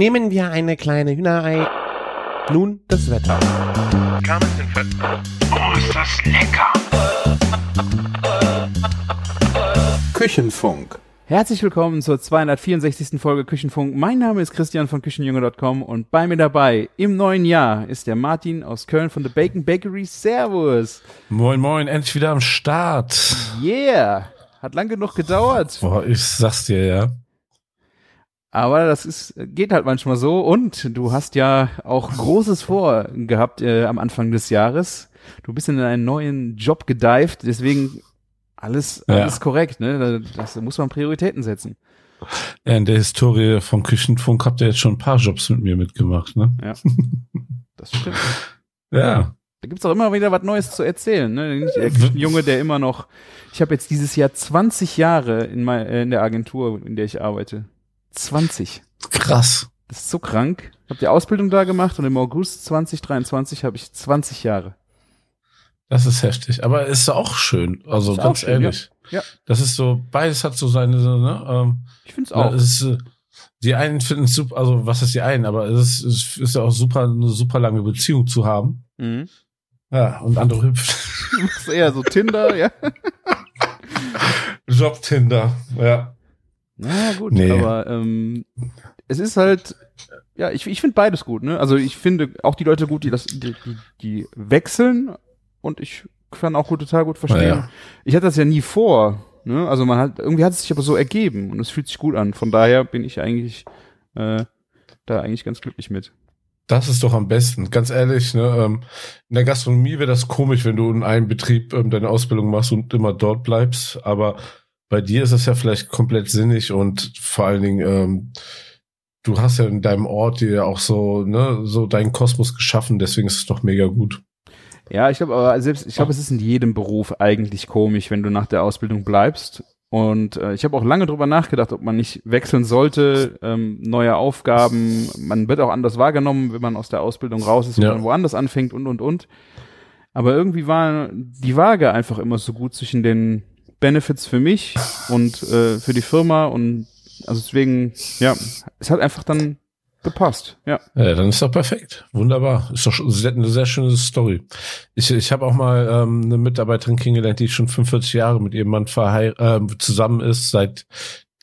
Nehmen wir eine kleine Hühnerei. Nun das Wetter. Oh, ist das lecker! Küchenfunk. Herzlich willkommen zur 264. Folge Küchenfunk. Mein Name ist Christian von Küchenjunge.com und bei mir dabei im neuen Jahr ist der Martin aus Köln von The Bacon Bakery. Servus. Moin, moin, endlich wieder am Start. Yeah. Hat lang genug gedauert. Boah, ich sag's dir, ja. Aber das ist, geht halt manchmal so. Und du hast ja auch Großes vorgehabt äh, am Anfang des Jahres. Du bist in einen neuen Job gedived, deswegen alles, Ja. alles korrekt, ne? Da, das muss man Prioritäten setzen. ja. In der Historie vom Küchenfunk habt ihr jetzt schon ein paar Jobs mit mir mitgemacht, ne? Ja. Das stimmt. Ja. Da gibt's auch immer wieder was Neues zu erzählen. Ne? Der Junge, der immer noch. Ich habe jetzt dieses Jahr 20 Jahre in, mein, äh, in der Agentur, in der ich arbeite. 20. Krass. Das ist so krank. Ich habe die Ausbildung da gemacht und im August 2023 habe ich 20 Jahre. Das ist heftig. Aber ist auch schön. Also Ist ganz schön, ehrlich. Ja. Ja. Das ist so, beides hat so seine, ne, ähm, Ich find's na, auch. es ist, äh, die einen finden es super, also was ist die einen, aber es ist, es ist ja auch super, eine super lange Beziehung zu haben. Mhm. Ja, und andere ist eher so Tinder, ja. Job-Tinder, ja. Na gut, Nee. aber ähm, es ist halt, ja, ich, ich finde beides gut, ne? Also ich finde auch die Leute gut, die das, die, die, die wechseln und ich kann auch gut, total gut verstehen. Ja, ja. Ich hatte das ja nie vor, ne? Also man hat, irgendwie hat es sich aber so ergeben und es fühlt sich gut an. Von daher bin ich eigentlich äh, da eigentlich ganz glücklich mit. Das ist doch am besten. Ganz ehrlich, ne, ähm, in der Gastronomie wäre das komisch, wenn du in einem Betrieb ähm, deine Ausbildung machst und immer dort bleibst. Aber bei dir ist es ja vielleicht komplett sinnig und vor allen Dingen, ähm, du hast ja in deinem Ort dir auch so, ne, so deinen Kosmos geschaffen, deswegen ist es doch mega gut. Ja, ich glaube aber selbst, ich glaube, es ist in jedem Beruf eigentlich komisch, wenn du nach der Ausbildung bleibst. Und äh, ich habe auch lange drüber nachgedacht, ob man nicht wechseln sollte, ähm, neue Aufgaben. Man wird auch anders wahrgenommen, wenn man aus der Ausbildung raus ist und Ja. woanders anfängt und und und. Aber irgendwie war die Waage einfach immer so gut zwischen den Benefits für mich und äh, für die Firma und also deswegen, ja, es hat einfach dann gepasst. Ja. Ja, dann ist doch perfekt. Wunderbar. Ist doch eine sehr schöne Story. Ich, ich habe auch mal ähm, eine Mitarbeiterin kennengelernt, die schon 45 Jahre mit ihrem Mann verhei ähm, zusammen ist, seit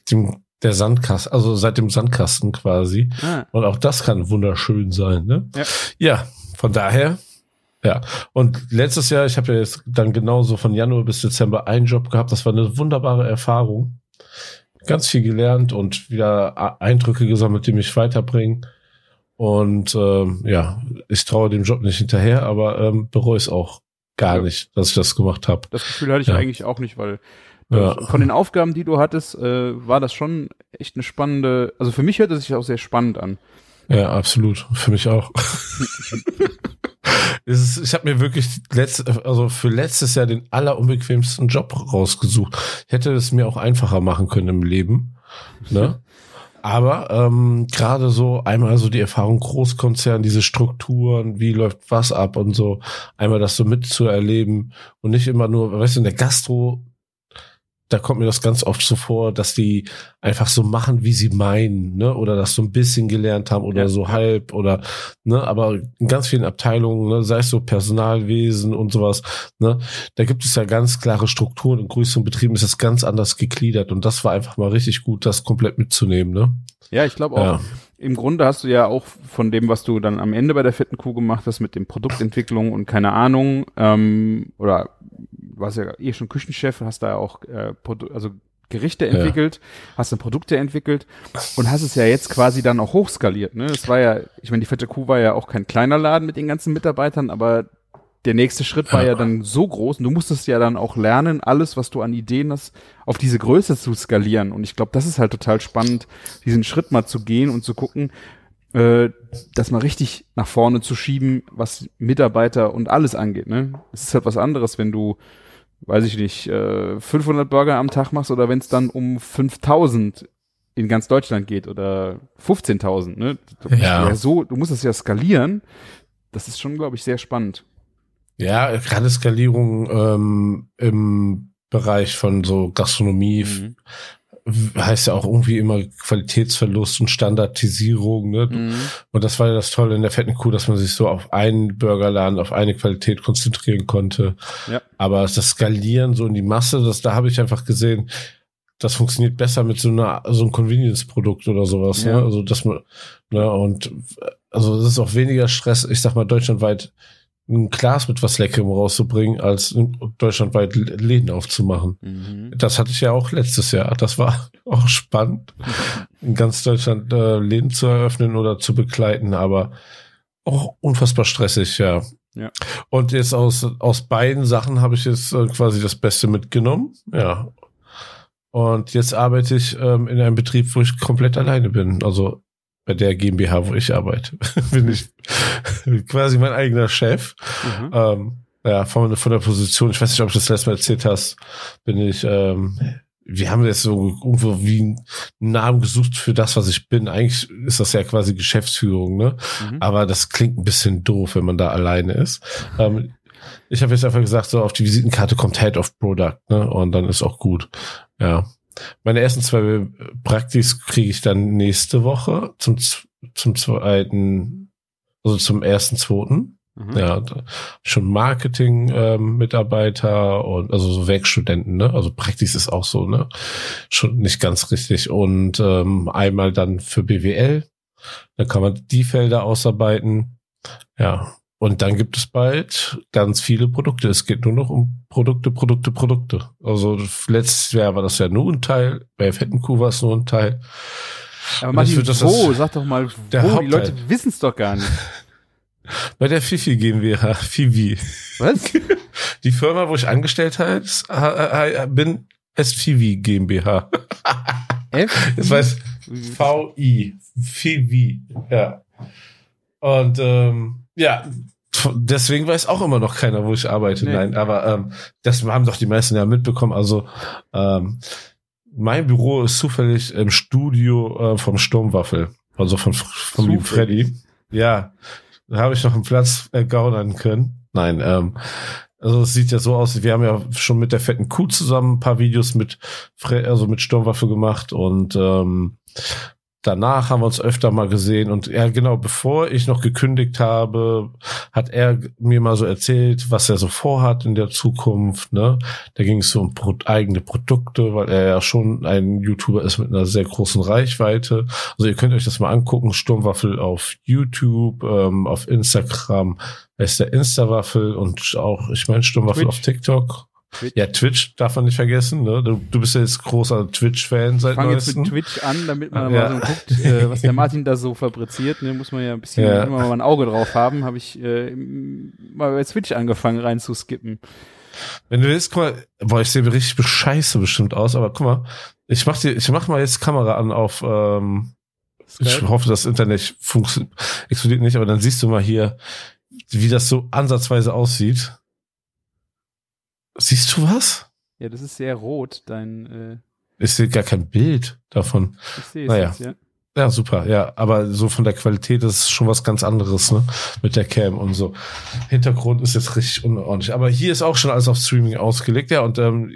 dem der Sandkasten, also seit dem Sandkasten quasi. Ah, Und auch das kann wunderschön sein, ne? Ja. Ja, von daher. Ja. Und letztes Jahr, ich habe ja jetzt dann genauso von Januar bis Dezember einen Job gehabt. Das war eine wunderbare Erfahrung. Ganz viel gelernt und wieder Eindrücke gesammelt, die mich weiterbringen. Und ähm, ja, ich traue dem Job nicht hinterher, aber ähm, bereue es auch gar Ja. nicht, dass ich das gemacht habe. Das Gefühl hatte ich Ja. eigentlich auch nicht, weil Ja. äh, von den Aufgaben, die du hattest, äh, war das schon echt eine spannende, also für mich hört es sich auch sehr spannend an. Ja, absolut. Für mich auch. ist, ich habe mir wirklich letzt, also für letztes Jahr den allerunbequemsten Job rausgesucht. Ich hätte es mir auch einfacher machen können im Leben. Ne? Aber ähm, gerade so einmal so die Erfahrung Großkonzern, diese Strukturen, wie läuft was ab und so, einmal das so mitzuerleben und nicht immer nur, weißt du, in der Gastro, da kommt mir das ganz oft so vor, dass die einfach so machen, wie sie meinen, ne? Oder das so ein bisschen gelernt haben oder Ja. so halb oder, ne? Aber in ganz vielen Abteilungen, ne? sei es so Personalwesen und sowas, ne? Da gibt es ja ganz klare Strukturen. In größeren Betrieben ist das ganz anders gegliedert und das war einfach mal richtig gut, das komplett mitzunehmen, ne? Ja, ich glaube auch, Ja. Im Grunde hast du ja auch von dem, was du dann am Ende bei der fetten Kuh gemacht hast mit dem Produktentwicklung und keine Ahnung, ähm, oder du warst ja eh schon Küchenchef, hast da auch äh, Produ also Gerichte entwickelt, hast dann Produkte entwickelt und hast es ja jetzt quasi dann auch hochskaliert. Ne? Es war ja, ich meine, die fette Kuh war ja auch kein kleiner Laden mit den ganzen Mitarbeitern, aber der nächste Schritt war Ja. ja dann so groß und du musstest ja dann auch lernen, alles, was du an Ideen hast, auf diese Größe zu skalieren. Und ich glaube, das ist halt total spannend, diesen Schritt mal zu gehen und zu gucken, äh, das mal richtig nach vorne zu schieben, was Mitarbeiter und alles angeht. Ne? Es ist halt was anderes, wenn du, weiß ich nicht, äh, 500 Burger am Tag machst oder wenn es dann um 5000 in ganz Deutschland geht oder 15.000. Ne? Du, Ja. ja so, du musst es ja skalieren. Das ist schon, glaube ich, sehr spannend. Ja, gerade Skalierung ähm, im Bereich von so Gastronomie Mhm. heißt ja auch irgendwie immer Qualitätsverlust und Standardisierung. Ne? Mhm. Und das war ja das Tolle in der fetten Kuh, dass man sich so auf einen Burgerladen, auf eine Qualität konzentrieren konnte. Ja. Aber das Skalieren so in die Masse, das da habe ich einfach gesehen, das funktioniert besser mit so einer so einem Convenience-Produkt oder sowas. Ja. Ne? Also dass man ne, und also es ist auch weniger Stress. Ich sag mal deutschlandweit ein Glas mit was Leckerem rauszubringen, als deutschlandweit Läden aufzumachen. Mhm. Das hatte ich ja auch letztes Jahr. Das war auch spannend, in ganz Deutschland äh, Läden zu eröffnen oder zu begleiten, aber auch unfassbar stressig, ja. Ja. Und jetzt aus, aus beiden Sachen habe ich jetzt äh, quasi das Beste mitgenommen, ja. Und jetzt arbeite ich ähm, in einem Betrieb, wo ich komplett alleine bin. Also bei der GmbH, wo ich arbeite, bin ich quasi mein eigener Chef. Mhm. Ähm, ja, von, von der Position, ich weiß nicht, ob du das letzte Mal erzählt hast, bin ich, ähm, wir haben jetzt so irgendwo wie einen Namen gesucht für das, was ich bin. Eigentlich ist das ja quasi Geschäftsführung, ne? Mhm. Aber das klingt ein bisschen doof, wenn man da alleine ist. Ähm, ich habe jetzt einfach gesagt, so auf die Visitenkarte kommt Head of Product, ne? Und dann ist auch gut. Ja. Meine ersten zwei Praktis kriege ich dann nächste Woche zum, zum zweiten, also zum ersten, zweiten. Mhm. Ja, schon Marketing-Mitarbeiter und also so Werkstudenten, ne? Also Praktis ist auch so, ne? Schon nicht ganz richtig. Und ähm, einmal dann für BWL. Da kann man die Felder ausarbeiten. Ja. Und dann gibt es bald ganz viele Produkte. Es geht nur noch um Produkte, Produkte, Produkte. Also letztes Jahr war das ja nur ein Teil. Bei Fetten Kuh war es nur ein Teil. Aber Martin, das wird das- wo? Sag doch mal, Der wo? Die Hauptteil. Leute wissen es doch gar nicht. Bei der Fifi GmbH, Fivi. Was? Die Firma, wo ich angestellt bin, heißt Fivi GmbH. F? Das heißt V-I. Fivi. Ja. Und ähm, ja, deswegen weiß auch immer noch keiner, wo ich arbeite. Nee. Nein, aber ähm, das haben doch die meisten ja mitbekommen. Also ähm, mein Büro ist zufällig im Studio äh, vom Sturmwaffel. Also von, von Zufällig? Freddy. Ja, da habe ich noch einen Platz ergaunern können. Nein, ähm, also es sieht ja so aus, wir haben ja schon mit der fetten Kuh zusammen ein paar Videos mit Fre also mit Sturmwaffe gemacht und ähm, danach haben wir uns öfter mal gesehen und ja genau, bevor ich noch gekündigt habe, hat er mir mal so erzählt, was er so vorhat in der Zukunft, ne? Da ging es so um Pro eigene Produkte, weil er ja schon ein YouTuber ist mit einer sehr großen Reichweite. Also ihr könnt euch das mal angucken, Sturmwaffel auf YouTube, ähm, auf Instagram, ist der Instawaffel und auch, ich meine, Sturmwaffel Twitch. auf TikTok. Twitch. Ja, Twitch darf man nicht vergessen, ne? Du, du bist ja jetzt großer Twitch-Fan seit Fange jetzt mit Twitch an, damit man Ja. mal so guckt, äh, was der Martin da so fabriziert. Ne, muss man ja ein bisschen Ja. immer mal ein Auge drauf haben. Habe ich äh, mal bei Twitch angefangen reinzuskippen. Wenn du jetzt, guck mal, boah, ich sehe richtig bescheiße bestimmt aus, aber guck mal, ich mach dir, ich mach mal jetzt Kamera an auf, ähm, ich hoffe, das Internet funktioniert, explodiert nicht, aber dann siehst du mal hier, wie das so ansatzweise aussieht. Siehst du was? Ja, das ist sehr rot, dein, äh, Ich sehe gar kein Bild davon. ich sehe es Naja. jetzt, ja. Ja, super, ja, aber so von der Qualität ist schon was ganz anderes, ne? Mit der Cam und so. Hintergrund ist jetzt richtig unordentlich. Aber hier ist auch schon alles auf Streaming ausgelegt, ja, und ähm,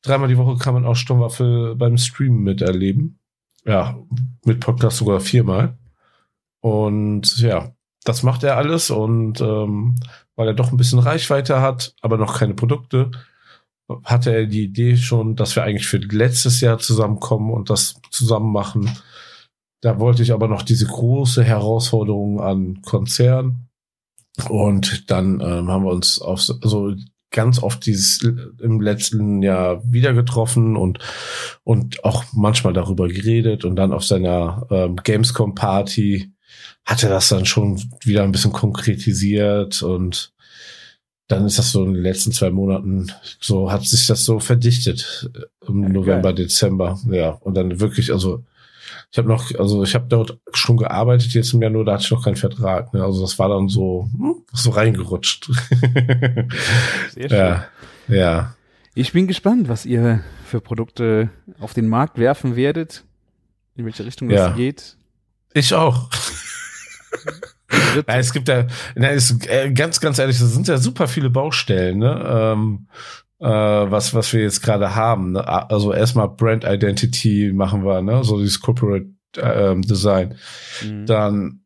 dreimal die Woche kann man auch Sturmwaffe beim Streamen miterleben. Ja, mit Podcast sogar viermal. Und ja, das macht er alles und ähm, weil er doch ein bisschen Reichweite hat, aber noch keine Produkte, hatte er die Idee schon, dass wir eigentlich für letztes Jahr zusammenkommen und das zusammen machen. Da wollte ich aber noch diese große Herausforderung an Konzern. Und dann ähm, haben wir uns auf so- also ganz oft dieses im letzten Jahr wieder getroffen und und auch manchmal darüber geredet und dann auf seiner ähm, Gamescom Party hat er das dann schon wieder ein bisschen konkretisiert und dann ist das so in den letzten zwei Monaten so hat sich das so verdichtet äh, im Ja, November Dezember ja und dann wirklich also ich habe noch, also ich habe dort schon gearbeitet jetzt im Januar, da hatte ich noch keinen Vertrag. Ne? Also das war dann so, hm, so reingerutscht. Sehr schön. ja, ja. Ich bin gespannt, was ihr für Produkte auf den Markt werfen werdet, in welche Richtung das Ja. geht. Ich auch. Ja, es gibt ja, na, äh, ganz, ganz ehrlich, es sind ja super viele Baustellen. Ne? Ähm, äh, was, was wir jetzt gerade haben. Ne? Also erstmal Brand Identity machen wir, ne? So dieses Corporate äh, Design. Mhm. Dann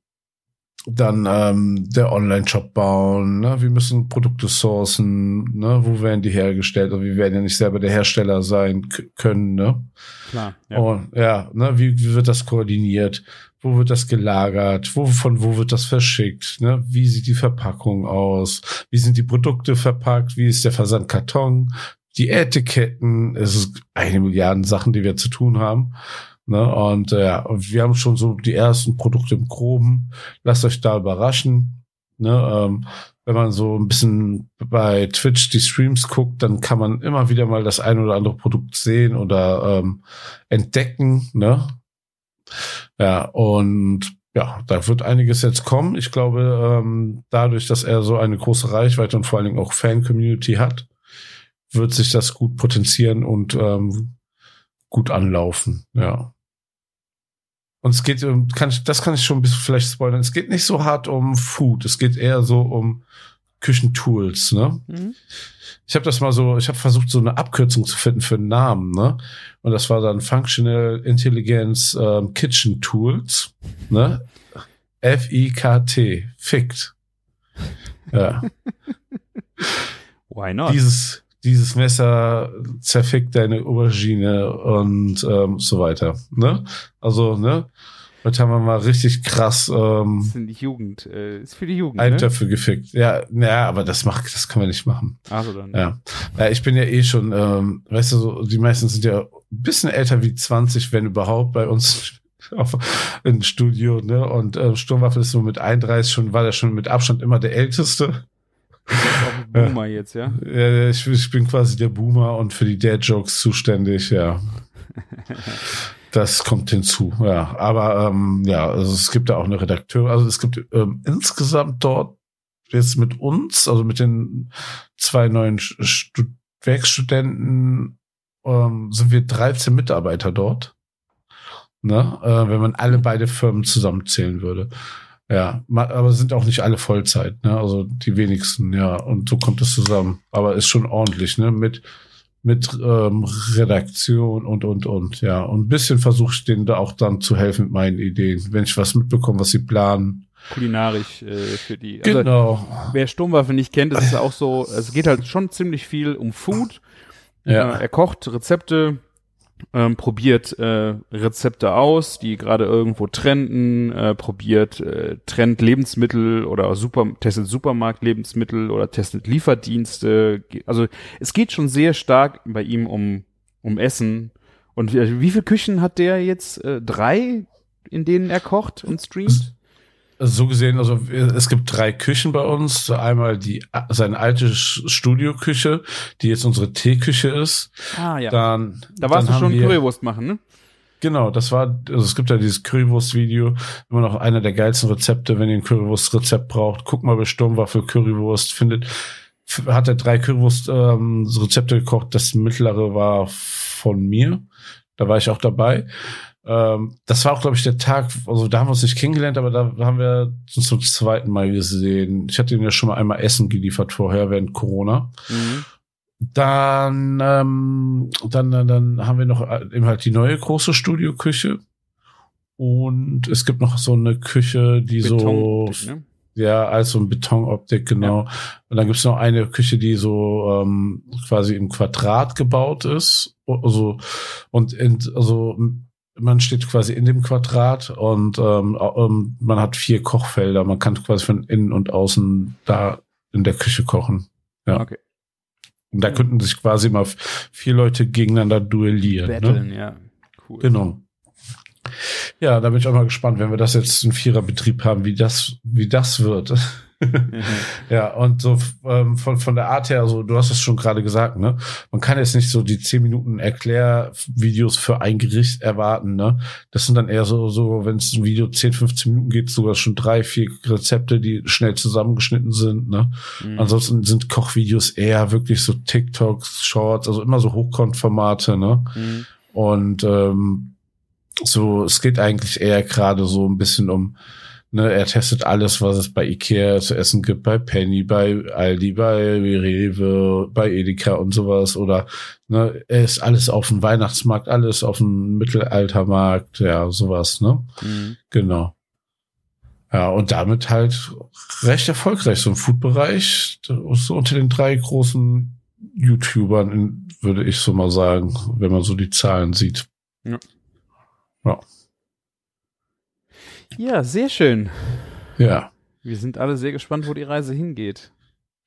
dann ähm, der Online-Shop bauen, ne? wir müssen Produkte sourcen, ne? wo werden die hergestellt? Also wir werden ja nicht selber der Hersteller sein können. Ne? Klar. Ja. Und ja, ne? wie, wie wird das koordiniert? Wo wird das gelagert? Wo, von wo wird das verschickt? Ne? Wie sieht die Verpackung aus? Wie sind die Produkte verpackt? Wie ist der Versandkarton? Die Etiketten? Es ist eine Milliarde Sachen, die wir zu tun haben. Ne? Und äh, ja, wir haben schon so die ersten Produkte im Groben. Lasst euch da überraschen. Ne? Ähm, wenn man so ein bisschen bei Twitch die Streams guckt, dann kann man immer wieder mal das ein oder andere Produkt sehen oder ähm, entdecken. Ne? Ja, und ja, da wird einiges jetzt kommen. Ich glaube, ähm, dadurch, dass er so eine große Reichweite und vor allen Dingen auch Fan-Community hat, wird sich das gut potenzieren und ähm, gut anlaufen. Ja. Und es geht, kann ich, das kann ich schon ein bisschen vielleicht spoilern. Es geht nicht so hart um Food. Es geht eher so um Küchentools, ne? Mhm. Ich habe das mal so, ich habe versucht, so eine Abkürzung zu finden für einen Namen, ne? Und das war dann Functional Intelligence ähm, Kitchen Tools, ne? F-I-K-T, fickt. Ja. Why not? Dieses, dieses Messer zerfickt deine Aubergine und ähm, so weiter. Ne? Also, ne? Heute haben wir mal richtig krass. Ähm, das ist die Jugend, äh, ist für die Jugend. Eintöpfe ne? gefickt. Ja, naja, aber das macht, das können wir nicht machen. Also dann. Ja. ja, ich bin ja eh schon, ähm, weißt du, so, die meisten sind ja ein bisschen älter wie 20, wenn überhaupt, bei uns auf, im Studio, ne? Und äh, Sturmwaffel ist so mit 31 schon, war der schon mit Abstand immer der Älteste. Boomer jetzt, ja? Ja, ich, ich, bin quasi der Boomer und für die Dad-Jokes zuständig, ja. das kommt hinzu, ja. Aber ähm, ja, also es gibt da auch eine Redakteur, also es gibt ähm, insgesamt dort jetzt mit uns, also mit den zwei neuen Stud Werkstudenten, ähm, sind wir 13 Mitarbeiter dort. Ne? Äh, wenn man alle beide Firmen zusammenzählen würde. Ja, aber sind auch nicht alle Vollzeit, ne? Also die wenigsten, ja. Und so kommt es zusammen. Aber ist schon ordentlich, ne? Mit, mit ähm, Redaktion und, und, und, ja. Und ein bisschen versuche ich denen da auch dann zu helfen mit meinen Ideen, wenn ich was mitbekomme, was sie planen. Kulinarisch äh, für die. Also, genau. Wer Sturmwaffe nicht kennt, das ist auch so, es geht halt schon ziemlich viel um Food. Ja. Äh, er kocht Rezepte, ähm, probiert äh, Rezepte aus, die gerade irgendwo trenden, äh, probiert äh, Trend Lebensmittel oder super testet Supermarkt-Lebensmittel oder testet Lieferdienste. Also es geht schon sehr stark bei ihm um um Essen. Und wie, wie viele Küchen hat der jetzt? Äh, drei, in denen er kocht und streamt? So gesehen, also es gibt drei Küchen bei uns. Einmal die seine alte Studioküche, die jetzt unsere Teeküche ist. Ah ja. Dann da warst dann du schon Currywurst machen, ne? Genau, das war, also es gibt ja dieses Currywurst-Video, immer noch einer der geilsten Rezepte, wenn ihr ein Currywurst-Rezept braucht. Guck mal bei Sturmwaffe Currywurst, findet, hat er drei Currywurst-Rezepte ähm, gekocht. Das mittlere war von mir. Da war ich auch dabei. Ähm, das war auch, glaube ich, der Tag, also da haben wir uns nicht kennengelernt, aber da haben wir uns zum zweiten Mal gesehen. Ich hatte ihn ja schon mal einmal Essen geliefert vorher, während Corona. Mhm. Dann, ähm, dann, dann, dann haben wir noch äh, eben halt die neue große Studioküche. Und es gibt noch so eine Küche, die so, ne? ja, als so ein Betonoptik, genau. Ja. Und dann gibt es noch eine Küche, die so ähm, quasi im Quadrat gebaut ist. Also, und in, also man steht quasi in dem Quadrat und ähm, ähm, man hat vier Kochfelder. Man kann quasi von innen und außen da in der Küche kochen. Ja. Okay. Und da könnten sich quasi mal vier Leute gegeneinander duellieren. Battlen, ne? ja. Cool. Genau. Ja, da bin ich auch mal gespannt, wenn wir das jetzt in Viererbetrieb haben, wie das, wie das wird. Mhm. Ja, und so ähm, von, von der Art her, also du hast es schon gerade gesagt, ne? Man kann jetzt nicht so die 10 Minuten Erklärvideos für ein Gericht erwarten, ne? Das sind dann eher so, so wenn es ein Video 10, 15 Minuten geht, sogar schon drei, vier Rezepte, die schnell zusammengeschnitten sind, ne? Mhm. Ansonsten sind Kochvideos eher wirklich so TikToks, Shorts, also immer so Hochkant-Formate, ne? Mhm. Und ähm, so, es geht eigentlich eher gerade so ein bisschen um Ne, er testet alles, was es bei Ikea zu essen gibt, bei Penny, bei Aldi, bei Rewe, bei Edeka und sowas. Oder ne, er ist alles auf dem Weihnachtsmarkt, alles auf dem Mittelaltermarkt, ja, sowas, ne? Mhm. Genau. Ja, und damit halt recht erfolgreich, so im Food-Bereich, so unter den drei großen YouTubern, würde ich so mal sagen, wenn man so die Zahlen sieht. Ja. Ja. Ja, sehr schön. Ja. Wir sind alle sehr gespannt, wo die Reise hingeht.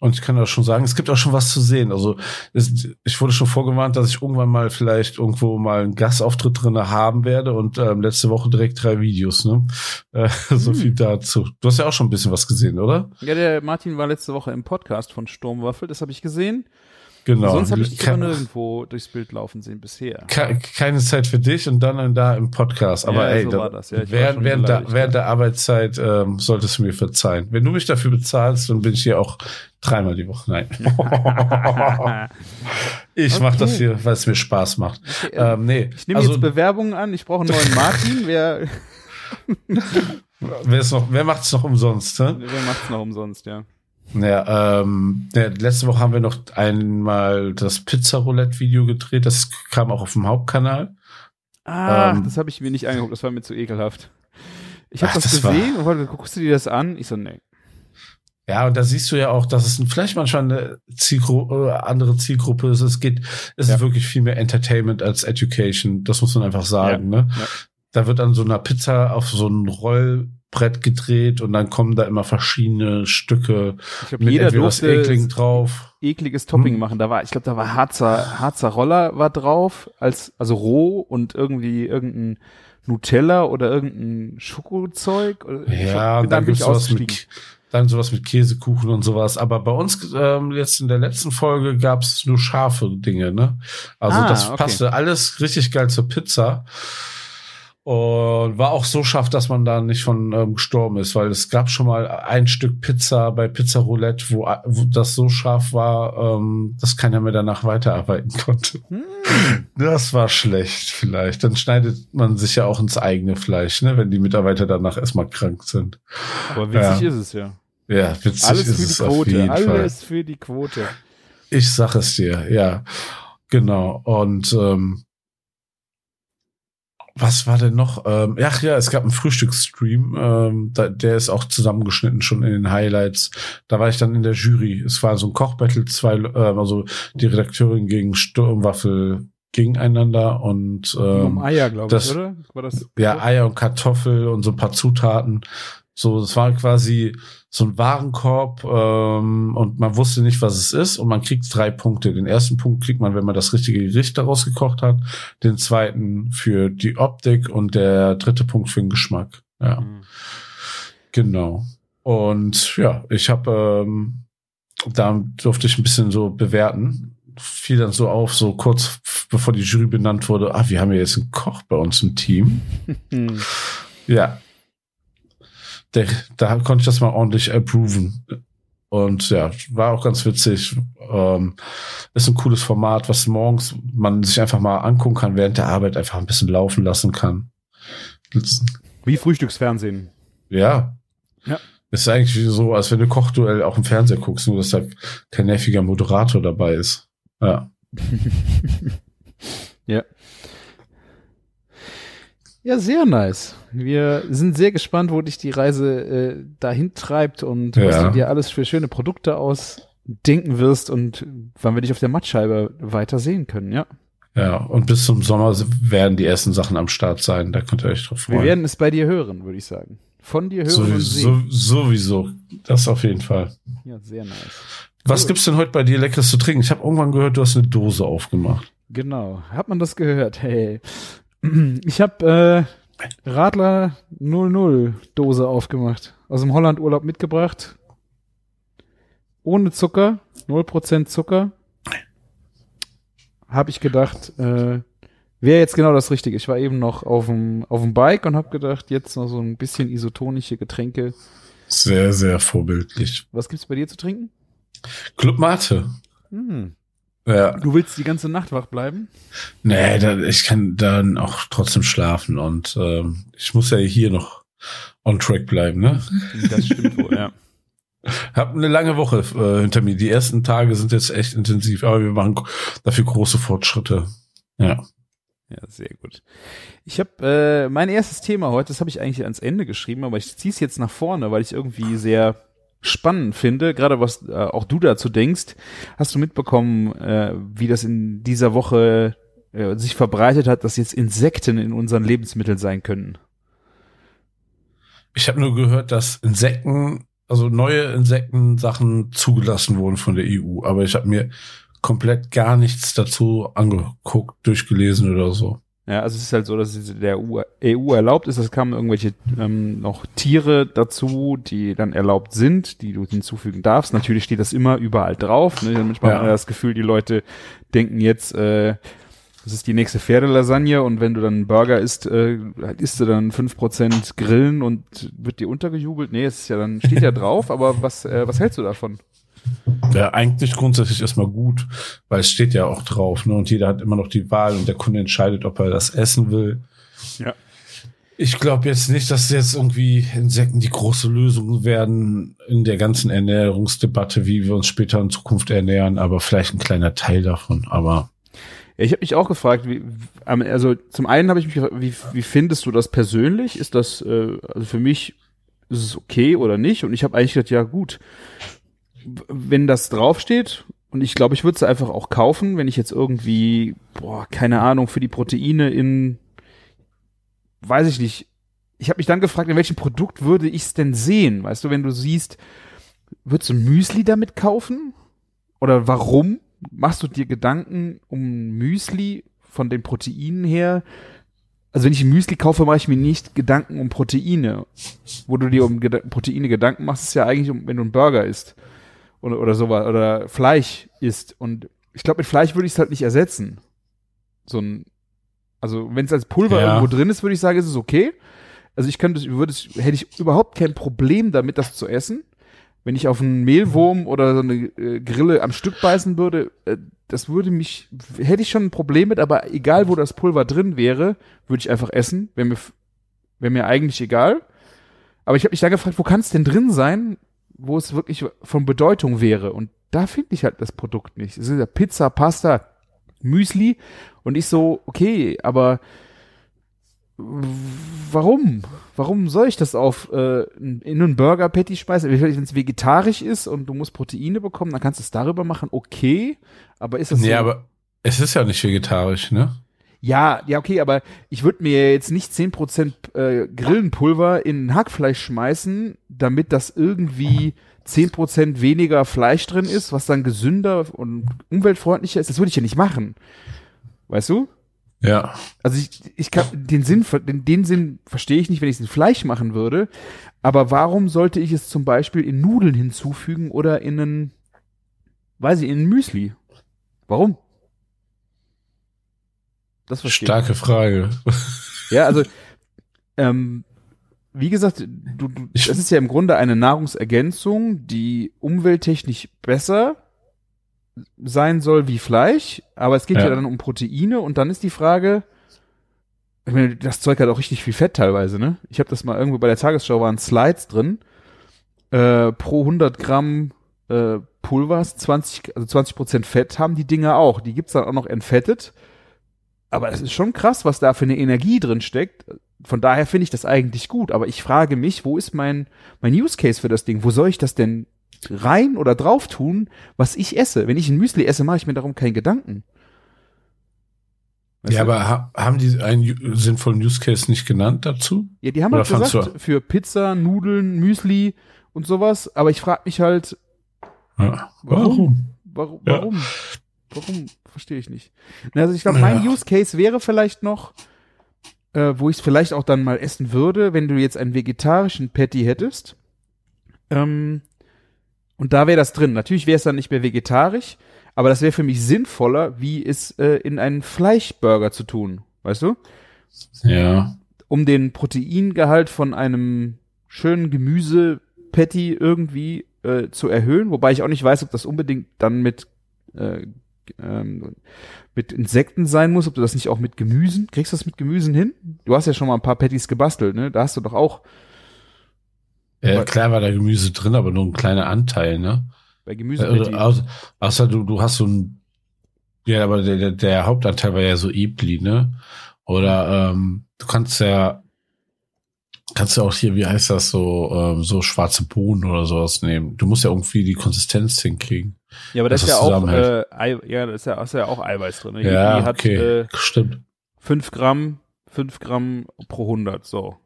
Und ich kann auch schon sagen, es gibt auch schon was zu sehen. Also es, ich wurde schon vorgewarnt, dass ich irgendwann mal vielleicht irgendwo mal einen Gastauftritt drin haben werde und ähm, letzte Woche direkt drei Videos. Ne? Äh, so Hm. viel dazu. Du hast ja auch schon ein bisschen was gesehen, oder? Ja, der Martin war letzte Woche im Podcast von Sturmwaffel, das habe ich gesehen. Genau. Sonst habe ich dich Ke- aber nirgendwo durchs Bild laufen sehen bisher. ke- keine Zeit für dich und dann und da im Podcast. Aber Ja, ey, so da, das. Ja, während, während, der, während der Arbeitszeit ähm, solltest du mir verzeihen. Wenn du mich dafür bezahlst, dann bin ich hier auch dreimal die Woche. Nein. ich mach das Okay. hier, weil es mir Spaß macht. Okay, ähm, Ähm, nee, ich nehme also, jetzt Bewerbungen an, ich brauche einen neuen Martin. Wer, wer, noch, wer macht's noch umsonst? Ne? wer macht's noch umsonst, ja? Ja, ähm, ja, letzte Woche haben wir noch einmal das Pizza-Roulette-Video gedreht. Das kam auch auf dem Hauptkanal. Ah, Ähm, das habe ich mir nicht angeguckt, das war mir zu ekelhaft. Ich habe das, das war- gesehen und wollte, guckst du dir das an? Ich so, nee. Ja, und da siehst du ja auch, dass es vielleicht manchmal eine Zielgru äh, andere Zielgruppe ist. Es geht, es Ja. ist wirklich viel mehr Entertainment als Education. Das muss man einfach sagen, ne? Ja. Da wird an so einer Pizza auf so ein Rollbrett gedreht und dann kommen da immer verschiedene Stücke Ich glaube, mit jeder entweder Ekligen drauf. ekliges Topping Hm. machen. Da war, ich glaube, da war Harzer, Harzer Roller war drauf, als, also roh und irgendwie irgendein Nutella oder irgendein Schokozeug. Ja, und dann ich gibt's sowas mit, dann sowas mit Käsekuchen und sowas. Aber bei uns ähm, jetzt in der letzten Folge gab's nur scharfe Dinge, ne? Also Ah, das okay. passte alles richtig geil zur Pizza. Und war auch so scharf, dass man da nicht von ähm, gestorben ist, weil es gab schon mal ein Stück Pizza bei Pizza Roulette, wo, wo das so scharf war, ähm, dass keiner mehr danach weiterarbeiten konnte. Hm. Das war schlecht vielleicht. Dann schneidet man sich ja auch ins eigene Fleisch, ne, wenn die Mitarbeiter danach erstmal krank sind. Aber witzig Ja. ist es ja. Ja, witzig Alles ist für es die auf Quote. jeden Fall. Alles für die Quote. Ich sag es dir, ja. Genau. Und ähm, was war denn noch? Ähm, ach ja, es gab einen Frühstücksstream, ähm, da, der ist auch zusammengeschnitten schon in den Highlights. Da war ich dann in der Jury. Es war so ein Kochbattle, zwei, ähm, also die Redakteurin gegen Sturmwaffel gegeneinander und um ähm, Eier, glaube ich, oder? War das? ja, Eier und Kartoffel und so ein paar Zutaten. So, es war quasi so ein Warenkorb ähm, und man wusste nicht, was es ist und man kriegt drei Punkte. Den ersten Punkt kriegt man, wenn man das richtige Gericht daraus gekocht hat, den zweiten für die Optik und der dritte Punkt für den Geschmack. Ja, Hm. genau. Und ja, ich habe, ähm, da durfte ich ein bisschen so bewerten. Fiel dann so auf, so kurz bevor die Jury benannt wurde, ah, wir haben ja jetzt einen Koch bei uns im Team. Hm. Ja. Der, da konnte ich das mal ordentlich approven. Und ja, war auch ganz witzig. Ähm, ist ein cooles Format, was morgens man sich einfach mal angucken kann, während der Arbeit einfach ein bisschen laufen lassen kann. Wie Frühstücksfernsehen. Ja. Ja. Ist eigentlich so, als wenn du Kochduell auch im Fernseher guckst, nur dass da kein nerviger Moderator dabei ist. Ja. ja. Ja, sehr nice. Wir sind sehr gespannt, wo dich die Reise äh, dahin treibt und was Ja. du dir alles für schöne Produkte ausdenken wirst und wann wir dich auf der Mattscheibe weiter sehen können, ja. Ja. Und bis zum Sommer werden die ersten Sachen am Start sein. Da könnt ihr euch drauf freuen. Wir werden es bei dir hören, würde ich sagen. Von dir hören und Sowieso, sehen. sowieso. Das auf jeden Fall. Ja, sehr nice. Was Cool. gibt's denn heute bei dir Leckeres zu trinken? Ich habe irgendwann gehört, du hast eine Dose aufgemacht. Genau. Hat man das gehört? Hey. Ich habe äh, Radler 00 Dose aufgemacht. Aus dem Holland-Urlaub mitgebracht. Ohne Zucker. 0% Zucker. Habe ich gedacht, äh, wäre jetzt genau das Richtige. Ich war eben noch auf dem, auf dem Bike und habe gedacht, jetzt noch so ein bisschen isotonische Getränke. Sehr, sehr vorbildlich. Was gibt's bei dir zu trinken? Club Mate. Hm. Ja. Du willst die ganze Nacht wach bleiben? Nee, da, ich kann dann auch trotzdem schlafen und ähm, ich muss ja hier noch on track bleiben, ne? Das stimmt wohl, ja. Hab eine lange Woche äh, hinter mir. Die ersten Tage sind jetzt echt intensiv, aber wir machen dafür große Fortschritte. Ja. Ja, sehr gut. Ich habe äh, mein erstes Thema heute, das habe ich eigentlich ans Ende geschrieben, aber ich ziehe es jetzt nach vorne, weil ich irgendwie sehr spannend finde, gerade was äh, auch du dazu denkst. Hast du mitbekommen, äh, wie das in dieser Woche äh, sich verbreitet hat, dass jetzt Insekten in unseren Lebensmitteln sein können? Ich habe nur gehört, dass Insekten, also neue Insektensachen zugelassen wurden von der EU, aber ich habe mir komplett gar nichts dazu angeguckt, durchgelesen oder so. Ja, also es ist halt so, dass es der EU e erlaubt ist, es kamen irgendwelche ähm, noch Tiere dazu, die dann erlaubt sind, die du hinzufügen darfst. Natürlich steht das immer überall drauf. Ne? Manchmal ja. hat man das Gefühl, die Leute denken jetzt, äh, das ist die nächste Pferdelasagne und wenn du dann einen Burger isst, äh, isst du dann fünf Prozent Grillen und wird dir untergejubelt. Nee, es ist ja dann, steht ja drauf, aber was, äh, was hältst du davon? Ja, eigentlich grundsätzlich erstmal gut, weil es steht ja auch drauf, ne? Und jeder hat immer noch die Wahl und der Kunde entscheidet, ob er das essen will. Ja. Ich glaube jetzt nicht, dass jetzt irgendwie Insekten die große Lösung werden in der ganzen Ernährungsdebatte, wie wir uns später in Zukunft ernähren, aber vielleicht ein kleiner Teil davon. Aber ja, ich habe mich auch gefragt, wie, also zum einen habe ich mich gefragt, wie, wie findest du das persönlich? Ist das, äh, also für mich ist es okay oder nicht? Und ich habe eigentlich gedacht, ja gut, wenn das draufsteht, und ich glaube, ich würde es einfach auch kaufen, wenn ich jetzt irgendwie, boah, keine Ahnung, für die Proteine in, weiß ich nicht. Ich habe mich dann gefragt, in welchem Produkt würde ich es denn sehen? Weißt du, wenn du siehst, würdest du Müsli damit kaufen? Oder warum machst du dir Gedanken um Müsli von den Proteinen her? Also wenn ich Müsli kaufe, mache ich mir nicht Gedanken um Proteine. Wo du dir um Geda Proteine Gedanken machst, ist ja eigentlich, um, wenn du einen Burger isst oder, oder sowas oder Fleisch isst. Und ich glaube, mit Fleisch würde ich es halt nicht ersetzen. So ein, also wenn es als Pulver ja. irgendwo drin ist, würde ich sagen, ist es okay. Also ich könnte, würde es, hätte ich überhaupt kein Problem damit, das zu essen. Wenn ich auf einen Mehlwurm oder so eine äh, Grille am Stück beißen würde, äh, das würde mich, hätte ich schon ein Problem mit, aber egal wo das Pulver drin wäre, würde ich einfach essen. Wäre mir, wäre mir eigentlich egal. Aber ich habe mich da gefragt, wo kann es denn drin sein? Wo es wirklich von Bedeutung wäre. Und da finde ich halt das Produkt nicht. Es ist ja Pizza, Pasta, Müsli. Und ich so, okay, aber warum? Warum soll ich das auf äh, in einen Burger Patty speisen? Wenn es vegetarisch ist und du musst Proteine bekommen, dann kannst du es darüber machen, okay. Aber ist das Nee, so? aber es ist ja nicht vegetarisch, ne? Ja, ja, okay, aber ich würde mir jetzt nicht 10% äh, Grillenpulver in Hackfleisch schmeißen, damit das irgendwie 10% weniger Fleisch drin ist, was dann gesünder und umweltfreundlicher ist. Das würde ich ja nicht machen. Weißt du? Ja. Also ich, ich kann den Sinn, den, den Sinn verstehe ich nicht, wenn ich es in Fleisch machen würde. Aber warum sollte ich es zum Beispiel in Nudeln hinzufügen oder in einen, weiß ich, in ein Müsli? Warum? Das Starke Frage. Ja, also ähm, wie gesagt, du, du, das ist ja im Grunde eine Nahrungsergänzung, die umwelttechnisch besser sein soll wie Fleisch, aber es geht ja, ja dann um Proteine und dann ist die Frage, ich meine, das Zeug hat auch richtig viel Fett teilweise, ne? Ich habe das mal irgendwo bei der Tagesschau waren Slides drin, äh, pro 100 Gramm äh, Pulvers 20, also 20 Prozent Fett haben die Dinger auch. Die gibt's dann auch noch entfettet aber es ist schon krass, was da für eine Energie drin steckt. Von daher finde ich das eigentlich gut. Aber ich frage mich, wo ist mein, mein Use Case für das Ding? Wo soll ich das denn rein oder drauf tun, was ich esse? Wenn ich ein Müsli esse, mache ich mir darum keinen Gedanken. Weißt ja, du? aber ha haben die einen sinnvollen Use Case nicht genannt dazu? Ja, die haben halt gesagt, für Pizza, Nudeln, Müsli und sowas. Aber ich frage mich halt, ja. warum? Warum? Warum? Ja. Warum? Verstehe ich nicht. Also ich glaube, mein ja. Use Case wäre vielleicht noch, äh, wo ich es vielleicht auch dann mal essen würde, wenn du jetzt einen vegetarischen Patty hättest. Ähm, und da wäre das drin. Natürlich wäre es dann nicht mehr vegetarisch, aber das wäre für mich sinnvoller, wie es äh, in einen Fleischburger zu tun. Weißt du? Ja. Um den Proteingehalt von einem schönen Gemüse-Patty irgendwie äh, zu erhöhen, wobei ich auch nicht weiß, ob das unbedingt dann mit äh, ähm, mit Insekten sein muss, ob du das nicht auch mit Gemüsen, kriegst du das mit Gemüsen hin? Du hast ja schon mal ein paar Patties gebastelt, ne? Da hast du doch auch Ja, klar war da Gemüse drin, aber nur ein kleiner Anteil, ne? Bei Gemüse. Also, außer, außer du, du hast so ein, ja, aber der, der, der Hauptanteil war ja so Ebli, ne? Oder ähm, du kannst ja, kannst ja auch hier, wie heißt das, so, ähm, so schwarze Bohnen oder sowas nehmen. Du musst ja irgendwie die Konsistenz hinkriegen. ja, aber da dass ist ja das auch, äh, Ei, ja, da ist ja, ist ja auch Eiweiß drin. Ne? Ja, Die hat okay, äh, stimmt. 5 Gramm, 5 Gramm pro 100, so.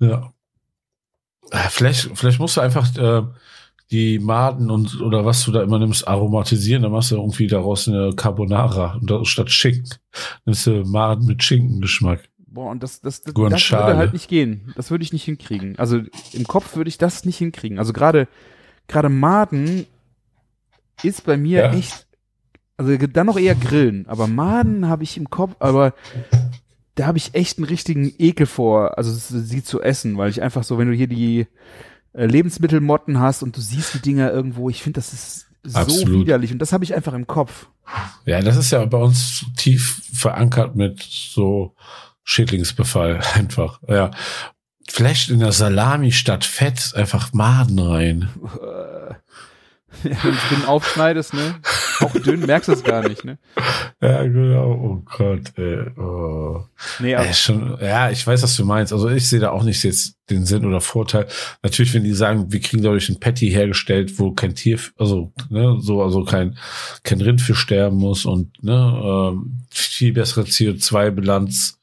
Ja. Äh, Vielleicht, vielleicht musst du einfach äh, die Maden und oder was du da immer nimmst, aromatisieren, dann machst du irgendwie daraus eine Carbonara und da, statt Schinken nimmst du Maden mit Schinkengeschmack. Boah, und das, das, das, das würde halt nicht gehen. Das würde ich nicht hinkriegen. Also im Kopf würde ich das nicht hinkriegen. Also gerade gerade Maden ist bei mir Ja. echt, also dann noch eher Grillen, aber Maden habe ich im Kopf, aber da habe ich echt einen richtigen Ekel vor, also sie zu essen, weil ich einfach so, wenn du hier die äh, Lebensmittelmotten hast und du siehst die Dinger irgendwo, ich finde, das ist so Absolut. widerlich und das habe ich einfach im Kopf. Ja, das ist ja bei uns tief verankert mit so Schädlingsbefall einfach. Ja. Vielleicht in der Salami statt Fett einfach Maden rein. Äh, Wenn du dünn aufschneidest, ne? Auch dünn, merkst du es gar nicht, ne? Ja, genau. Oh Gott, ey. Oh. Nee, aber Ja, schon, ja, ich weiß, was du meinst. Also ich sehe da auch nicht jetzt den Sinn oder Vorteil. Natürlich, wenn die sagen, wir kriegen dadurch ein Patty hergestellt, wo kein Tier, also ne, so, also kein kein Rind für sterben muss und ne, ähm, viel bessere CO2-Bilanz.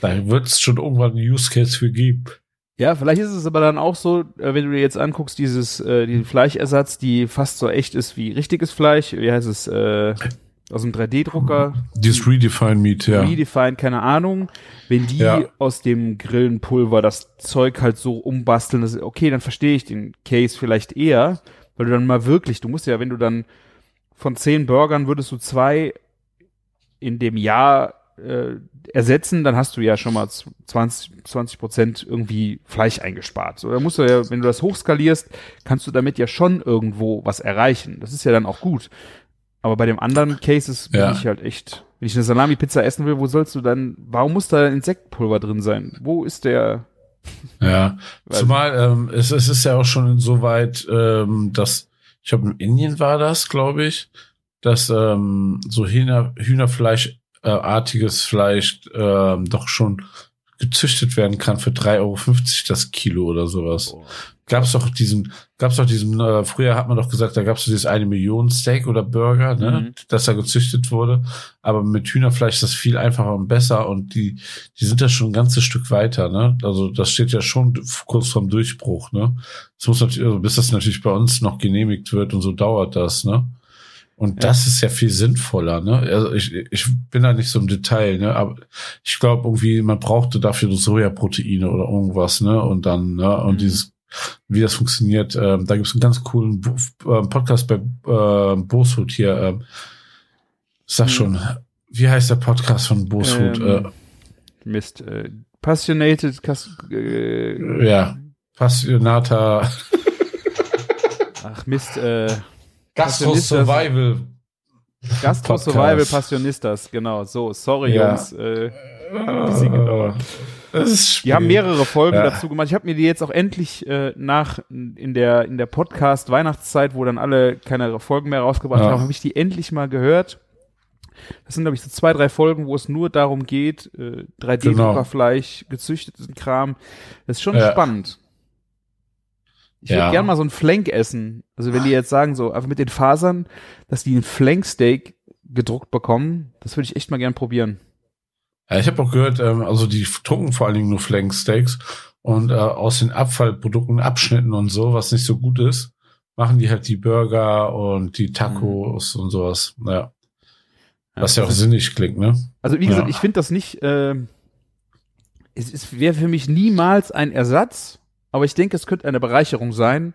Da wird es schon irgendwann einen Use Case für geben. Ja, vielleicht ist es aber dann auch so, äh, wenn du dir jetzt anguckst, dieses, äh, diesen Fleischersatz, die fast so echt ist wie richtiges Fleisch, wie heißt es, äh, aus dem 3D-Drucker, Dieses Redefine Meat, ja. Redefined, keine Ahnung, wenn die Ja. aus dem Grillenpulver das Zeug halt so umbasteln, das, okay, dann verstehe ich den Case vielleicht eher, weil du dann mal wirklich, du musst ja, wenn du dann von zehn Burgern würdest du zwei in dem Jahr äh, ersetzen, dann hast du ja schon mal 20 20 Prozent irgendwie Fleisch eingespart. So, da musst du ja, wenn du das hochskalierst, kannst du damit ja schon irgendwo was erreichen. Das ist ja dann auch gut. Aber bei dem anderen Cases bin Ja. ich halt echt, wenn ich eine Salami-Pizza essen will, wo sollst du dann, warum muss da Insektpulver drin sein? Wo ist der? Ja, zumal ähm, es, es ist ja auch schon insoweit, ähm, dass ich glaube in Indien war das, glaube ich, dass ähm, so Hühner, Hühnerfleisch artiges Fleisch ähm, doch schon gezüchtet werden kann für 3,50 Euro das Kilo oder sowas. Gab's doch diesen, gab's doch diesen, äh, früher hat man doch gesagt, da gab's so dieses eine Million Steak oder Burger, ne, Mhm. dass da gezüchtet wurde. Aber mit Hühnerfleisch ist das viel einfacher und besser und die, die sind da schon ein ganzes Stück weiter, ne? Also das steht ja schon kurz vorm Durchbruch, ne? Das muss natürlich, also bis das natürlich bei uns noch genehmigt wird und so dauert das, ne? Und Ja. das ist ja viel sinnvoller, ne? Also ich, ich bin da nicht so im Detail, ne? Aber ich glaube irgendwie, man brauchte dafür Sojaproteine oder irgendwas, ne? Und dann, ne? Und Mhm. dieses, wie das funktioniert, ähm, da gibt es einen ganz coolen Bo- äh, Podcast bei äh, Booshut hier. Ähm, sag Mhm. schon, wie heißt der Podcast von Booshut? Ähm, Mist. Äh, passionated, Kas äh, äh, ja, Passionata ach Mist, äh, Gastro. Survival. Gastro. Survival Passionistas, genau, so, sorry Ja. Jungs, äh, ist Die haben mehrere Folgen Ja. dazu gemacht. Ich habe mir die jetzt auch endlich äh, nach in der in der Podcast Weihnachtszeit, wo dann alle keine Folgen mehr rausgebracht Ja. haben, habe ich die endlich mal gehört. Das sind glaube ich so zwei drei Folgen, wo es nur darum geht, äh, 3D-Druckerfleisch, gezüchteten Kram. Das ist schon Genau. Ja. spannend. Ich würde Ja. gern mal so ein Flank essen. Also wenn die jetzt sagen so einfach mit den Fasern, dass die ein Flanksteak gedruckt bekommen, das würde ich echt mal gern probieren. Ja, ich habe auch gehört, ähm, also die drucken vor allen Dingen nur Flanksteaks und äh, aus den Abfallprodukten, Abschnitten und so, was nicht so gut ist, machen die halt die Burger und die Tacos und sowas. Ja. Was ja auch das ist- sinnig klingt, ne? Also wie gesagt, Ja. ich finde das nicht, ähm, es, es wäre für mich niemals ein Ersatz, aber ich denke, es könnte eine Bereicherung sein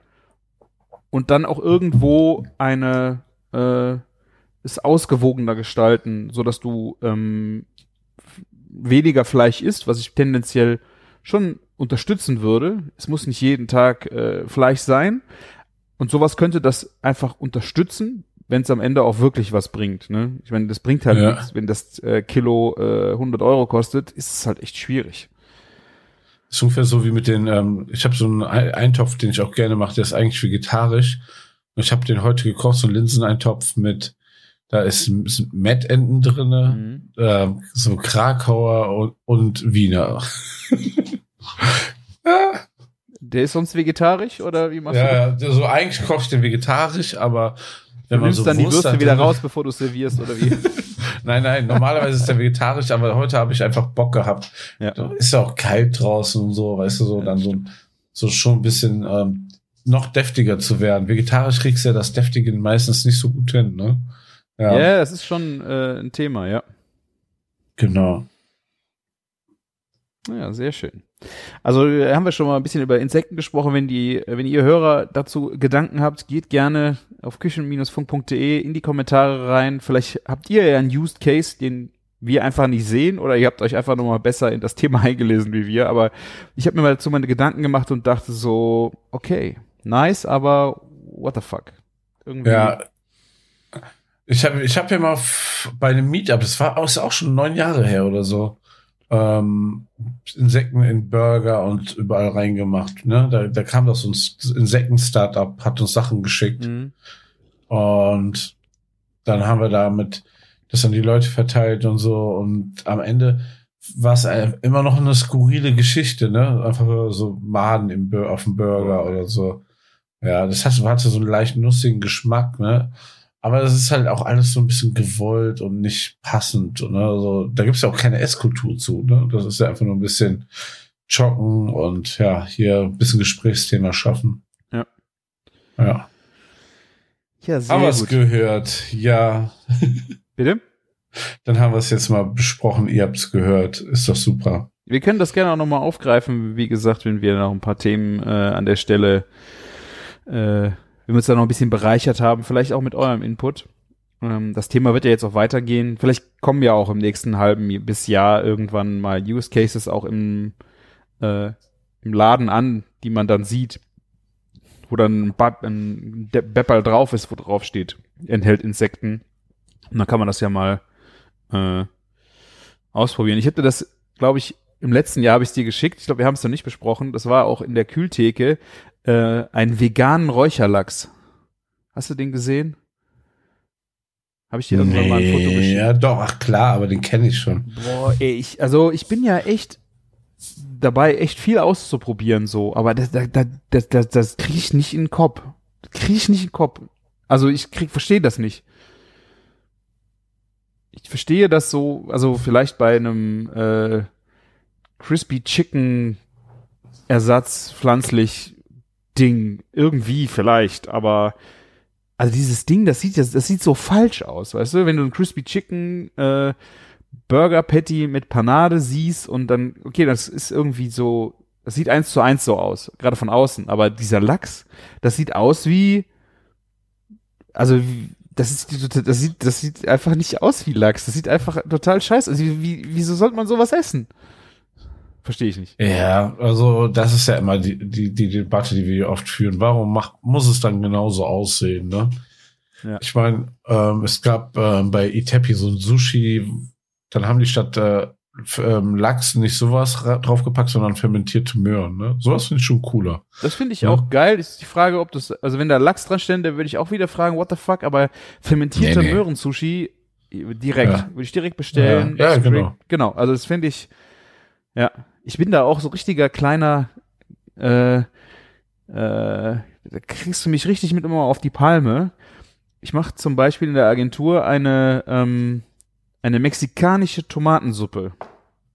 und dann auch irgendwo eine äh, es ausgewogener gestalten, so dass du ähm, weniger Fleisch isst, was ich tendenziell schon unterstützen würde. Es muss nicht jeden Tag äh, Fleisch sein und sowas könnte das einfach unterstützen, wenn es am Ende auch wirklich was bringt. Ne? Ich meine, das bringt halt Ja. nichts, wenn das äh, Kilo äh, 100 Euro kostet, ist es halt echt schwierig. Ist ungefähr so wie mit den, ähm, ich habe so einen Eintopf, den ich auch gerne mache, der ist eigentlich vegetarisch. Und ich habe den heute gekocht, so einen Linseneintopf mit, da ist, ist Mettenten drinne, mhm. äh, so Krakauer und, und Wiener. ja. Der ist sonst vegetarisch oder wie machst ja, du? Ja, so eigentlich koche ich den vegetarisch, aber wenn du man so dann die Würste wieder raus, bevor du servierst oder wie? nein, nein, normalerweise ist der vegetarisch, aber heute habe ich einfach Bock gehabt. Ja. Ist ja auch kalt draußen und so, weißt du, so dann so, so schon ein bisschen ähm, noch deftiger zu werden. Vegetarisch kriegst du ja das Deftige meistens nicht so gut hin, ne? Ja, ja das ist schon äh, ein Thema, ja. Genau. Ja, sehr schön. Also äh, haben wir schon mal ein bisschen über Insekten gesprochen. Wenn die, wenn ihr Hörer dazu Gedanken habt, geht gerne auf küchen-funk.de in die Kommentare rein. Vielleicht habt ihr ja einen Used Case, den wir einfach nicht sehen oder ihr habt euch einfach nochmal besser in das Thema eingelesen wie wir. Aber ich habe mir mal dazu meine Gedanken gemacht und dachte so, okay, nice, aber what the fuck? Irgendwie. Ja. Ich habe ich hab ja mal bei einem Meetup, das war auch schon neun Jahre her oder so, ähm, Insekten in Burger und überall reingemacht. Ne? Da, da kam das uns Insekten-Startup, hat uns Sachen geschickt. Mhm. Und dann haben wir damit das an die Leute verteilt und so. Und am Ende war es immer noch eine skurrile Geschichte, ne? Einfach so Maden im auf dem Burger oder so. Ja, das hatte so einen leicht nussigen Geschmack, ne? Aber das ist halt auch alles so ein bisschen gewollt und nicht passend. Ne? Also, da gibt es ja auch keine Esskultur zu. Ne? Das ist ja einfach nur ein bisschen joggen und ja, hier ein bisschen Gesprächsthema schaffen. Ja. Ja. Ja, sehr haben wir es gehört, ja. Bitte? Dann haben wir es jetzt mal besprochen, ihr habt es gehört. Ist doch super. Wir können das gerne auch nochmal aufgreifen, wie gesagt, wenn wir noch ein paar Themen äh, an der Stelle äh, wenn wir uns da noch ein bisschen bereichert haben, vielleicht auch mit eurem Input. Ähm, das Thema wird ja jetzt auch weitergehen. Vielleicht kommen ja auch im nächsten halben bis Jahr irgendwann mal Use Cases auch im, äh, im Laden an, die man dann sieht, wo dann ein, Bepperl drauf ist, wo drauf steht, enthält Insekten. Und dann kann man das ja mal äh, ausprobieren. Ich hätte das, glaube ich, im letzten Jahr habe ich es dir geschickt. Ich glaube, wir haben es noch nicht besprochen. Das war auch in der Kühltheke äh, einen veganen Räucherlachs. Hast du den gesehen? Habe ich dir irgendwann nee, mal ein Foto geschickt? Ja, doch, ach klar, aber den kenne ich schon. Boah, ey, ich, also ich bin ja echt dabei, echt viel auszuprobieren, so, aber das, das, das, das, das kriege ich nicht in den Kopf. Kriege ich nicht in den Kopf. Also ich krieg, verstehe das nicht. Ich verstehe das so, also vielleicht bei einem äh, Crispy Chicken Ersatz pflanzlich Ding. Irgendwie vielleicht, aber also dieses Ding, das sieht das, das sieht so falsch aus, weißt du? Wenn du ein Crispy Chicken äh, Burger Patty mit Panade siehst und dann, okay, das ist irgendwie so, das sieht eins zu eins so aus, gerade von außen, aber dieser Lachs, das sieht aus wie, also das ist, das sieht, das sieht einfach nicht aus wie Lachs, das sieht einfach total scheiße. Also wie, wieso sollte man sowas essen? Verstehe ich nicht. Ja, also das ist ja immer die, die, die Debatte, die wir oft führen. Warum macht, muss es dann genauso aussehen, ne? Ja. Ich meine, ähm, es gab ähm, bei Itepi so ein Sushi, dann haben die statt äh, ähm, Lachs nicht sowas draufgepackt, sondern fermentierte Möhren. Ne? Sowas finde ich schon cooler. Das finde ich ja. auch geil. Ist die Frage, ob das, also wenn da Lachs dran stände, würde ich auch wieder fragen, what the fuck, aber fermentierte nee, nee. Möhren-Sushi direkt, ja. würde ich direkt bestellen. Ja, ja genau. Genau, also das finde ich, ja, ich bin da auch so richtiger kleiner, äh, äh, da kriegst du mich richtig mit immer auf die Palme. Ich mache zum Beispiel in der Agentur eine, ähm, eine mexikanische Tomatensuppe.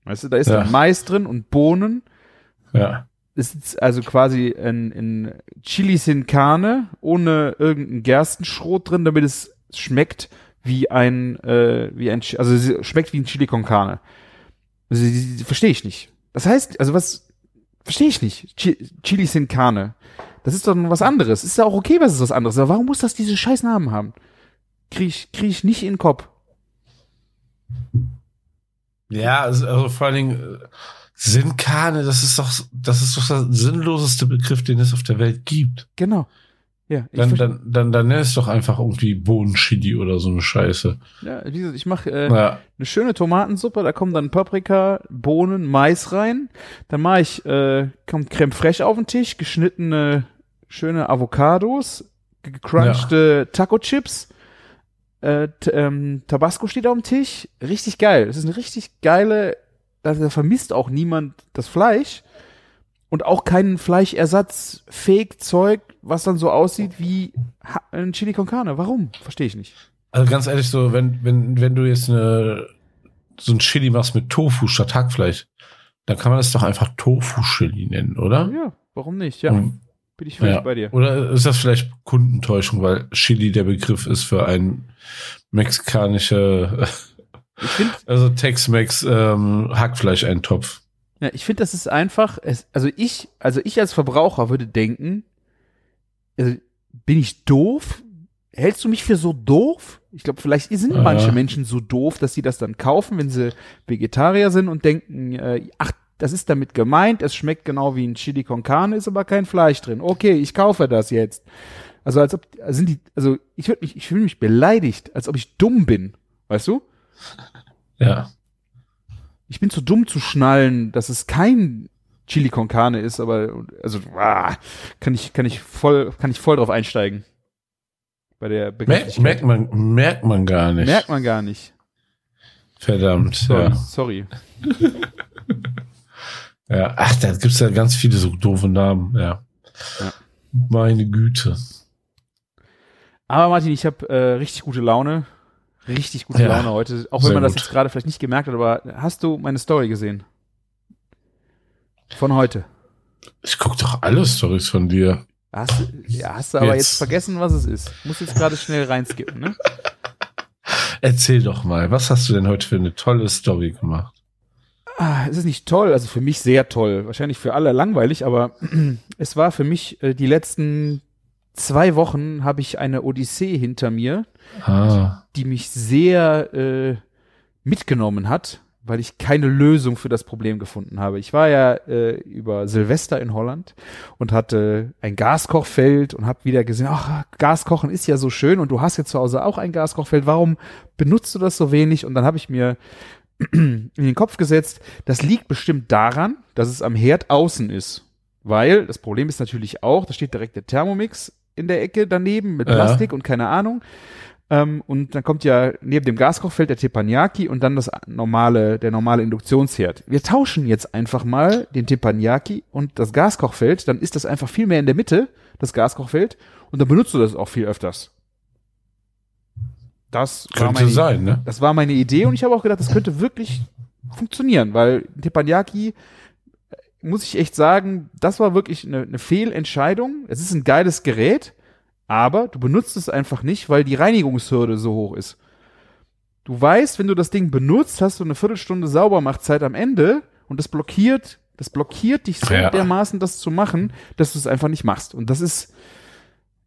Weißt du, da ist ja. dann Mais drin und Bohnen. Ja. Es ist also quasi in, in Chili sin Carne ohne irgendeinen Gerstenschrot drin, damit es schmeckt wie ein, äh, wie ein, also schmeckt wie ein Chili con Carne. Also, verstehe ich nicht. Das heißt, also was, verstehe ich nicht. Ch Chili sin Carne. Das ist doch was anderes. Ist ja auch okay, was ist was anderes. Aber warum muss das diese scheiß Namen haben? Krieg ich, krieg ich nicht in den Kopf. Ja, also, also vor allen Dingen, äh, Sinkane, das ist doch, das ist doch der sinnloseste Begriff, den es auf der Welt gibt. Genau. Ja, ich Dann, dann, dann, dann es doch einfach irgendwie Bohnenchili oder so eine Scheiße. ja, wie gesagt, ich mache äh, Ja, eine schöne Tomatensuppe, da kommen dann Paprika, Bohnen, Mais rein. Dann mache ich, äh, kommt Creme fraiche auf den Tisch, geschnittene schöne Avocados, gecrunchte Taco-Chips, äh, ähm, Tabasco steht auf dem Tisch. Richtig geil. Das ist eine richtig geile, da, da vermisst auch niemand das Fleisch. Und auch kein Fleischersatz, Fake-Zeug, was dann so aussieht wie ein Chili con Carne. Warum? Verstehe ich nicht. also ganz ehrlich, so, wenn, wenn, wenn du jetzt eine, so ein Chili machst mit Tofu statt Hackfleisch, dann kann man das doch einfach Tofu-Chili nennen, oder? Ja, warum nicht? Ja, Und- bin ich völlig ja. bei dir. Oder ist das vielleicht Kundentäuschung, weil Chili der Begriff ist für ein mexikanische, also Tex-Mex ähm, Hackfleisch-Eintopf. ja, ich finde, das ist einfach, es, also ich, also ich als Verbraucher würde denken, also bin ich doof? Hältst du mich für so doof? Ich glaube, vielleicht sind Ja. manche Menschen so doof, dass sie das dann kaufen, wenn sie Vegetarier sind und denken, äh, ach, das ist damit gemeint, es schmeckt genau wie ein Chili con Carne, ist aber kein Fleisch drin. Okay, ich kaufe das jetzt. Also als ob sind die, also ich würde mich, ich fühle mich beleidigt, als ob ich dumm bin, weißt du? Ja. Ich bin zu dumm zu schnallen, dass es kein Chili con Carne ist, aber also ah, kann ich kann ich voll kann ich voll drauf einsteigen. Bei der Merkt, merkt, man, merkt man gar nicht. Merkt man gar nicht. Verdammt. Sorry, Ja. sorry. ja. Ach, da gibt's ja ganz viele so doofe Namen. Ja. Ja. Meine Güte. Aber Martin, ich habe äh, richtig gute Laune. Richtig gute Ja, Laune heute. Auch wenn sehr man das gut. jetzt gerade vielleicht nicht gemerkt hat, aber hast du meine Story gesehen? Von heute. Ich guck doch alle Stories von dir. Hast, du- ja, hast du aber jetzt. Jetzt. vergessen, was es ist. Muss jetzt gerade schnell reinskippen, ne? Erzähl doch mal, was hast du denn heute für eine tolle Story gemacht? Ah, es ist nicht toll, also für mich sehr toll. Wahrscheinlich für alle langweilig, aber es war für mich äh, die letzten zwei Wochen habe ich eine Odyssee hinter mir, Ah, die mich sehr äh, mitgenommen hat, weil ich keine Lösung für das Problem gefunden habe. Ich war ja äh, über Silvester in Holland und hatte ein Gaskochfeld und habe wieder gesehen, ach, Gaskochen ist ja so schön und du hast jetzt zu Hause auch ein Gaskochfeld, warum benutzt du das so wenig? Und dann habe ich mir in den Kopf gesetzt, das liegt bestimmt daran, dass es am Herd außen ist. Weil das Problem ist natürlich auch, da steht direkt der Thermomix in der Ecke daneben mit Ja. Plastik und keine Ahnung. Ähm, und dann kommt ja neben dem Gaskochfeld der Teppanyaki und dann das normale, der normale Induktionsherd. Wir tauschen jetzt einfach mal den Teppanyaki und das Gaskochfeld, dann ist das einfach viel mehr in der Mitte, das Gaskochfeld, und dann benutzt du das auch viel öfters. Das war könnte meine, sein, ne? das war meine Idee und ich habe auch gedacht, das könnte wirklich funktionieren, weil Teppanyaki, äh, muss ich echt sagen, das war wirklich eine, eine Fehlentscheidung. Es ist ein geiles Gerät, aber du benutzt es einfach nicht, weil die Reinigungshürde so hoch ist. Du weißt, wenn du das Ding benutzt, hast du eine Viertelstunde Saubermachtzeit am Ende und das blockiert, das blockiert dich so Ja. dermaßen, das zu machen, dass du es einfach nicht machst. Und das ist,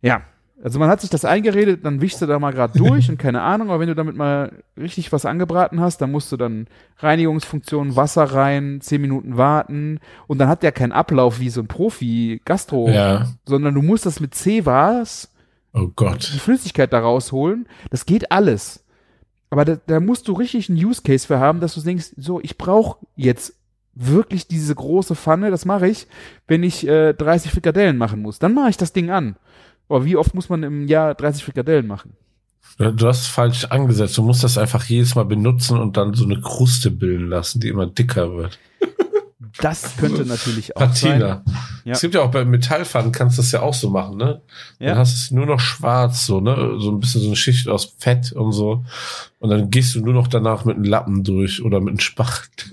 ja, also man hat sich das eingeredet, dann wischst du da mal gerade durch und keine Ahnung, aber wenn du damit mal richtig was angebraten hast, dann musst du dann Reinigungsfunktion, Wasser rein, zehn Minuten warten und dann hat der keinen Ablauf wie so ein Profi-Gastro, Ja. sondern du musst das mit C-Was Oh Gott. die Flüssigkeit da rausholen. Das geht alles. Aber da, da musst du richtig einen Use Case für haben, dass du denkst, so, ich brauche jetzt wirklich diese große Pfanne, das mache ich, wenn ich äh, 30 Frikadellen machen muss. Dann mache ich das Ding an. Aber wie oft muss man im Jahr 30 Frikadellen machen? Du du hast falsch angesetzt. Du musst das einfach jedes Mal benutzen und dann so eine Kruste bilden lassen, die immer dicker wird. Das könnte natürlich auch sein. Patina. Ja. Es gibt ja auch bei Metallpfannen kannst du das ja auch so machen, ne? Ja. Dann hast du es nur noch schwarz, so, ne? So ein bisschen so eine Schicht aus Fett und so. Und dann gehst du nur noch danach mit einem Lappen durch oder mit einem Spacht.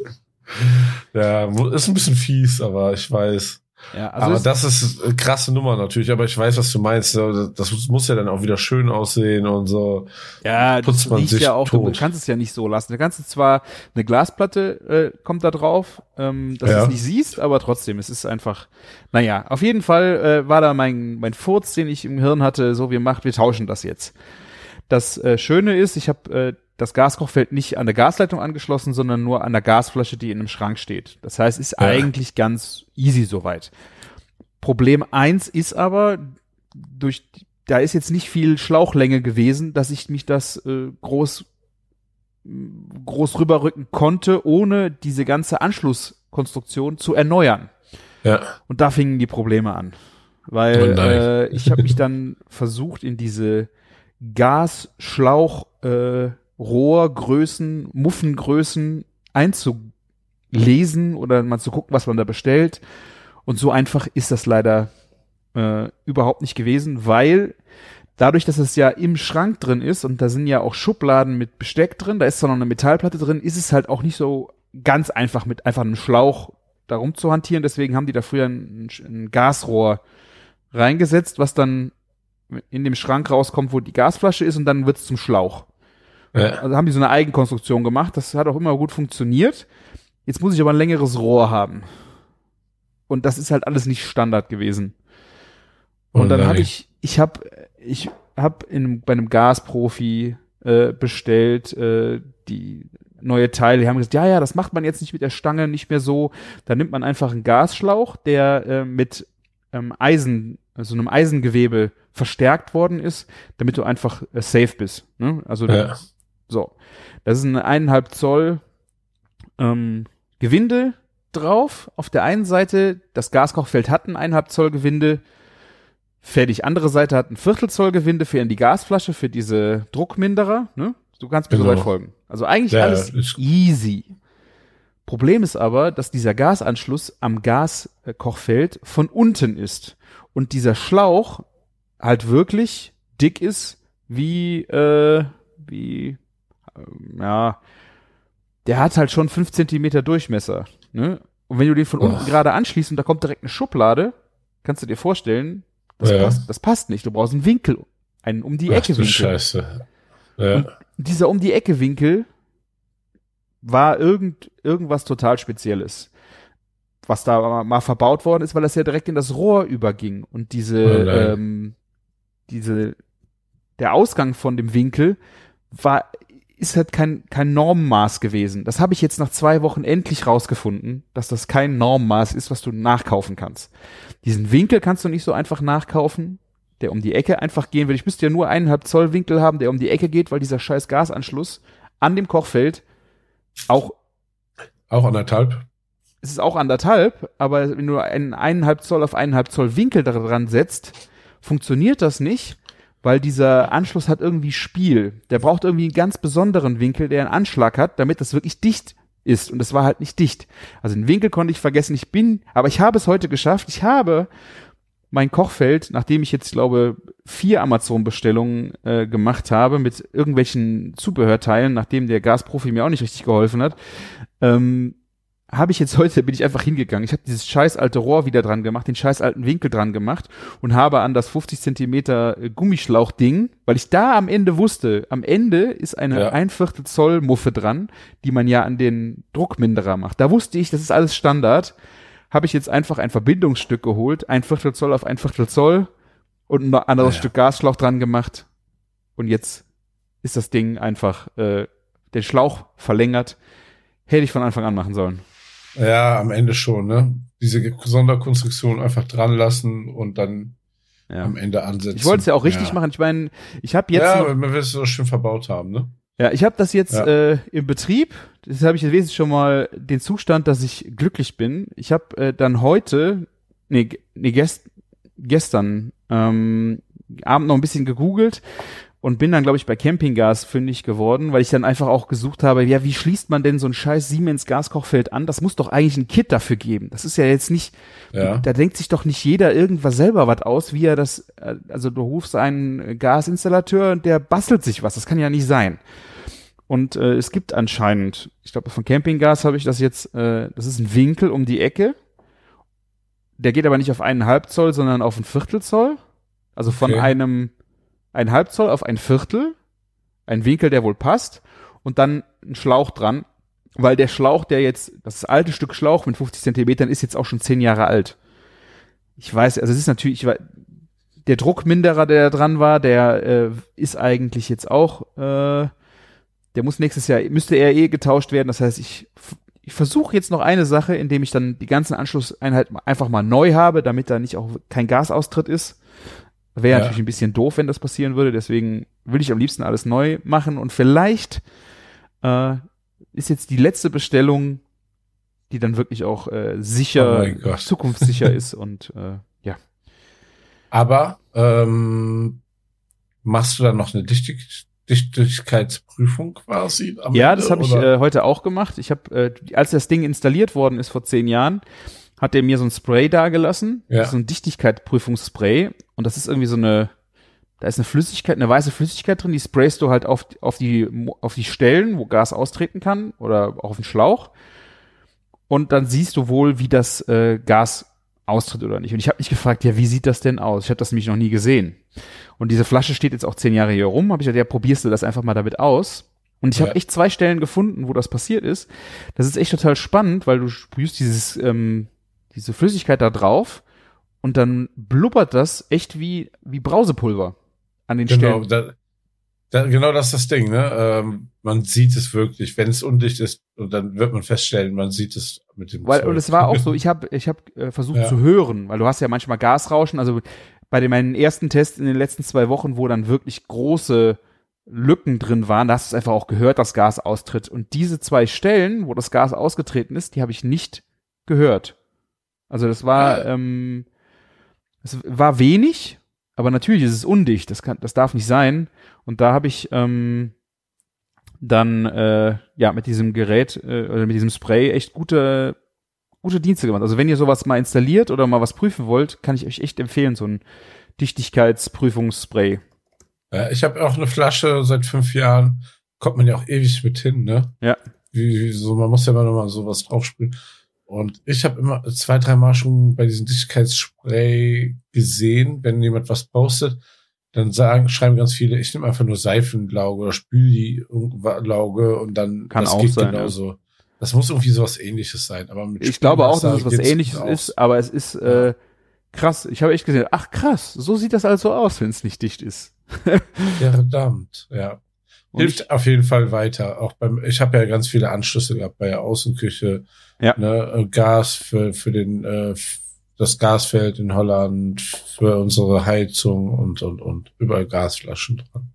ja, ist ein bisschen fies, aber ich weiß. Ja, also aber das ist eine krasse Nummer natürlich, aber ich weiß, was du meinst. ne? Das muss ja dann auch wieder schön aussehen und so. Ja, putzt das man sich ja auch, du tot. kannst es ja nicht so lassen. Du kannst es zwar, eine Glasplatte äh, kommt da drauf, ähm, dass Ja. du es nicht siehst, aber trotzdem, es ist einfach, naja, auf jeden Fall äh, war da mein, mein Furz, den ich im Hirn hatte, so, wir machen, wir tauschen das jetzt. Das äh, Schöne ist, ich habe äh, das Gaskochfeld nicht an der Gasleitung angeschlossen, sondern nur an der Gasflasche, die in einem Schrank steht. Das heißt, ist Ja. eigentlich ganz easy soweit. Problem eins ist aber, durch, da ist jetzt nicht viel Schlauchlänge gewesen, dass ich mich das äh, groß, groß rüberrücken konnte, ohne diese ganze Anschlusskonstruktion zu erneuern. Ja. Und da fingen die Probleme an. Oh Weil nein. äh, ich habe mich dann versucht, in diese Gasschlauch äh, Rohrgrößen, Muffengrößen einzulesen oder mal zu gucken, was man da bestellt. Und so einfach ist das leider äh, überhaupt nicht gewesen, weil dadurch, dass es ja im Schrank drin ist und da sind ja auch Schubladen mit Besteck drin, da ist zwar noch eine Metallplatte drin, ist es halt auch nicht so ganz einfach mit einfach einem Schlauch darum zu hantieren. Deswegen haben die da früher ein, ein Gasrohr reingesetzt, was dann in dem Schrank rauskommt, wo die Gasflasche ist und dann wird's zum Schlauch. Ja. Also haben die so eine Eigenkonstruktion gemacht. Das hat auch immer gut funktioniert. Jetzt muss ich aber ein längeres Rohr haben. Und das ist halt alles nicht Standard gewesen. Und Oh dann habe ich, ich habe, ich habe in bei einem Gasprofi äh, bestellt äh, die neue Teile. Die haben gesagt, ja, ja, das macht man jetzt nicht mit der Stange, nicht mehr so. Da nimmt man einfach einen Gasschlauch, der äh, mit ähm, Eisen, also einem Eisengewebe verstärkt worden ist, damit du einfach äh, safe bist. Ne? Also Ja. So, das ist eine eineinhalb Zoll ähm, Gewinde drauf. Auf der einen Seite, das Gaskochfeld hat ein eineinhalb Zoll Gewinde. Fertig. Andere Seite hat ein Viertel Zoll Gewinde für in die Gasflasche, für diese Druckminderer. Ne? Du kannst mir Genau. soweit folgen. Also eigentlich Ja, alles easy. Problem ist aber, dass dieser Gasanschluss am Gaskochfeld von unten ist. Und dieser Schlauch halt wirklich dick ist, wie, äh, wie, ja, der hat halt schon fünf Zentimeter Durchmesser. Ne? Und wenn du den von unten gerade anschließt und da kommt direkt eine Schublade, kannst du dir vorstellen, das, Ja. passt, das passt nicht. Du brauchst einen Winkel, einen um die Ach Ecke du Winkel. Scheiße. Ja. Und dieser um die Ecke Winkel war irgend, irgendwas total Spezielles. Was da mal- verbaut worden ist, weil das ja direkt in das Rohr überging. Und diese, Oh ähm, diese, der Ausgang von dem Winkel war, ist halt kein, kein Normmaß gewesen. Das habe ich jetzt nach zwei Wochen endlich rausgefunden, dass das kein Normmaß ist, was du nachkaufen kannst. Diesen Winkel kannst du nicht so einfach nachkaufen, der um die Ecke einfach gehen will. Ich müsste ja nur eineinhalb Zoll Winkel haben, der um die Ecke geht, weil dieser scheiß Gasanschluss an dem Kochfeld auch, Auch anderthalb. es ist auch anderthalb, aber wenn du einen eineinhalb Zoll auf eineinhalb Zoll Winkel daran setzt, funktioniert das nicht, weil dieser Anschluss hat irgendwie Spiel. Der braucht irgendwie einen ganz besonderen Winkel, der einen Anschlag hat, damit das wirklich dicht ist. Und das war halt nicht dicht. Also den Winkel konnte ich vergessen. Ich bin, aber ich habe es heute geschafft. Ich habe mein Kochfeld, nachdem ich jetzt, glaube, vier Amazon-Bestellungen äh, gemacht habe mit irgendwelchen Zubehörteilen, nachdem der Gasprofi mir auch nicht richtig geholfen hat, ähm, habe ich jetzt heute, bin ich einfach hingegangen. Ich habe dieses scheiß alte Rohr wieder dran gemacht, den scheiß alten Winkel dran gemacht und habe an das 50 Zentimeter äh, Gummischlauch-Ding, weil ich da am Ende wusste, am Ende ist eine Ja. ein Viertel Zoll Muffe dran, die man ja an den Druckminderer macht. Da wusste ich, das ist alles Standard. Habe ich jetzt einfach ein Verbindungsstück geholt, ein Viertel Zoll auf ein Viertel Zoll und ein anderes Ja. Stück Gasschlauch dran gemacht. Und jetzt ist das Ding einfach äh, den Schlauch verlängert. Hätte ich von Anfang an machen sollen. Ja, am Ende schon, ne? Diese Sonderkonstruktion einfach dran lassen und dann Ja. am Ende ansetzen. Ich wollte es ja auch richtig ja. machen. Ich meine, ich habe jetzt, ja, man will es so schön verbaut haben, ne? ja, ich habe das jetzt Ja. äh, im Betrieb. Das habe ich jetzt wesentlich schon mal den Zustand, dass ich glücklich bin. Ich habe äh, dann heute, nee, nee gest, gestern ähm, Abend noch ein bisschen gegoogelt und bin dann, glaube ich, bei Campinggas fündig geworden, weil ich dann einfach auch gesucht habe, ja, wie schließt man denn so ein scheiß Siemens Gaskochfeld an? Das muss doch eigentlich ein Kit dafür geben. Das ist ja jetzt nicht, Ja. da denkt sich doch nicht jeder irgendwas selber was aus, wie er das, äh, also du rufst einen Gasinstallateur und der bastelt sich was. Das kann ja nicht sein. Und äh, es gibt anscheinend, ich glaube von Campinggas habe ich das jetzt, äh, das ist ein Winkel um die Ecke. Der geht aber nicht auf einen Halb Zoll, sondern auf ein Viertel Zoll. Also von Okay. einem ein Halb Zoll auf ein Viertel. Ein Winkel, der wohl passt. Und dann ein Schlauch dran. Weil der Schlauch, der jetzt, das alte Stück Schlauch mit 50 Zentimetern ist jetzt auch schon zehn Jahre alt. Ich weiß, also es ist natürlich, ich weiß, der Druckminderer, der da dran war, der äh, ist eigentlich jetzt auch, äh, der muss nächstes Jahr, müsste er eh getauscht werden. Das heißt, ich, ich versuche jetzt noch eine Sache, indem ich dann die ganzen Anschlusseinheiten einfach mal neu habe, damit da nicht auch kein Gasaustritt ist. Wäre Ja. natürlich ein bisschen doof, wenn das passieren würde. Deswegen will ich am liebsten alles neu machen. Und vielleicht äh, ist jetzt die letzte Bestellung, die dann wirklich auch äh, Oh sicher, Gott. zukunftssicher ist. Und äh, ja. Aber ähm, machst du dann noch eine Dichtig Dichtigkeitsprüfung quasi? Am Ja, Ende, das habe ich äh, heute auch gemacht. Ich habe, äh, als das Ding installiert worden ist vor zehn Jahren, hat er mir so ein Spray dagelassen, Ja. so ein Dichtigkeitsprüfungsspray. Und das ist irgendwie so eine, da ist eine Flüssigkeit, eine weiße Flüssigkeit drin, die sprayst du halt auf, auf die, auf die Stellen, wo Gas austreten kann oder auch auf den Schlauch. Und dann siehst du wohl, wie das äh, Gas austritt oder nicht. Und ich habe mich gefragt, ja, wie sieht das denn aus? Ich habe das nämlich noch nie gesehen. Und diese Flasche steht jetzt auch zehn Jahre hier rum. Habe ich gesagt, ja, probierst du das einfach mal damit aus. Und ich Ja. habe echt zwei Stellen gefunden, wo das passiert ist. Das ist echt total spannend, weil du sprühst dieses, ähm, diese Flüssigkeit da drauf und dann blubbert das echt wie, wie Brausepulver an den Genau, Stellen. da, da, genau das ist das Ding, ne? Ähm, man sieht es wirklich, wenn es undicht ist, und dann wird man feststellen, man sieht es mit dem Weil, Zeug. und es war auch so, ich habe ich hab, äh, versucht Ja. zu hören, weil du hast ja manchmal Gasrauschen. Also bei den, meinen ersten Tests in den letzten zwei Wochen, wo dann wirklich große Lücken drin waren, da hast du es einfach auch gehört, dass Gas austritt. Und diese zwei Stellen, wo das Gas ausgetreten ist, die habe ich nicht gehört. Also das war, Ah. ähm, es war wenig, aber natürlich ist es undicht. Das kann, das darf nicht sein. Und da habe ich ähm, dann äh, ja mit diesem Gerät äh, oder mit diesem Spray echt gute gute Dienste gemacht. Also wenn ihr sowas mal installiert oder mal was prüfen wollt, kann ich euch echt empfehlen, so ein Dichtigkeitsprüfungsspray. Ja, ich habe auch eine Flasche seit fünf Jahren, kommt man ja auch ewig mit hin, ne? Ja. Wie, wie so, man muss ja mal sowas draufsprühen. Und ich habe immer zwei, dreimal schon bei diesem Dichtigkeitsspray gesehen, wenn jemand was postet, dann sagen, schreiben ganz viele, ich nehme einfach nur Seifenlauge oder Spüli-Lauge und dann Kann das auch geht sein, genauso. Das muss irgendwie sowas ähnliches sein. Aber mit Ich glaube auch, dass es was ähnliches ist, aber es ist äh, krass. Ich habe echt gesehen, ach krass, so sieht das also aus, wenn es nicht dicht ist. Ja, verdammt, ja. Hilft auf jeden Fall weiter. Auch beim, ich habe ja ganz viele Anschlüsse gehabt bei der Außenküche. Ja. Ne, äh, Gas für, für den, äh, das Gasfeld in Holland, für unsere Heizung und, und, und überall Gasflaschen dran.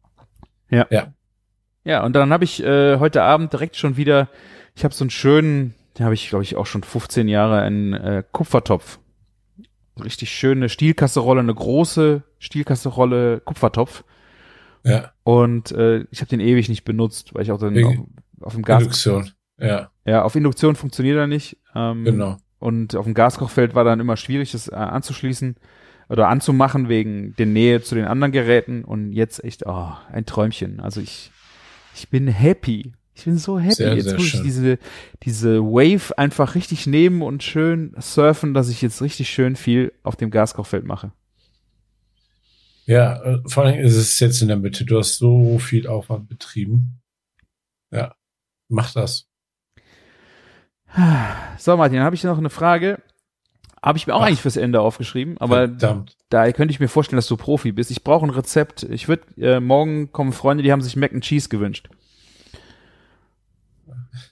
ja, und dann habe ich äh, heute Abend direkt schon wieder, ich habe so einen schönen, den habe ich glaube ich auch schon 15 Jahre, einen äh, Kupfertopf. Richtig schöne Stielkasserolle, eine große Stielkasserolle Kupfertopf. Ja, Und äh, ich habe den ewig nicht benutzt, weil ich auch dann auf, auf dem Gas, Induktion. Ja, ja, auf Induktion funktioniert er nicht. Ähm, genau. Und auf dem Gaskochfeld war dann immer schwierig, das äh, anzuschließen oder anzumachen wegen der Nähe zu den anderen Geräten. Und jetzt echt, oh, ein Träumchen. Also ich, ich bin happy. Ich bin so happy. Sehr, jetzt sehr muss ich schön. diese, diese Wave einfach richtig nehmen und schön surfen, dass ich jetzt richtig schön viel auf dem Gaskochfeld mache. Ja, äh, vor allem ist es jetzt in der Mitte. Du hast so viel Aufwand betrieben. Ja, mach das. So, Martin, dann habe ich noch eine Frage. Habe ich mir auch Ach. eigentlich fürs Ende aufgeschrieben, aber Verdammt. da könnte ich mir vorstellen, dass du Profi bist. Ich brauche ein Rezept. Ich würde, äh, morgen kommen Freunde, die haben sich Mac and Cheese gewünscht.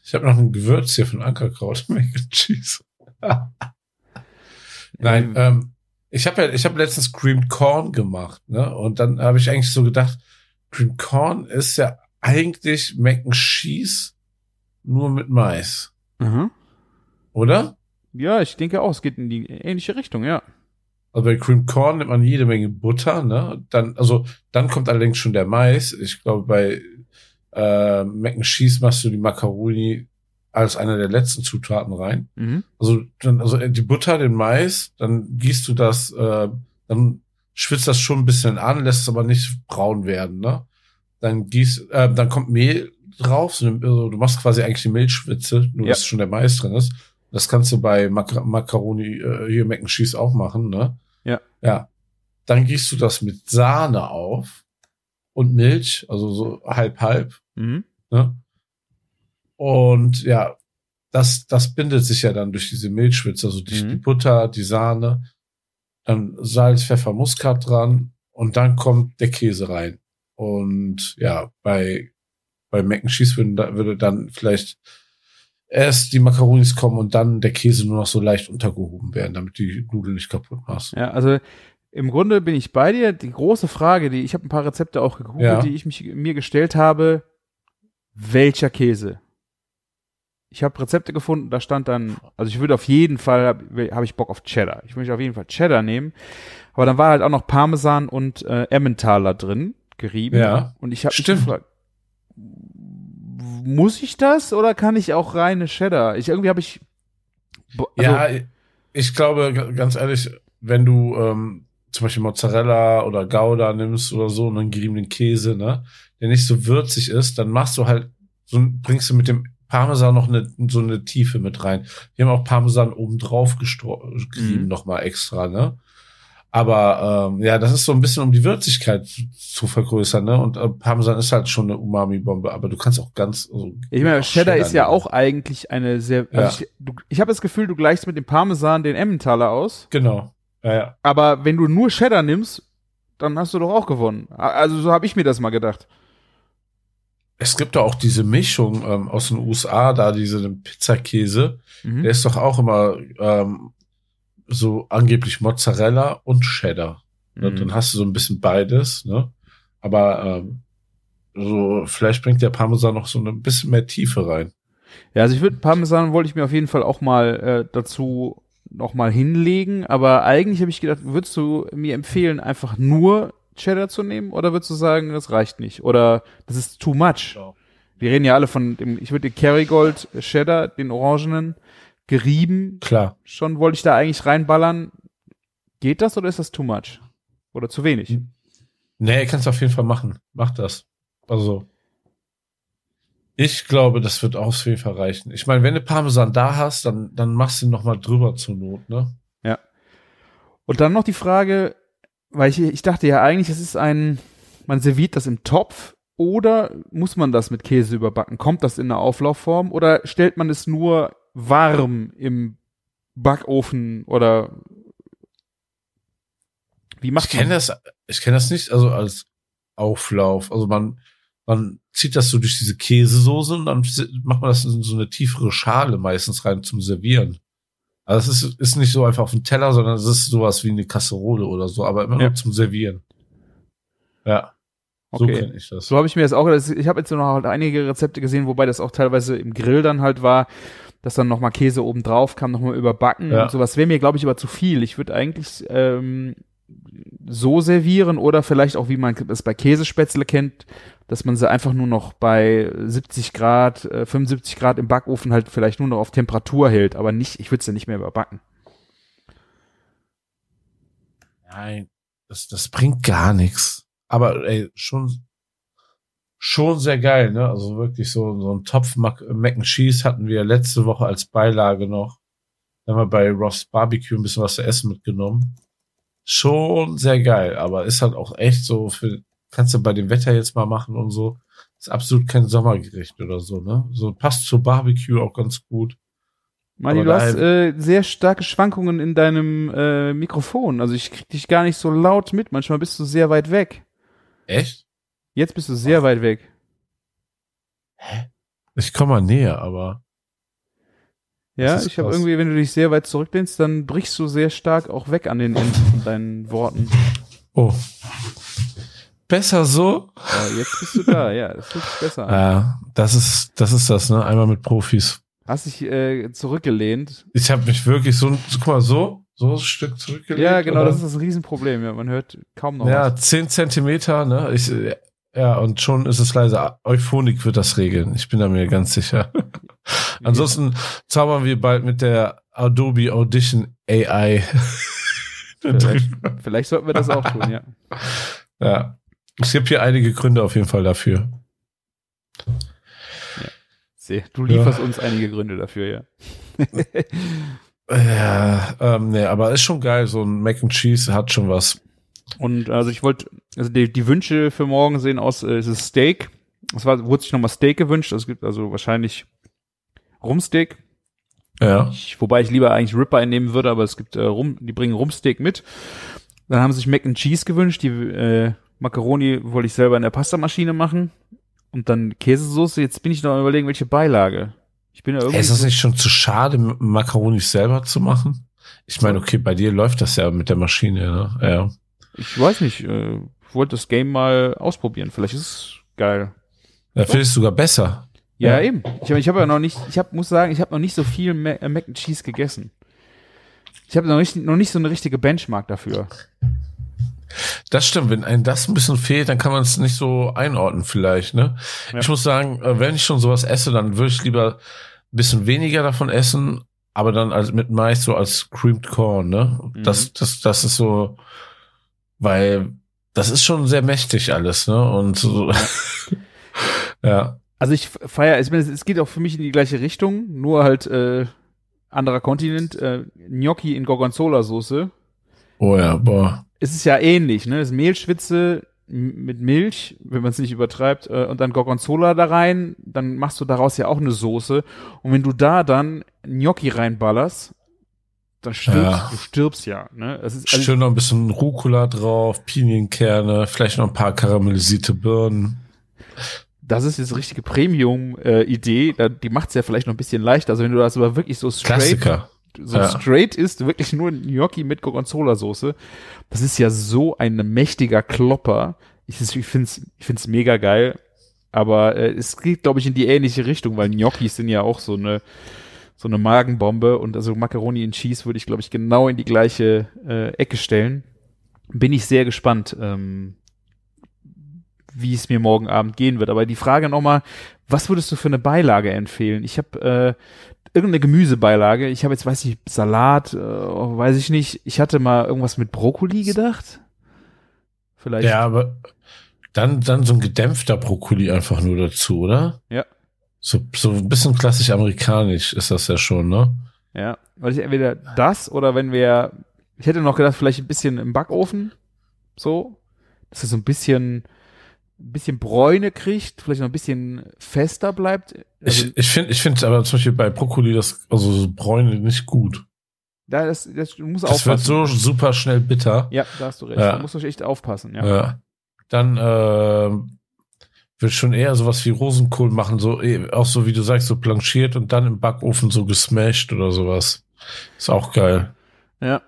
Ich habe noch ein Gewürz hier von Ankerkraut. Mac and Cheese. Nein, ähm, ich habe ja, ich habe letztens Creamed Corn gemacht, ne? Und dann habe ich eigentlich so gedacht, Creamed Corn ist ja eigentlich Mac and Cheese nur mit Mais, Mhm. oder? Ja, ich denke auch, es geht in die ähnliche Richtung, ja. Also bei Creamed Corn nimmt man jede Menge Butter, ne? Dann, also dann kommt allerdings schon der Mais. Ich glaube, bei äh, Mac and Cheese machst du die Macaroni als eine der letzten Zutaten rein. Mhm. Also, dann, also die Butter, den Mais, dann gießt du das, äh, dann schwitzt das schon ein bisschen an, lässt es aber nicht braun werden, ne? Dann gießt, äh, dann kommt Mehl drauf, so, also du machst quasi eigentlich die Milchschwitze, nur Ja. dass schon der Mais drin ist. Das kannst du bei Mac Macaroni, äh, hier Mac Cheese auch machen, ne? Ja. Ja. Dann gießt du das mit Sahne auf und Milch, also so halb halb, Mhm. Ne? Und ja, das, das bindet sich ja dann durch diese Milchschwitze, also durch Mhm. die Butter, die Sahne, dann Salz, Pfeffer, Muskat dran und dann kommt der Käse rein. Und ja, bei, bei Mac and Cheese würden, da- würde dann vielleicht erst die Makaronis kommen und dann der Käse nur noch so leicht untergehoben werden, damit die Nudeln nicht kaputt machst. Ja, also Im Grunde bin ich bei dir. Die große Frage, die ich habe ein paar Rezepte auch gegoogelt, Ja. die ich mich, mir gestellt habe, welcher Käse? Ich habe Rezepte gefunden, da stand dann, also ich würde auf jeden Fall, habe hab ich Bock auf Cheddar. Ich möchte auf jeden Fall Cheddar nehmen. Aber dann war halt auch noch Parmesan und äh, Emmentaler drin, gerieben. Ja. Und ich habe mich gefragt, muss ich das oder kann ich auch reine Cheddar? Ich irgendwie habe ich also, ja, ich glaube, ganz ehrlich, wenn du ähm, zum Beispiel Mozzarella oder Gouda nimmst oder so und einen geriebenen Käse, ne, der nicht so würzig ist, dann machst du halt, so bringst du mit dem Parmesan noch eine, so eine Tiefe mit rein. Wir haben auch Parmesan oben drauf gerieben, Mhm. nochmal extra, ne? Aber ähm, ja, das ist so ein bisschen, um die Würzigkeit zu, vergrößern, ne? Und äh, Parmesan ist halt schon eine Umami-Bombe, aber du kannst auch ganz. Also, Ich meine, Cheddar ist ja auch eigentlich eine sehr. Ja. Also ich du, ich habe das Gefühl, du gleichst mit dem Parmesan den Emmentaler aus. Genau. Ja, ja. Aber wenn du nur Cheddar nimmst, dann hast du doch auch gewonnen. Also so habe ich mir das mal gedacht. Es gibt da auch diese Mischung ähm, aus den USA, da diese Pizzakäse, Mhm. der ist doch auch immer ähm, so angeblich Mozzarella und Cheddar. Ne? Mhm. Dann hast du so ein bisschen beides, ne? Aber ähm, so vielleicht bringt der Parmesan noch so ein bisschen mehr Tiefe rein. Ja, also ich würde Parmesan wollte ich mir auf jeden Fall auch mal äh, dazu noch mal hinlegen, aber eigentlich habe ich gedacht, würdest du mir empfehlen, einfach nur Cheddar zu nehmen oder würdest du sagen, das reicht nicht oder das ist too much? Wir reden ja alle von dem, ich würde den Kerrygold Cheddar, den orangenen, gerieben, Klar. schon wollte ich da eigentlich reinballern. Geht das oder ist das too much? Oder zu wenig? Nee, kannst du auf jeden Fall machen. Mach das. Also. Ich glaube, das wird auf jeden Fall reichen. Ich meine, wenn du Parmesan da hast, dann, dann machst du ihn noch mal drüber zur Not, ne? Und dann noch die Frage, weil ich, ich dachte ja eigentlich, es ist ein, man serviert das im Topf oder muss man das mit Käse überbacken? Kommt das in eine Auflaufform oder stellt man es nur warm im Backofen oder wie Ich macht kenne man das, ich kenne das nicht, also als Auflauf. Also man, man zieht das so durch diese Käsesoße und dann macht man das in so eine tiefere Schale meistens rein zum Servieren. Also es ist, ist nicht so einfach auf dem Teller, sondern es ist sowas wie eine Kasserole oder so, aber immer Ja. nur zum Servieren. Ja. So Okay. kenne ich das. So habe ich mir das auch, ich habe jetzt noch halt einige Rezepte gesehen, wobei das auch teilweise im Grill dann halt war, dass dann nochmal Käse oben drauf kam, nochmal überbacken Ja. und sowas. Wäre mir, glaube ich, aber zu viel. Ich würde eigentlich ähm, so servieren oder vielleicht auch, wie man das bei Käsespätzle kennt, dass man sie einfach nur noch bei 70 Grad, äh, 75 Grad im Backofen halt vielleicht nur noch auf Temperatur hält, aber nicht, ich würde sie nicht mehr überbacken. Nein, das, das bringt gar nichts. Aber ey, schon, schon sehr geil, ne? Also wirklich so, so ein Topf Mac, Mac and Cheese hatten wir letzte Woche als Beilage noch. Dann haben wir bei Ross Barbecue ein bisschen was zu essen mitgenommen. Schon sehr geil, aber ist halt auch echt so für, kannst du bei dem Wetter jetzt mal machen und so. Ist absolut kein Sommergericht oder so, ne? So passt zu Barbecue auch ganz gut. Mani, du hast daher- äh, sehr starke Schwankungen in deinem äh, Mikrofon. Also ich krieg dich gar nicht so laut mit. Manchmal bist du sehr weit weg. Echt? Jetzt bist du sehr weit weg. Ich komme mal näher, aber. Ja, ich habe irgendwie, wenn du dich sehr weit zurücklehnst, dann brichst du sehr stark auch weg an den Enden von deinen Worten. Oh. Besser so? Aber jetzt bist du da, ja, das fühlt sich besser an. Ja, das ist, das ist das, ne? Einmal mit Profis. Hast dich äh, zurückgelehnt. Ich habe mich wirklich so, guck mal, so, so ein Stück zurückgelegt. Ja, genau, oder? das ist das Riesenproblem. Ja, man hört kaum noch Ja, was. zehn Zentimeter, ne? Ich, ja, und schon ist es leise. Euphonik wird das regeln. Ich bin da mir ganz sicher. Ansonsten zaubern wir bald mit der Adobe Audition AI. Vielleicht, vielleicht sollten wir das auch tun, ja. ja. Es gibt hier einige Gründe auf jeden Fall dafür. Seh, Du lieferst uns einige Gründe dafür, ja. Ja, ähm, nee, aber ist schon geil. So ein Mac and Cheese hat schon was. Und also ich wollte, also die, die Wünsche für morgen sehen aus, äh, es ist Steak. Es war, wurde sich nochmal Steak gewünscht. Es gibt also wahrscheinlich Rumsteak. Ja. Ich, wobei ich lieber eigentlich Ribeye nehmen würde, aber es gibt äh, Rum, die bringen Rumsteak mit. Dann haben sie sich Mac and Cheese gewünscht. Die äh, Macaroni wollte ich selber in der Pastamaschine machen. Und dann Käsesoße. Jetzt bin ich noch am überlegen, welche Beilage. Ich bin ja irgendwie. Ist das nicht schon zu schade, Makaronis selber zu machen? Ich meine, okay, bei dir läuft das ja mit der Maschine, ne? Ja. Ich weiß nicht, äh, ich wollte das Game mal ausprobieren. Vielleicht ist es geil. Da finde ich es sogar besser. Ja, eben. Ich, ich habe ja noch nicht, ich hab, muss sagen, ich habe noch nicht so viel Mac, Mac and Cheese gegessen. Ich habe noch nicht, noch nicht so eine richtige Benchmark dafür. Das stimmt, wenn einem das ein bisschen fehlt, dann kann man es nicht so einordnen vielleicht, ne? Ja. Ich muss sagen, äh, wenn ich schon sowas esse, dann würde ich lieber ein bisschen weniger davon essen, aber dann als mit Mais so als Creamed Corn, ne? Mhm. Das, das, das ist so, weil das ist schon sehr mächtig alles, ne? Und so, ja. Also ich feiere, ich meine, es- es geht auch für mich in die gleiche Richtung, nur halt äh, anderer Kontinent, äh, Gnocchi in Gorgonzola-Soße. Oh ja, boah. Es ist ja ähnlich, ne? Es ist Mehlschwitze mit Milch, wenn man es nicht übertreibt, äh, und dann Gorgonzola da rein, dann machst du daraus ja auch eine Soße. Und wenn du da dann Gnocchi reinballerst, dann stirbst Ja. du stirbst ja, ne? Es ist, also Schön noch ein bisschen Rucola drauf, Pinienkerne, vielleicht noch ein paar karamellisierte Birnen. das ist jetzt richtige Premium-Idee. Da die macht's ja vielleicht noch ein bisschen leichter. Also wenn du das aber wirklich so straight Klassiker. So Ja. straight ist, wirklich nur Gnocchi mit Gorgonzola-Soße. Das ist ja so ein mächtiger Klopper. Ich, ich finde es ich find's mega geil. Aber äh, es geht, glaube ich, in die ähnliche Richtung, weil Gnocchis sind ja auch so eine, so eine Magenbombe. Und also Macaroni and Cheese würde ich, glaube ich, genau in die gleiche äh, Ecke stellen. Bin ich sehr gespannt, ähm, wie es mir morgen Abend gehen wird. Aber die Frage nochmal, was würdest du für eine Beilage empfehlen? Ich habe äh, irgendeine Gemüsebeilage. Ich habe jetzt, weiß ich, Salat, äh, weiß ich nicht. Ich hatte mal irgendwas mit Brokkoli gedacht. Vielleicht. Ja, aber dann, dann so ein gedämpfter Brokkoli einfach nur dazu, oder? Ja. So, so ein bisschen klassisch amerikanisch ist das ja schon, ne? Ja. Weil ich entweder das oder wenn wir, ich hätte noch gedacht, vielleicht ein bisschen im Backofen. So. Dass es so ein bisschen, ein bisschen Bräune kriegt, vielleicht noch ein bisschen fester bleibt. Also, Ich, ich finde, ich finde aber zum Beispiel bei Brokkoli das, also so Bräune nicht gut. da, das, das du musst Das wird aufpassen. so super schnell bitter. ja, da hast du recht. Ja. Da musst du echt aufpassen, ja. Ja. Dann äh, wird schon eher sowas wie Rosenkohl machen, so eh, auch so wie du sagst, so blanchiert und dann im Backofen so gesmashed oder sowas. Ist auch geil. Ja.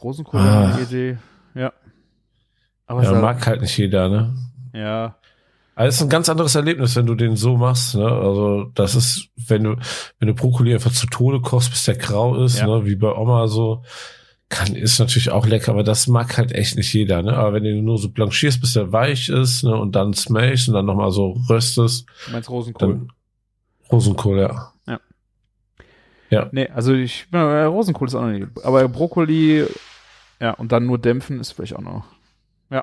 Rosenkohl, Ah. Idee. Ja. Aber Ja, mag halt nicht jeder, ne? Ja. Aber es ist ein ganz anderes Erlebnis, wenn du den so machst, ne? Also, das ist, wenn du, wenn du Brokkoli einfach zu Tode kochst, bis der grau ist, Ja. ne? Wie bei Oma so, kann, ist natürlich auch lecker, aber das mag halt echt nicht jeder, ne? Aber wenn du nur so blanchierst, bis der weich ist, ne? Und dann smashst und dann nochmal so röstest, Du meinst Rosenkohl? dann Rosenkohl, ja. nee, also ich, ja, Rosenkohl ist auch noch nicht. Aber Brokkoli, ja, und dann nur dämpfen ist vielleicht auch noch.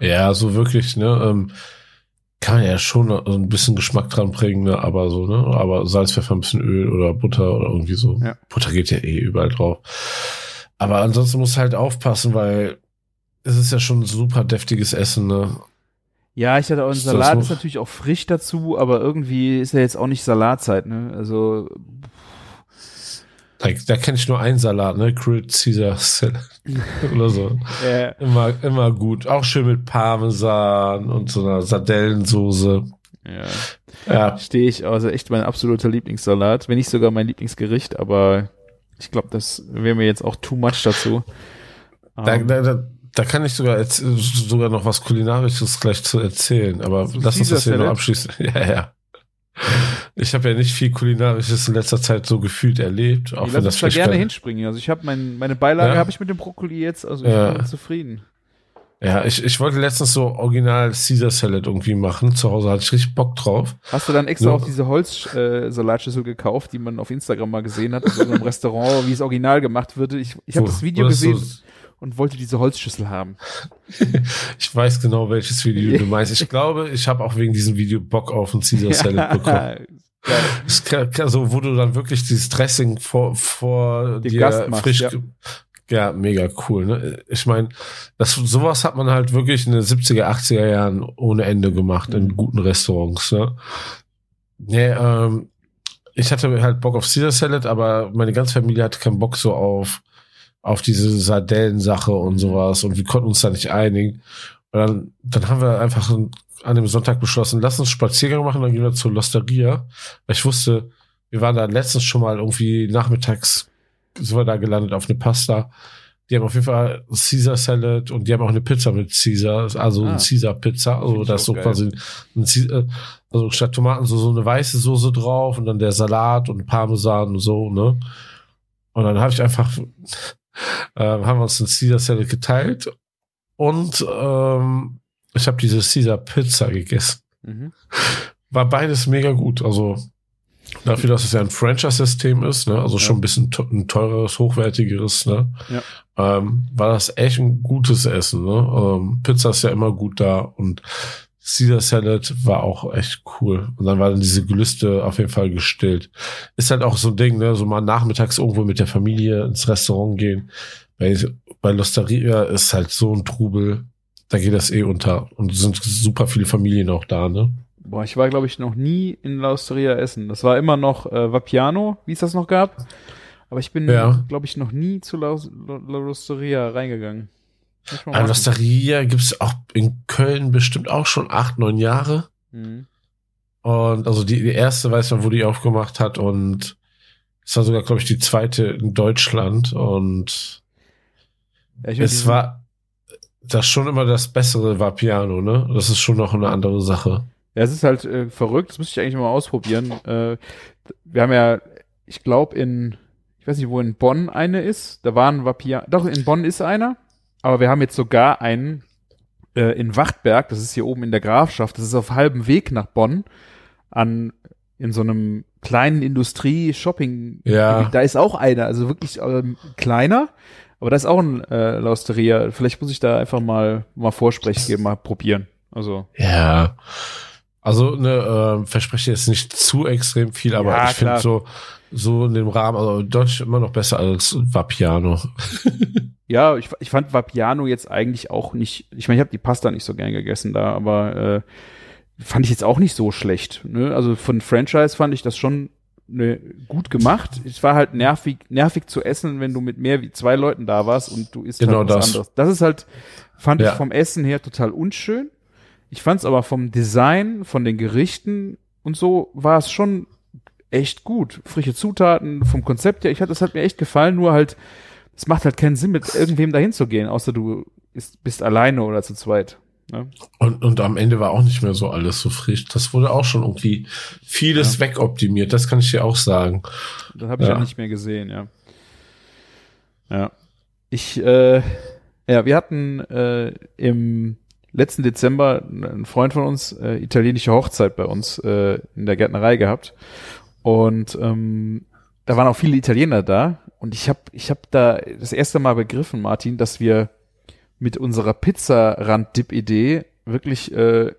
Ja, so wirklich, ne? Ähm, kann man ja schon so ein bisschen Geschmack dran bringen, ne? Aber so, ne? Aber Salz, Pfeffer, ein bisschen Öl oder Butter oder irgendwie so. Ja. Butter geht ja eh überall drauf. Aber ansonsten musst du halt aufpassen, weil es ist ja schon ein super deftiges Essen, ne? Ja, ich hatte auch einen Salat, muss- ist natürlich auch frisch dazu, aber irgendwie ist ja jetzt auch nicht Salatzeit, ne? Also, Da, da kenne ich nur einen Salat, ne? Grilled Caesar Salad oder so. äh, Immer, immer gut. Auch schön mit Parmesan und so einer Sardellensoße. ja, Ja, stehe ich, also echt mein absoluter Lieblingssalat, wenn nicht sogar mein Lieblingsgericht, aber ich glaube, das wäre mir jetzt auch too much dazu. Da, Ähm, da, da, da kann ich sogar jetzt sogar noch was Kulinarisches gleich zu erzählen, aber lass uns das hier noch abschließen. Ja, ja. Ich habe ja nicht viel Kulinarisches in letzter Zeit so gefühlt erlebt, auch ich wenn das da gerne hinspringen. Also ich habe mein, meine Beilage Ja? habe ich mit dem Brokkoli jetzt, also ich Ja. bin zufrieden. Ja, ich, ich wollte letztens so original Caesar Salad irgendwie machen. Zu Hause hatte ich richtig Bock drauf. Hast du dann extra Ja. auch diese Holz-Salatschüssel gekauft, die man auf Instagram mal gesehen hat, in einem Restaurant, wie es original gemacht würde? Ich, ich habe das Video gesehen So, und wollte diese Holzschüssel haben. ich weiß genau, welches Video du meinst. Ich glaube, ich habe auch wegen diesem Video Bock auf ein Caesar Salad bekommen. Geil. Das kann, kann, so, wo du dann wirklich dieses Dressing vor, vor Dem dir Gast machst, frisch. ja. Ja, mega cool. Ne? Ich meine, das sowas hat man halt wirklich in den 70er, 80er Jahren ohne Ende gemacht in Mhm. guten Restaurants. Ne? Nee, ähm, ich hatte halt Bock auf Caesar Salad, aber meine ganze Familie hatte keinen Bock so auf auf diese Sardellen-Sache und sowas und wir konnten uns da nicht einigen. Und dann, dann haben wir einfach an dem Sonntag beschlossen, lass uns Spaziergang machen, dann gehen wir zur Losteria. Weil ich wusste, wir waren da letztens schon mal irgendwie nachmittags, sind wir da gelandet auf eine Pasta. Die haben auf jeden Fall Caesar Salad und die haben auch eine Pizza mit Caesar, also Ah. eine Caesar Pizza. Also Find ich da ist so geil. quasi ein Caesar, also statt Tomaten so, so eine weiße Soße drauf und dann der Salat und Parmesan und so, ne? Und dann habe ich einfach, äh, haben wir uns einen Caesar Salad geteilt und ähm, ich habe diese Caesar Pizza gegessen. Mhm. War beides mega gut. Also dafür, dass es ja ein Franchise-System ist, ne? also Ja. schon ein bisschen ein teureres, hochwertigeres, ne? Ja. ähm, war das echt ein gutes Essen. Ne? Ähm, Pizza ist ja immer gut da und Caesar Salad war auch echt cool. Und dann war dann diese Gelüste auf jeden Fall gestillt. Ist halt auch so ein Ding, ne? so mal nachmittags irgendwo mit der Familie ins Restaurant gehen. Bei, bei Losteria ist halt so ein Trubel, da geht das eh unter. Und es sind super viele Familien auch da, ne? Boah, ich war, glaube ich, noch nie in La Osteria essen. Das war immer noch äh, Vapiano, wie es das noch gab. Aber ich bin, Ja. glaube ich, noch nie zu La, La, La Osteria reingegangen. Machen. Losteria gibt's auch in Köln bestimmt auch schon acht, neun Jahre. Mhm. Und also die, die erste weiß man, wo die aufgemacht hat und es war sogar, glaube ich, die zweite in Deutschland und Ja, es war das schon immer das bessere war Piano, ne? Das ist schon noch eine andere Sache. Ja, es ist halt äh, verrückt, das müsste ich eigentlich mal ausprobieren. Äh, wir haben ja, ich glaube, in, ich weiß nicht, wo in Bonn eine ist. Da waren Vapiano, doch, in Bonn ist einer. Aber wir haben jetzt sogar einen äh, in Wachtberg, das ist hier oben in der Grafschaft, das ist auf halbem Weg nach Bonn, an, in so einem kleinen Industrie-Shopping. Ja. Da ist auch einer, also wirklich ähm, kleiner. Aber da ist auch ein äh, Lausteria. Vielleicht muss ich da einfach mal, mal Vorsprech geben, mal probieren. Also. Ja. Also ne, äh, verspreche jetzt nicht zu extrem viel, aber Ja, ich finde so so in dem Rahmen, also Deutsch immer noch besser als Vapiano. Ja, ich, ich fand Vapiano jetzt eigentlich auch nicht, ich meine, ich habe die Pasta nicht so gern gegessen da, aber äh, fand ich jetzt auch nicht so schlecht. Ne? Also von Franchise fand ich das schon ne, gut gemacht. Es war halt nervig, nervig zu essen, wenn du mit mehr wie zwei Leuten da warst und du isst Genau halt was das. anderes. Das ist halt, fand Ja. ich vom Essen her total unschön. Ich fand es aber vom Design, von den Gerichten und so war es schon echt gut. Frische Zutaten, vom Konzept her, ich hatte, das hat mir echt gefallen, nur halt, es macht halt keinen Sinn, mit irgendwem dahin zu gehen, außer du ist, bist alleine oder zu zweit. Ne? Und, und am Ende war auch nicht mehr so alles so frisch. Das wurde auch schon irgendwie vieles wegoptimiert, das kann ich dir auch sagen. Das habe ich ja. Ja. nicht mehr gesehen, ja. Ja. Ich, äh, ja, wir hatten äh, im letzten Dezember ein Freund von uns äh, italienische Hochzeit bei uns äh, in der Gärtnerei gehabt. Und ähm, da waren auch viele Italiener da. Und ich habe ich hab da das erste Mal begriffen, Martin, dass wir mit unserer Pizzarand-Dip-Idee wirklich, äh,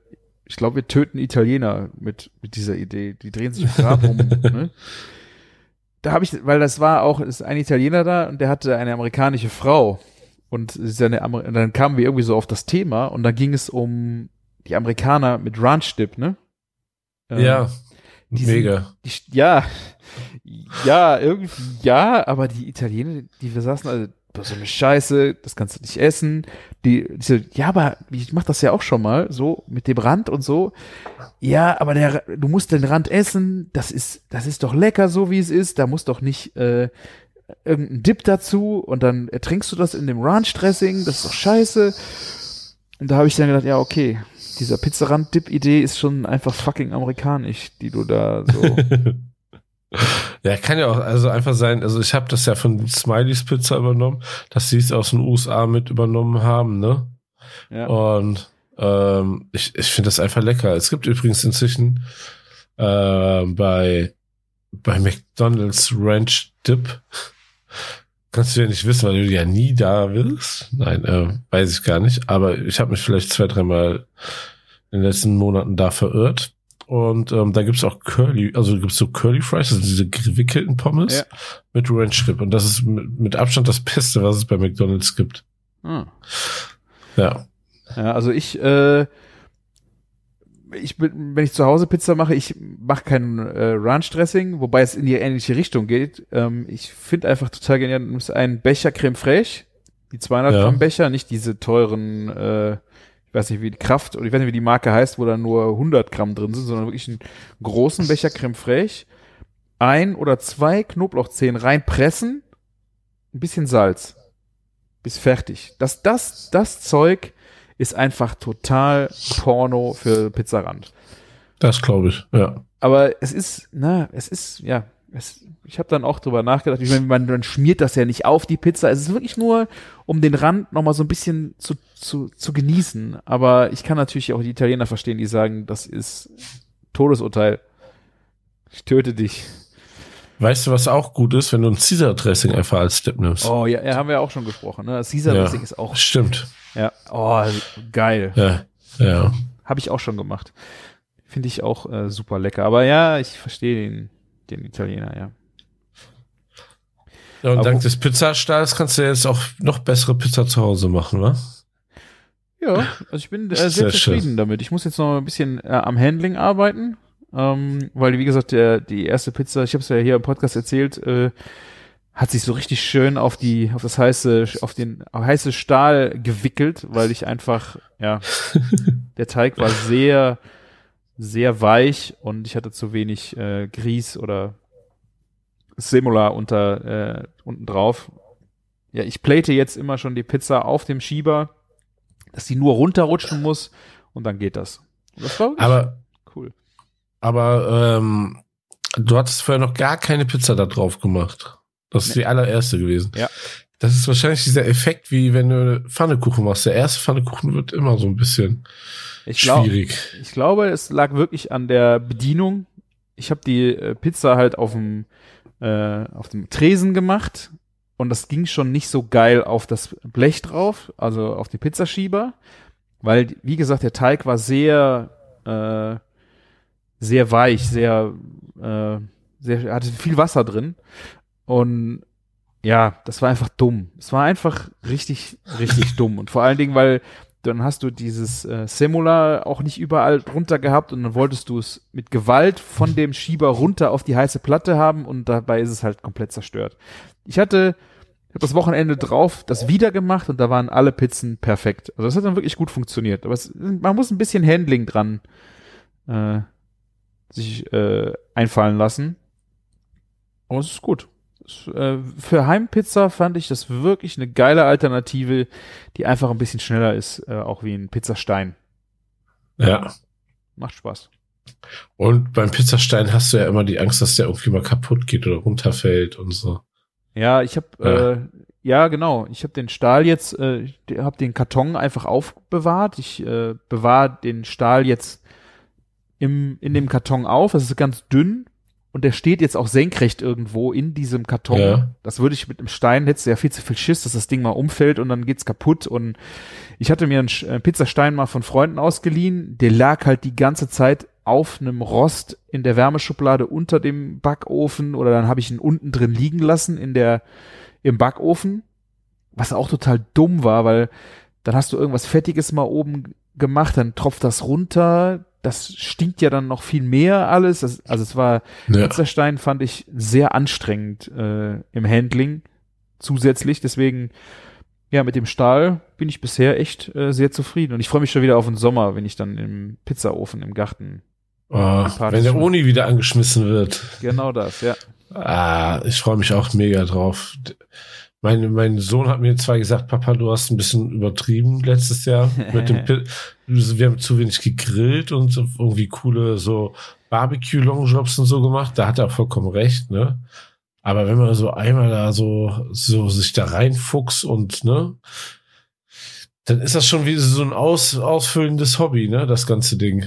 ich glaube, wir töten Italiener mit, mit dieser Idee. Die drehen sich im Grab rum. ne? Da habe ich, weil das war auch, ist ein Italiener da und der hatte eine amerikanische Frau. Und seine Amer und dann kamen wir irgendwie so auf das Thema und dann ging es um die Amerikaner mit Ranch Dip, ne? Ähm, ja, die sind- mega. die, ja, ja, irgendwie, ja, aber die Italiener, die wir saßen, also, das ist so eine Scheiße, das kannst du nicht essen. Die, diese, ja, aber ich mach das ja auch schon mal, so, mit dem Rand und so. Ja, aber der, du musst den Rand essen, das ist, das ist doch lecker, so wie es ist, da muss doch nicht, äh, irgendein Dip dazu und dann ertrinkst du das in dem Ranch-Dressing, das ist doch scheiße. Und da habe ich dann gedacht, ja, okay, dieser Pizzarand-Dip-Idee ist schon einfach fucking amerikanisch, die du da so. Ja, kann ja auch also einfach sein, also ich habe das ja von Smileys Pizza übernommen, dass sie es aus den USA mit übernommen haben, ne? ja. Und ähm, ich, ich finde das einfach lecker. Es gibt übrigens inzwischen äh, bei, bei McDonald's Ranch Dip. Kannst du ja nicht wissen, weil du ja nie da bist. Nein, äh, weiß ich gar nicht. Aber ich habe mich vielleicht zwei, dreimal in den letzten Monaten da verirrt. Und ähm, da gibt's auch Curly, also gibt's so Curly Fries, also diese gewickelten Pommes Ja. mit Ranch Dip. Und das ist mit, Abstand das Beste, was es bei McDonald's gibt. Ah. Ja. Ja, also ich, äh, ich bin, wenn ich zu Hause Pizza mache, ich mache kein äh, Ranch-Dressing, wobei es in die ähnliche Richtung geht. Ähm, ich finde einfach total genial, du nimmst einen Becher Creme Fraiche, die 200 Ja. Gramm Becher, nicht diese teuren, äh, ich weiß nicht wie die Kraft, oder ich weiß nicht wie die Marke heißt, wo da nur 100 Gramm drin sind, sondern wirklich einen großen Becher Creme Fraiche, ein oder zwei Knoblauchzehen reinpressen, ein bisschen Salz. bis fertig. Das, das, das Zeug ist einfach total Porno für Pizzarand. Das glaube ich, ja. Aber es ist, na, es ist, ja, es, ich habe dann auch drüber nachgedacht, ich meine, man, man schmiert das ja nicht auf die Pizza. Es ist wirklich nur, um den Rand nochmal so ein bisschen zu, zu, zu genießen. Aber ich kann natürlich auch die Italiener verstehen, die sagen, das ist Todesurteil. Ich töte dich. Weißt du, was auch gut ist, wenn du ein Caesar Dressing einfach als Dip nimmst? Oh ja, ja haben wir auch schon gesprochen. Ne? Das Caesar Ja. Dressing ist auch, Stimmt. Ja, oh, geil. Ja, ja. Habe ich auch schon gemacht. Finde ich auch äh, super lecker. Aber ja, ich verstehe den, den Italiener, ja. Ja, und Aber dank des Pizzastahls kannst du jetzt auch noch bessere Pizza zu Hause machen, wa? Ja, also ich bin äh, Sehr sehr schön. zufrieden damit. Ich muss jetzt noch ein bisschen äh, am Handling arbeiten, ähm, weil wie gesagt, der, die erste Pizza, ich habe es ja hier im Podcast erzählt, äh, hat sich so richtig schön auf die, auf das heiße, auf den auf heiße Stahl gewickelt, weil ich einfach, ja, der Teig war sehr, sehr weich und ich hatte zu wenig äh, Grieß oder Semula unter äh, unten drauf. Ja, ich plate jetzt immer schon die Pizza auf dem Schieber, dass die nur runterrutschen muss und dann geht das. Das war Aber, cool. aber ähm, du hattest vorher noch gar keine Pizza da drauf gemacht. Das ist die allererste gewesen. Ja. Das ist wahrscheinlich dieser Effekt, wie wenn du Pfannekuchen machst. Der erste Pfannekuchen wird immer so ein bisschen Ich, glaub, schwierig. ich glaube, es lag wirklich an der Bedienung. Ich habe die äh, Pizza halt auf dem äh, auf dem Tresen gemacht und das ging schon nicht so geil auf das Blech drauf, also auf den Pizzaschieber, weil wie gesagt der Teig war sehr äh, sehr weich, sehr äh, sehr hatte viel Wasser drin und ja, das war einfach dumm. Es war einfach richtig richtig dumm und vor allen Dingen, weil dann hast du dieses äh, Semula auch nicht überall drunter gehabt und dann wolltest du es mit Gewalt von dem Schieber runter auf die heiße Platte haben und dabei ist es halt komplett zerstört. Ich hatte ich hab das Wochenende drauf das wieder gemacht und da waren alle Pizzen perfekt. Also das hat dann wirklich gut funktioniert. Aber es, man muss ein bisschen Handling dran äh, sich äh, einfallen lassen. Aber es ist gut. Es, äh, für Heimpizza fand ich das wirklich eine geile Alternative, die einfach ein bisschen schneller ist, äh, auch wie ein Pizzastein. Ja. Macht Spaß. Und beim Pizzastein hast du ja immer die Angst, dass der irgendwie mal kaputt geht oder runterfällt und so. Ja, ich habe Ja. äh, ja genau, ich habe den Stahl jetzt, äh, ich habe den Karton einfach aufbewahrt. Ich äh, bewahre den Stahl jetzt im in dem Karton auf. Das ist ganz dünn und der steht jetzt auch senkrecht irgendwo in diesem Karton. Ja. Das würde ich mit einem Stein hättest du ja viel zu viel Schiss, dass das Ding mal umfällt und dann geht's kaputt. Und ich hatte mir einen äh, Pizzastein mal von Freunden ausgeliehen. Der lag halt die ganze Zeit auf einem Rost in der Wärmeschublade unter dem Backofen oder dann habe ich ihn unten drin liegen lassen in der im Backofen, was auch total dumm war, weil dann hast du irgendwas Fettiges mal oben gemacht, dann tropft das runter, das stinkt ja dann noch viel mehr alles. Das, also es war Ja. Pizzastein fand ich sehr anstrengend äh, im Handling zusätzlich. Deswegen, ja, mit dem Stahl bin ich bisher echt äh, sehr zufrieden. Und ich freue mich schon wieder auf den Sommer, wenn ich dann im Pizzaofen im Garten. Oh, wenn der Uni wieder angeschmissen wird. Genau das, ja. Ah, ich freue mich auch mega drauf. Mein, mein Sohn hat mir zwar gesagt, Papa, du hast ein bisschen übertrieben letztes Jahr mit dem Pi- Wir haben zu wenig gegrillt und irgendwie coole so Barbecue-Longjobs und so gemacht. Da hat er vollkommen recht, ne? Aber wenn man so einmal da so, so sich da reinfuchst und, ne? Dann ist das schon wie so ein aus, ausfüllendes Hobby, ne? Das ganze Ding.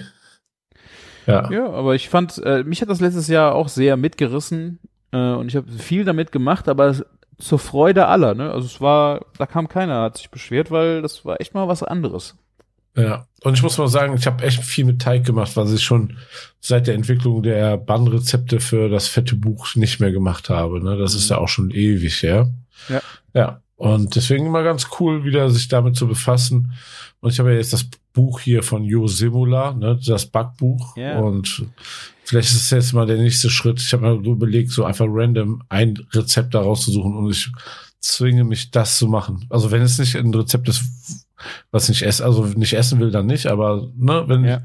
Ja. Ja, aber ich fand, äh, mich hat das letztes Jahr auch sehr mitgerissen äh, und ich habe viel damit gemacht, aber es- zur Freude aller, ne? Also es war, da kam keiner, hat sich beschwert, weil das war echt mal was anderes. Ja, und ich muss mal sagen, ich habe echt viel mit Teig gemacht, was ich schon seit der Entwicklung der Bannrezepte für das fette Buch nicht mehr gemacht habe. Ne? Das ist ja auch schon ewig her. Ja. Ja. Und deswegen immer ganz cool, wieder sich damit zu befassen. Und ich habe ja jetzt das Buch hier von Jo Simula, ne, das Backbuch. Ja. Und vielleicht ist es jetzt mal der nächste Schritt. Ich habe mir überlegt, so einfach random ein Rezept da rauszusuchen und ich zwinge mich, das zu machen. Also wenn es nicht ein Rezept ist, was ich esse, also nicht essen will, dann nicht, aber ne, wenn Ja.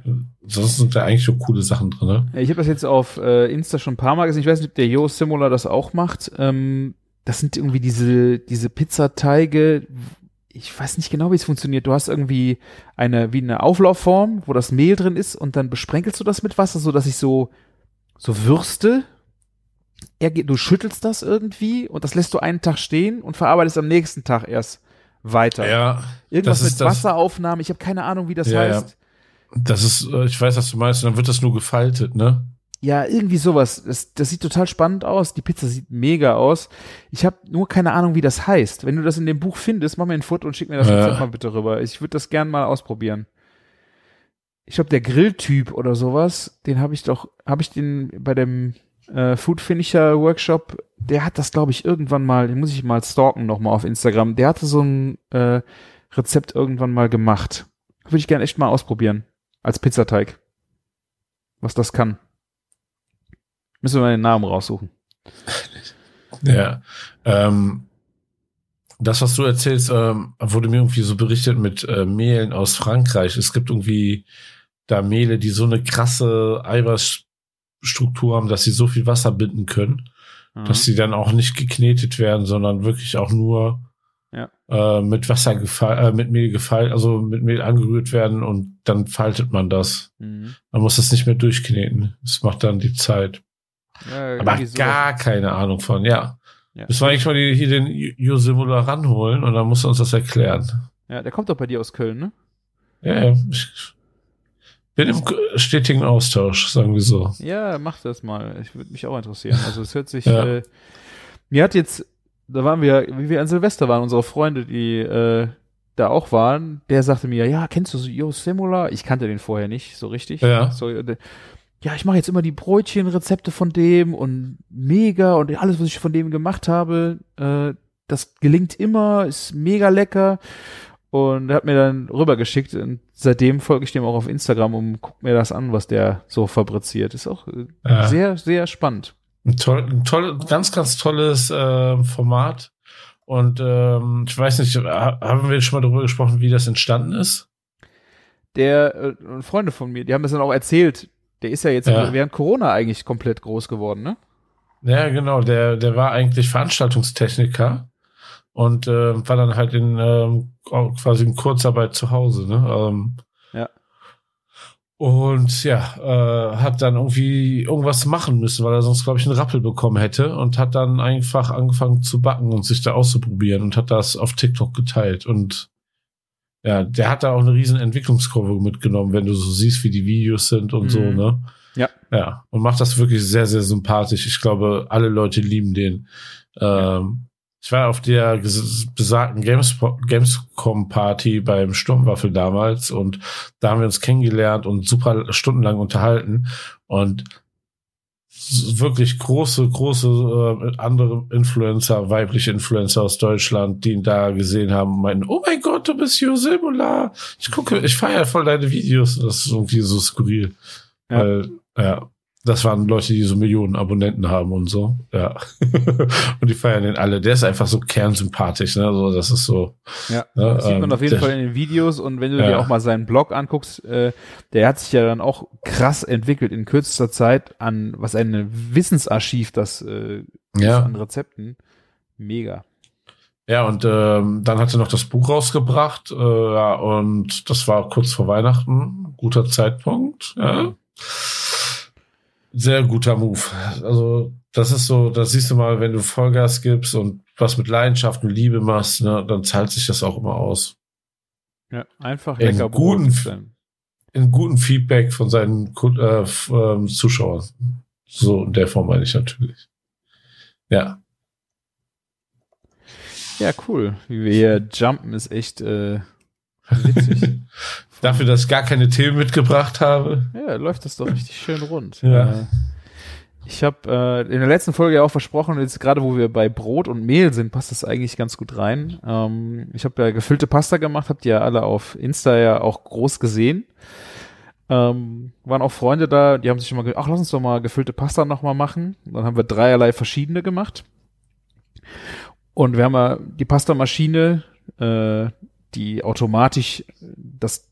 sonst sind da eigentlich so coole Sachen drin. Ne? Ich habe das jetzt auf äh, Insta schon ein paar Mal gesehen. Ich weiß nicht, ob der Jo Simula das auch macht. Ähm, das sind irgendwie diese, diese Pizzateige, ich weiß nicht genau, wie es funktioniert. Du hast irgendwie eine, wie eine Auflaufform, wo das Mehl drin ist und dann besprenkelst du das mit Wasser, so dass ich so, so Würste. Er, geht- du schüttelst das irgendwie und das lässt du einen Tag stehen und verarbeitest am nächsten Tag erst weiter. Ja, Irgendwas das ist mit Wasseraufnahme, ich habe keine Ahnung, wie das Ja, ja. heißt. das ist, äh, ich weiß, was du meinst, und dann wird das nur gefaltet, ne? Ja, irgendwie sowas. Das, das sieht total spannend aus. Die Pizza sieht mega aus. Ich habe nur keine Ahnung, wie das heißt. Wenn du das in dem Buch findest, mach mir ein Foto und schick mir das. Rezept mal bitte rüber. Ich würde das gern mal ausprobieren. Ich glaube, der Grilltyp oder sowas, den habe ich doch, habe ich den bei dem äh, Food Finisher Workshop, der hat das, glaube ich, irgendwann mal, den muss ich mal stalken nochmal auf Instagram. Der hatte so ein äh, Rezept irgendwann mal gemacht. Würde ich gern echt mal ausprobieren. Als Pizzateig. Was das kann. Müssen wir mal den Namen raussuchen. Ja. Ähm, das, was du erzählst, ähm, wurde mir irgendwie so berichtet mit äh, Mehlen aus Frankreich. Es gibt irgendwie da Mehle, die so eine krasse Eiweißstruktur haben, dass sie so viel Wasser binden können, dass sie dann auch nicht geknetet werden, sondern wirklich auch nur Ja. äh, mit Wasser gefallen, äh, mit Mehl gefallen, also mit Mehl angerührt werden und dann faltet man das. Mhm. Man muss das nicht mehr durchkneten. Das macht dann die Zeit. Ja, Aber gar keine Ahnung von, ja. Ja. Müssen wir eigentlich mal die, hier den Jo-Simula ranholen und dann muss er uns das erklären. ja, der kommt doch bei dir aus Köln, ne? Ja, ja. Ich bin im stetigen Austausch, sagen wir so. Ja, mach das mal. Ich würde mich auch interessieren. Also es hört sich. Ja. Äh, mir hat jetzt, da waren wir, wie wir an Silvester waren, unsere Freunde, die äh, da auch waren, der sagte mir, ja, kennst du so Jo Simula? Ich kannte den vorher nicht so richtig. Ja. So, äh, ja, ich mache jetzt immer die Brötchenrezepte von dem und mega und alles, was ich von dem gemacht habe, äh, das gelingt immer, ist mega lecker. Und er hat mir dann rübergeschickt und seitdem folge ich dem auch auf Instagram und guck mir das an, was der so fabriziert. Ist auch äh, Ja. sehr, sehr spannend. Ein, toll, ein toll, ganz, ganz tolles äh, Format. Und ähm, ich weiß nicht, ha- haben wir schon mal darüber gesprochen, wie das entstanden ist? Der, äh, Freunde von mir, die haben das dann auch erzählt. Der ist ja jetzt Ja. während Corona eigentlich komplett groß geworden, ne? Ja, genau. Der, der war eigentlich Veranstaltungstechniker und äh, war dann halt in ähm, quasi in Kurzarbeit zu Hause. Ne? Ähm, Ja. Und ja, äh, hat dann irgendwie irgendwas machen müssen, weil er sonst, glaube ich, einen Rappel bekommen hätte und hat dann einfach angefangen zu backen und sich da auszuprobieren und hat das auf TikTok geteilt. Und ja, der hat da auch eine riesen Entwicklungskurve mitgenommen, wenn du so siehst, wie die Videos sind und so, Mhm. ne? Ja. Ja, und macht das wirklich sehr, sehr sympathisch. Ich glaube, alle Leute lieben den. Ähm, ich war auf der besagten Gamescom-Party beim Sturmwaffel damals und da haben wir uns kennengelernt und super stundenlang unterhalten und wirklich große, große äh, andere Influencer, weibliche Influencer aus Deutschland, die ihn da gesehen haben und meinten, oh mein Gott, du bist Josimula. Ich gucke, ich feiere voll deine Videos. Das ist irgendwie so skurril. Ja. Weil, ja, das waren Leute, die so Millionen Abonnenten haben und so. Ja. und die feiern den alle. Der ist einfach so kernsympathisch, ne? So, das ist so. Ja, ne, das sieht man ähm, auf jeden der- Fall in den Videos und wenn du Ja. dir auch mal seinen Blog anguckst, äh, der hat sich ja dann auch krass entwickelt in kürzester Zeit an was ein Wissensarchiv das äh, Ja. an Rezepten. Mega. Ja, und ähm, dann hat er noch das Buch rausgebracht, äh, ja, und das war kurz vor Weihnachten. Guter Zeitpunkt, ja. Sehr guter Move. Also, das ist so, das siehst du mal, wenn du Vollgas gibst und was mit Leidenschaft und Liebe machst, ne, dann zahlt sich das auch immer aus. Ja, einfach In lecker guten F- sein. In gutem Feedback von seinen äh, ähm, Zuschauern. So in der Form meine ich natürlich. Ja. Ja, cool. Wie wir hier jumpen ist echt äh, witzig. Dafür, dass ich gar keine Themen mitgebracht habe. Ja, läuft das doch richtig schön rund. Ja. Äh, ich habe äh, in der letzten Folge ja auch versprochen, jetzt gerade wo wir bei Brot und Mehl sind, passt das eigentlich ganz gut rein. Ähm, ich habe ja gefüllte Pasta gemacht, habt ihr ja alle auf Insta ja auch groß gesehen. Ähm, waren auch Freunde da, die haben sich immer gesagt, ach, lass uns doch mal gefüllte Pasta nochmal machen. Dann haben wir dreierlei verschiedene gemacht. Und wir haben ja die Pastamaschine, äh, die automatisch das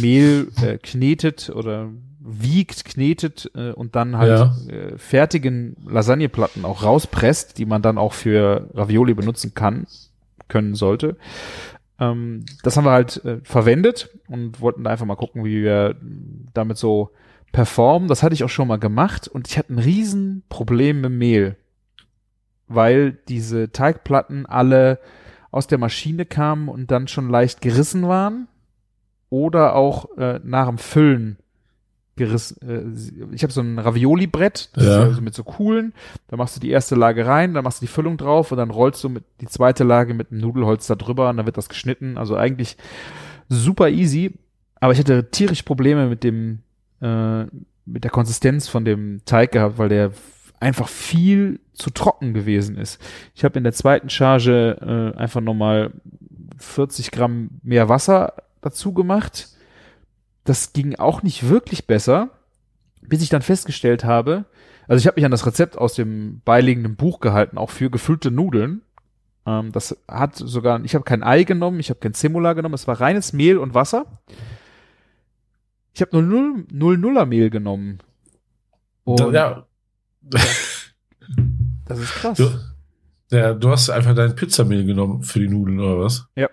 Mehl äh, knetet oder wiegt, knetet äh, und dann halt Ja. äh, fertigen Lasagneplatten auch rauspresst, die man dann auch für Ravioli benutzen kann, können sollte. Ähm, das haben wir halt äh, verwendet und wollten da einfach mal gucken, wie wir damit so performen. Das hatte ich auch schon mal gemacht und ich hatte ein Riesenproblem mit Mehl, weil diese Teigplatten alle aus der Maschine kamen und dann schon leicht gerissen waren oder auch äh, nach dem Füllen gerissen. Äh, ich habe so ein Ravioli-Brett, das Ja. ist also mit so Kuhlen. Da machst du die erste Lage rein, dann machst du die Füllung drauf und dann rollst du mit die zweite Lage mit dem Nudelholz da drüber und dann wird das geschnitten. Also eigentlich super easy. Aber ich hatte tierisch Probleme mit dem äh, mit der Konsistenz von dem Teig gehabt, weil der einfach viel zu trocken gewesen ist. Ich habe in der zweiten Charge äh, einfach nochmal 40 Gramm mehr Wasser dazu gemacht. Das ging auch nicht wirklich besser, bis ich dann festgestellt habe, also ich habe mich an das Rezept aus dem beiliegenden Buch gehalten, auch für gefüllte Nudeln. Ähm, das hat sogar, ich habe kein Ei genommen, ich habe kein Semula genommen, es war reines Mehl und Wasser. Ich habe nur 0 0 Mehl genommen. Und ja, das ist krass. du, ja, du hast einfach dein Pizzamehl genommen für die Nudeln oder was? Ja.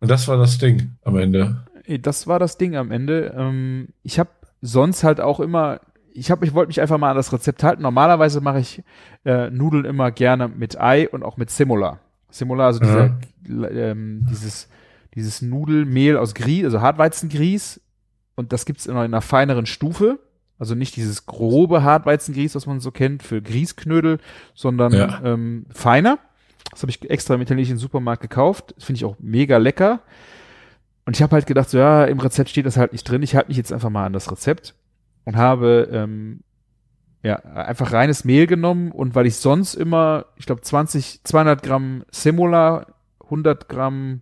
Und das war das Ding am Ende. Das war das Ding am Ende. Ähm, ich habe sonst halt auch immer, ich habe, ich wollte mich einfach mal an das Rezept halten. Normalerweise mache ich äh, Nudeln immer gerne mit Ei und auch mit Simula. Simula, also dieser, ähm, dieses, dieses Nudelmehl aus Grieß, also Hartweizengrieß. Und das gibt's in einer feineren Stufe. Also nicht dieses grobe Hartweizengrieß, was man so kennt für Grießknödel, sondern Ja. ähm, feiner. Das habe ich extra im italienischen Supermarkt gekauft. Finde ich auch mega lecker. Und ich habe halt gedacht, so ja, im Rezept steht das halt nicht drin. Ich halte mich jetzt einfach mal an das Rezept und habe ähm, ja einfach reines Mehl genommen und weil ich sonst immer, ich glaube 20, 200 Gramm Semola, 100 Gramm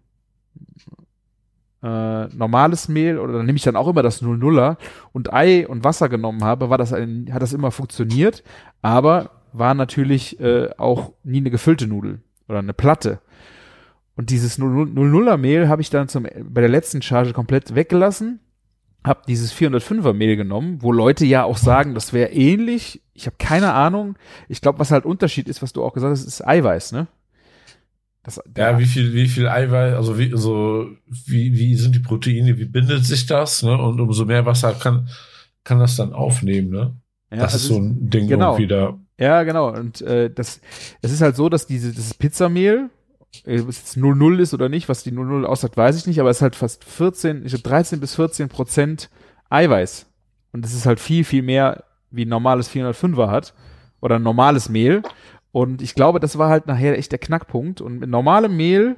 äh, normales Mehl oder dann nehme ich dann auch immer das 00er und Ei und Wasser genommen habe, war das ein, hat das immer funktioniert, aber war natürlich äh, auch nie eine gefüllte Nudel oder eine Platte. Und dieses 00er Mehl habe ich dann zum, bei der letzten Charge komplett weggelassen, habe dieses 405er Mehl genommen, wo Leute ja auch sagen, das wäre ähnlich. Ich habe keine Ahnung. Ich glaube, was halt Unterschied ist, was du auch gesagt hast, ist Eiweiß, ne? Das, Ja, wie viel, wie viel Eiweiß, also wie, so, wie, wie sind die Proteine, wie bindet sich das, ne? Und umso mehr Wasser kann, kann das dann aufnehmen, ne? ja, das ist also so ein Ding genau. irgendwie da. Ja, genau. Und äh, das, es ist halt so, dass diese, das Pizzamehl, äh, ob es jetzt 00 ist oder nicht, was die 00 aussagt, weiß ich nicht, aber es ist halt fast 14, ich glaube 13 bis 14 Prozent Eiweiß. Und das ist halt viel, viel mehr, wie ein normales 405er hat. Oder ein normales Mehl. Und ich glaube, das war halt nachher echt der Knackpunkt. Und mit normalem Mehl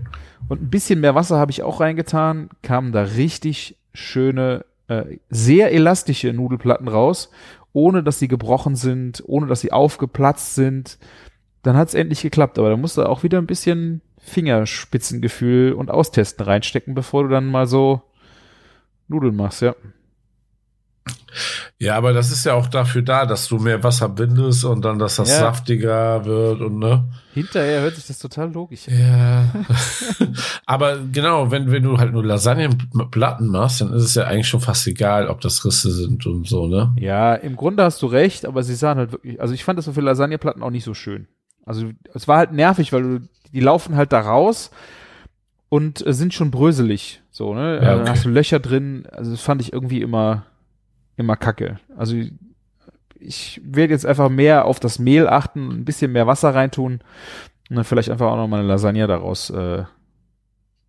und ein bisschen mehr Wasser habe ich auch reingetan, kamen da richtig schöne, äh, sehr elastische Nudelplatten raus, ohne dass sie gebrochen sind, ohne dass sie aufgeplatzt sind. Dann hat es endlich geklappt, aber da musst du auch wieder ein bisschen Fingerspitzengefühl und Austesten reinstecken, bevor du dann mal so Nudeln machst, ja. Ja, aber das ist ja auch dafür da, dass du mehr Wasser bindest und dann, dass das Ja. saftiger wird und ne? Hinterher hört sich das total logisch an. Ja. aber genau, wenn, wenn du halt nur Lasagnenplatten machst, dann ist es ja eigentlich schon fast egal, ob das Risse sind und so, ne? Ja, im Grunde hast du recht, aber sie sahen halt wirklich, also ich fand das so für Lasagneplatten auch nicht so schön. Also es war halt nervig, weil du, die laufen halt da raus und äh, sind schon bröselig, so, ne? Ja, Dann okay. hast du Löcher drin, also das fand ich irgendwie immer, immer kacke. Also ich werde jetzt einfach mehr auf das Mehl achten, ein bisschen mehr Wasser reintun und dann vielleicht einfach auch noch mal eine Lasagne daraus äh,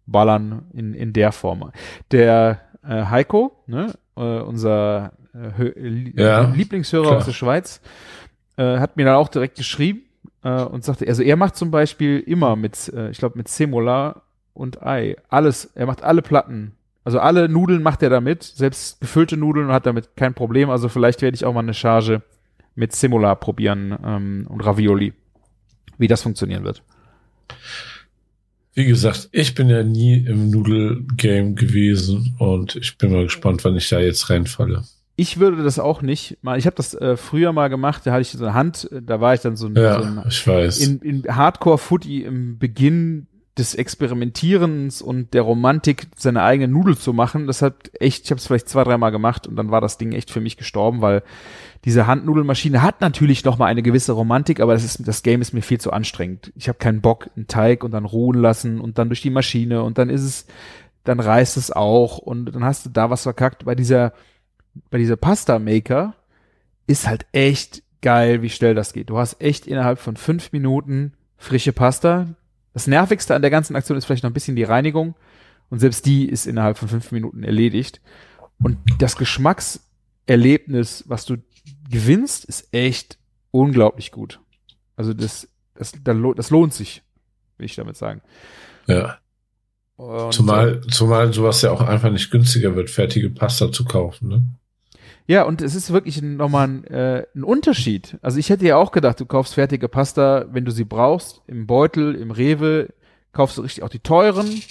ballern in, in der Form. Der äh, Heiko, ne, äh, unser äh, Lie- Ja, Lieblingshörer klar. aus der Schweiz, äh, hat mir dann auch direkt geschrieben äh, und sagte, also er macht zum Beispiel immer mit, äh, ich glaube mit Semola und Ei, alles, er macht alle Platten, also alle Nudeln macht er damit, selbst gefüllte Nudeln und hat damit kein Problem, also vielleicht werde ich auch mal eine Charge mit Semola probieren ähm, und Ravioli, wie das funktionieren wird. Wie gesagt, ich bin ja nie im Nudelgame gewesen und ich bin mal gespannt, wann ich da jetzt reinfalle. Ich würde das auch nicht mal. Ich habe das äh, früher mal gemacht. Da hatte ich so eine Hand. äh, Da war ich dann so ein, so Ja, ein ich weiß. in, in Hardcore-Footy im Beginn des Experimentierens und der Romantik seine eigene Nudel zu machen, das hat echt, ich habe es vielleicht zwei, dreimal gemacht und dann war das Ding echt für mich gestorben, weil diese Handnudelmaschine hat natürlich noch mal eine gewisse Romantik, aber das ist das Game ist mir viel zu anstrengend. Ich habe keinen Bock, einen Teig und dann ruhen lassen und dann durch die Maschine und dann ist es, dann reißt es auch und dann hast du da was verkackt. Bei dieser, bei dieser Pasta Maker ist halt echt geil, wie schnell das geht. Du hast echt innerhalb von fünf Minuten frische Pasta. Das nervigste an der ganzen Aktion ist vielleicht noch ein bisschen die Reinigung und selbst die ist innerhalb von fünf Minuten erledigt. Und das Geschmackserlebnis, was du gewinnst, ist echt unglaublich gut. Also das, das, das lohnt sich, will ich damit sagen. Ja. Und zumal, zumal sowas ja auch einfach nicht günstiger wird, fertige Pasta zu kaufen, ne? Ja, und es ist wirklich nochmal ein, äh, ein Unterschied. Also ich hätte ja auch gedacht, du kaufst fertige Pasta, wenn du sie brauchst, im Beutel, im Rewe, kaufst du richtig auch die teuren.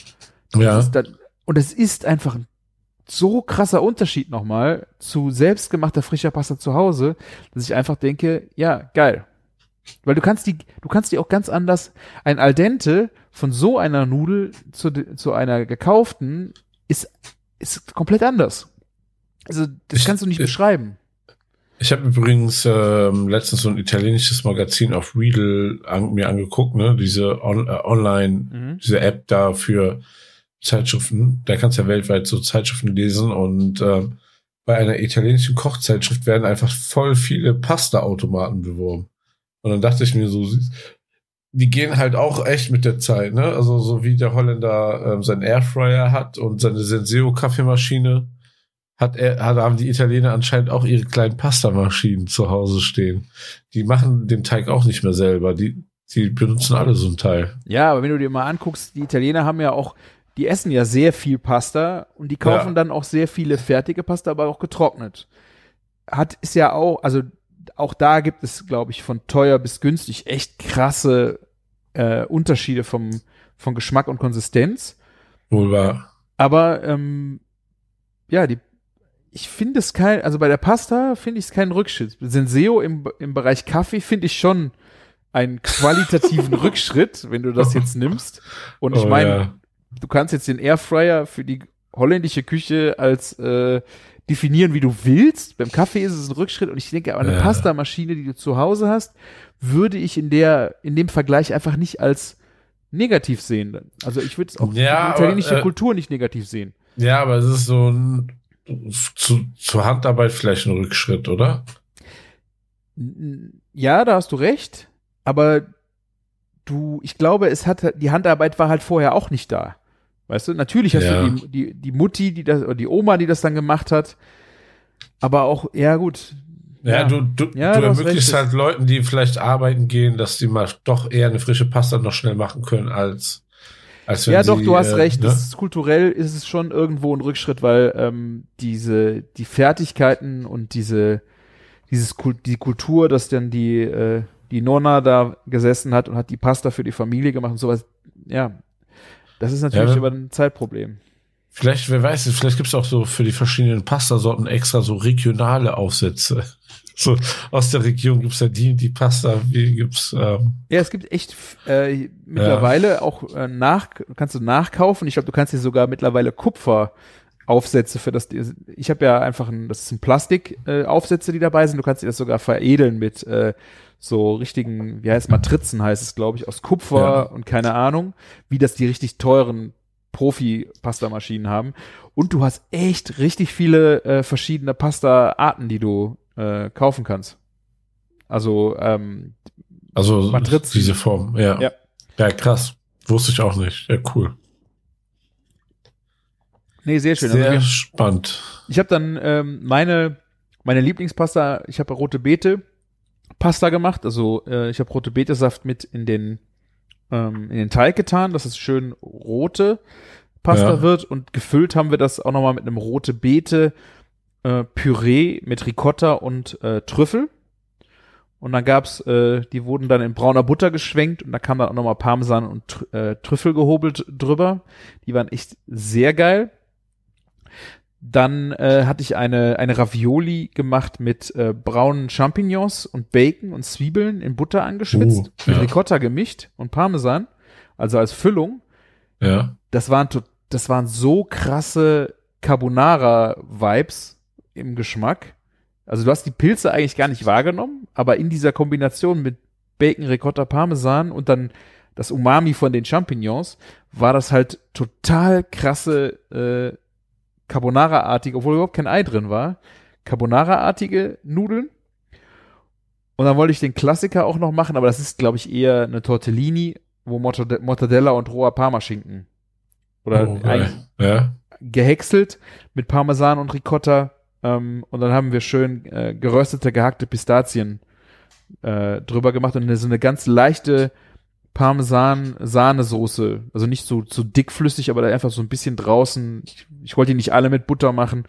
Ja. Dann, und es ist einfach ein so krasser Unterschied nochmal zu selbstgemachter frischer Pasta zu Hause, dass ich einfach denke, ja, geil. Weil du kannst die, du kannst die auch ganz anders, ein Al dente von so einer Nudel zu, zu einer gekauften ist, ist komplett anders. Also, das ich, kannst du nicht ich, beschreiben. Ich habe übrigens ähm, letztens so ein italienisches Magazin auf Readle an, mir angeguckt, ne, diese on, äh, online, mhm. diese App da für Zeitschriften. Da kannst du ja weltweit so Zeitschriften lesen und äh, bei einer italienischen Kochzeitschrift werden einfach voll viele Pasta-Automaten beworben. Und dann dachte ich mir so, die gehen halt auch echt mit der Zeit, ne? Also so wie der Holländer ähm, seinen Airfryer hat und seine Senseo Kaffeemaschine hat er, hat, haben die Italiener anscheinend auch ihre kleinen Pastamaschinen zu Hause stehen. Die machen den Teig auch nicht mehr selber. Die, die benutzen alle so ein Teil. Ja, aber wenn du dir mal anguckst, die Italiener haben ja auch die essen ja sehr viel Pasta und die kaufen ja. dann auch sehr viele fertige Pasta, aber auch getrocknet. Hat ist ja auch, also auch da gibt es, glaube ich, von teuer bis günstig echt krasse äh, Unterschiede vom, von Geschmack und Konsistenz. Wohl wahr. Aber ähm, ja, die, ich finde es kein, also bei der Pasta finde ich es keinen Rückschritt. Senseo im, im Bereich Kaffee finde ich schon einen qualitativen Rückschritt, wenn du das jetzt nimmst. Und ich oh, meine, ja du kannst jetzt den Airfryer für die holländische Küche als äh, definieren, wie du willst. Beim Kaffee ist es ein Rückschritt und ich denke, aber eine ja. Pastamaschine, die du zu Hause hast, würde ich in der in dem Vergleich einfach nicht als negativ sehen. Also ich würde es auch ja, die italienische aber, äh, Kultur nicht negativ sehen. Ja, aber es ist so ein zu, zur Handarbeit vielleicht ein Rückschritt, oder? Ja, da hast du recht, aber du, ich glaube, es hat die Handarbeit war halt vorher auch nicht da. Weißt du, natürlich hast ja. du die, die, die Mutti, die das, oder die Oma, die das dann gemacht hat. Aber auch, ja, gut. Ja, ja. du, du, ja, du, du ermöglichst halt Leuten, die vielleicht arbeiten gehen, dass die mal doch eher eine frische Pasta noch schnell machen können, als, Ja, doch, sie, du hast äh, recht. Ne? Das ist, kulturell ist es schon irgendwo ein Rückschritt, weil ähm, diese, die Fertigkeiten und diese, dieses die Kultur, dass dann die, äh, die Nonna da gesessen hat und hat die Pasta für die Familie gemacht und sowas, ja, das ist natürlich ja, aber ein Zeitproblem. Vielleicht, wer weiß, vielleicht gibt es auch so für die verschiedenen Pastasorten extra so regionale Aufsätze. So aus der Region gibt's ja die, die Pasta, wie gibt's. Ähm, ja, es gibt echt äh, mittlerweile ja. auch äh, nach, kannst du nachkaufen. Ich glaube, du kannst dir sogar mittlerweile Kupferaufsätze für das. Ich habe ja einfach ein, das sind Plastikaufsätze, äh, Aufsätze, die dabei sind. Du kannst dir das sogar veredeln mit äh, so richtigen, wie heißt Matrizen heißt es, glaube ich, aus Kupfer ja. und keine Ahnung, wie das die richtig teuren Profi-Pasta-Maschinen haben. Und du hast echt richtig viele äh, verschiedene Pasta-Arten, die du äh, kaufen kannst. Also, ähm, also Matrizen. diese Form, ja. ja. Ja, krass. Wusste ich auch nicht. Ja, cool. Nee, sehr schön. Sehr also, spannend. Ich habe dann ähm, meine meine Lieblingspasta, ich habe rote Beete Pasta gemacht. Also äh, ich habe rote Betesaft mit in den ähm, in den Teig getan, dass es schön rote Pasta ja. wird und gefüllt haben wir das auch nochmal mit einem rote Beete äh, Püree mit Ricotta und äh, Trüffel. Und dann gab's, äh, die wurden dann in brauner Butter geschwenkt und da kam dann auch nochmal Parmesan und äh, Trüffel gehobelt drüber. Die waren echt sehr geil. Dann äh, hatte ich eine, eine Ravioli gemacht mit äh, braunen Champignons und Bacon und Zwiebeln in Butter angeschwitzt, uh, mit Ricotta gemischt und Parmesan, also als Füllung. Ja. Das waren, das waren so krasse Carbonara-Vibes im Geschmack. Also du hast die Pilze eigentlich gar nicht wahrgenommen, aber in dieser Kombination mit Bacon, Ricotta, Parmesan und dann das Umami von den Champignons war das halt total krasse äh, Carbonara-artige, obwohl überhaupt kein Ei drin war, Carbonara-artige Nudeln. Und dann wollte ich den Klassiker auch noch machen, aber das ist, glaube ich, eher eine Tortellini, wo Mortade- Mortadella und roher Parmaschinken oder Oh, geil. ja. gehäckselt mit Parmesan und Ricotta. Ähm, und dann haben wir schön äh, geröstete, gehackte Pistazien äh, drüber gemacht und eine, so eine ganz leichte Parmesan-Sahnesoße. Also nicht so, so dickflüssig, aber da einfach so ein bisschen draußen. Ich, ich wollte die nicht alle mit Butter machen.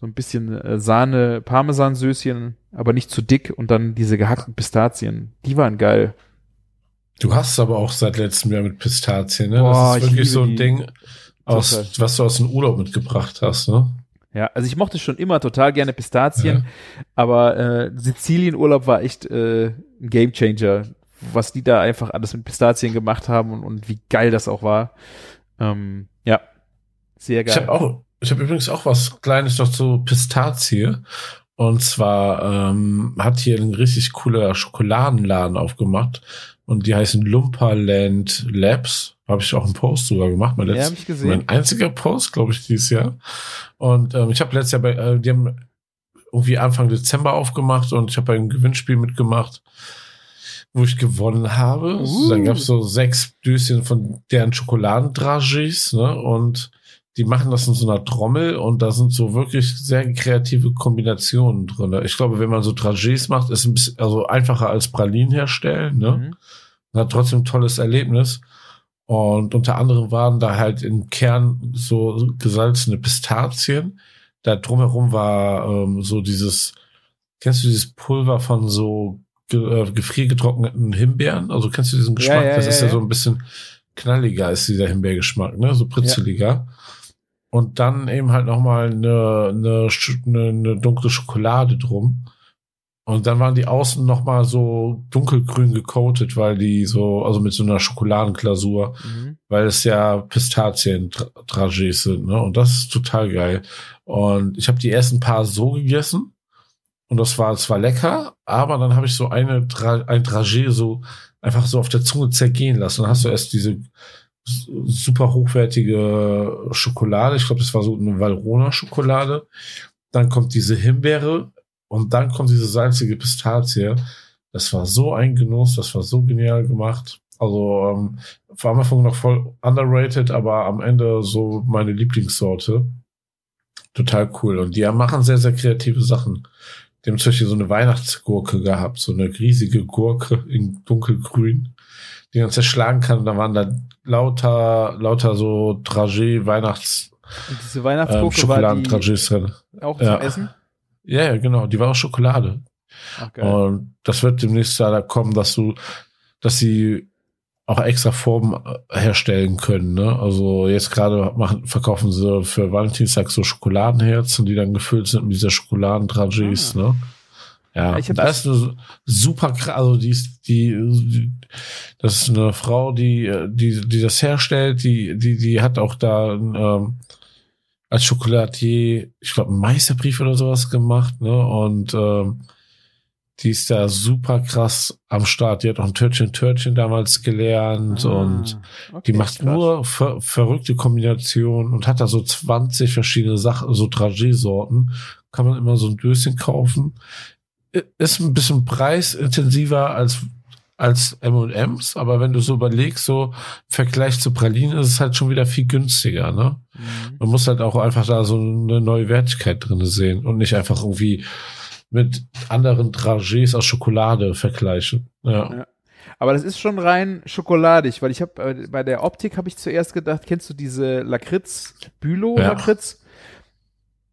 So ein bisschen äh, Sahne, Parmesansößchen, aber nicht zu dick. Und dann diese gehackten Pistazien. Die waren geil. Du hast aber auch seit letztem Jahr mit Pistazien, ne? Boah, das ist wirklich so ein die. Ding, aus, was du aus dem Urlaub mitgebracht hast, ne? Ja, also ich mochte schon immer total gerne Pistazien, aber äh, Sizilienurlaub war echt äh, ein Gamechanger, was die da einfach alles mit Pistazien gemacht haben und, und wie geil das auch war. Ähm, ja, sehr Ich geil. habe auch, ich habe übrigens auch was Kleines noch zu Pistazie. Und zwar ähm, hat hier ein richtig cooler Schokoladenladen aufgemacht. Und die heißen Lumperland Labs. Habe ich auch einen Post sogar gemacht. Mein, Ja, letzt- hab ich gesehen. mein einziger Post, glaube ich, dieses Jahr. Und ähm, ich habe letztes Jahr bei, äh, die haben irgendwie Anfang Dezember aufgemacht und ich habe bei einem Gewinnspiel mitgemacht, wo ich gewonnen habe. Uh. Dann gab es so sechs Döschen von deren Schokoladendragis, ne? Und die machen das in so einer Trommel und da sind so wirklich sehr kreative Kombinationen drin. Ich glaube, wenn man so Dragés macht, ist ein bisschen also einfacher als Pralinen herstellen, ne? Mhm. Hat trotzdem ein tolles Erlebnis. Und unter anderem waren da halt im Kern so gesalzene Pistazien. Da drumherum war ähm, so dieses, kennst du dieses Pulver von so ge äh, gefriergetrockneten Himbeeren? Also kennst du diesen Ja, Geschmack? ja, das ja, ist ja, ja. so ein bisschen knalliger ist dieser Himbeergeschmack, ne? So pritzeliger. Und dann eben halt nochmal eine, eine, eine, dunkle Schokolade drum. Und dann waren die außen nochmal so dunkelgrün gecoatet, weil die so, also mit so einer Schokoladenklasur, Mhm. weil es ja Pistazien-Dragés sind, ne? Und das ist total geil. Und ich habe die ersten paar so gegessen. Und das war zwar lecker, aber dann habe ich so eine ein Dragé so einfach so auf der Zunge zergehen lassen. Dann hast du erst diese super hochwertige Schokolade. Ich glaube, das war so eine Valrhona Schokolade. Dann kommt diese Himbeere und dann kommt diese salzige Pistazie. Das war so ein Genuss, das war so genial gemacht. Also ähm, am Anfang noch voll underrated, aber am Ende so meine Lieblingssorte. Total cool. Und die machen sehr, sehr kreative Sachen. Die haben zum Beispiel so eine Weihnachtsgurke gehabt, so eine riesige Gurke in dunkelgrün, die man zerschlagen kann. Da waren da lauter, lauter so Dragé, Weihnachts, Und diese ähm, Weihnachtsgurke Schokoladendragés drin. auch Ja. zum Essen? Ja, ja, genau. Die war auch Schokolade. Ach. Und das wird demnächst da kommen, dass du, dass sie auch extra Formen äh, herstellen können. Ne? Also jetzt gerade machen, verkaufen sie für Valentinstag so Schokoladenherzen, die dann gefüllt sind mit dieser Schokoladendragés. Ne? Ja, Ich da das- ist eine super krass. Also die ist die, die, das ist eine Frau, die die die das herstellt. Die die die hat auch da ähm, als Schokoladier, ich glaube, einen Meisterbrief oder sowas gemacht, ne? Und ähm, die ist da super krass am Start. Die hat auch ein Törtchen Törtchen damals gelernt und Ah, okay, die macht krass. nur ver verrückte Kombinationen und hat da so 20 verschiedene Sachen, so Dragé-Sorten. Kann man immer so ein Döschen kaufen. Ist ein bisschen preisintensiver als als M&M's, aber wenn du so überlegst, so im Vergleich zu Pralinen ist es halt schon wieder viel günstiger, ne? Mhm. Man muss halt auch einfach da so eine neue Wertigkeit drin sehen und nicht einfach irgendwie mit anderen Dragés aus Schokolade vergleichen. Ja. Ja. Aber das ist schon rein schokoladig, weil ich habe äh, bei der Optik habe ich zuerst gedacht, kennst du diese Lakritz Bülow Ja. Lakritz?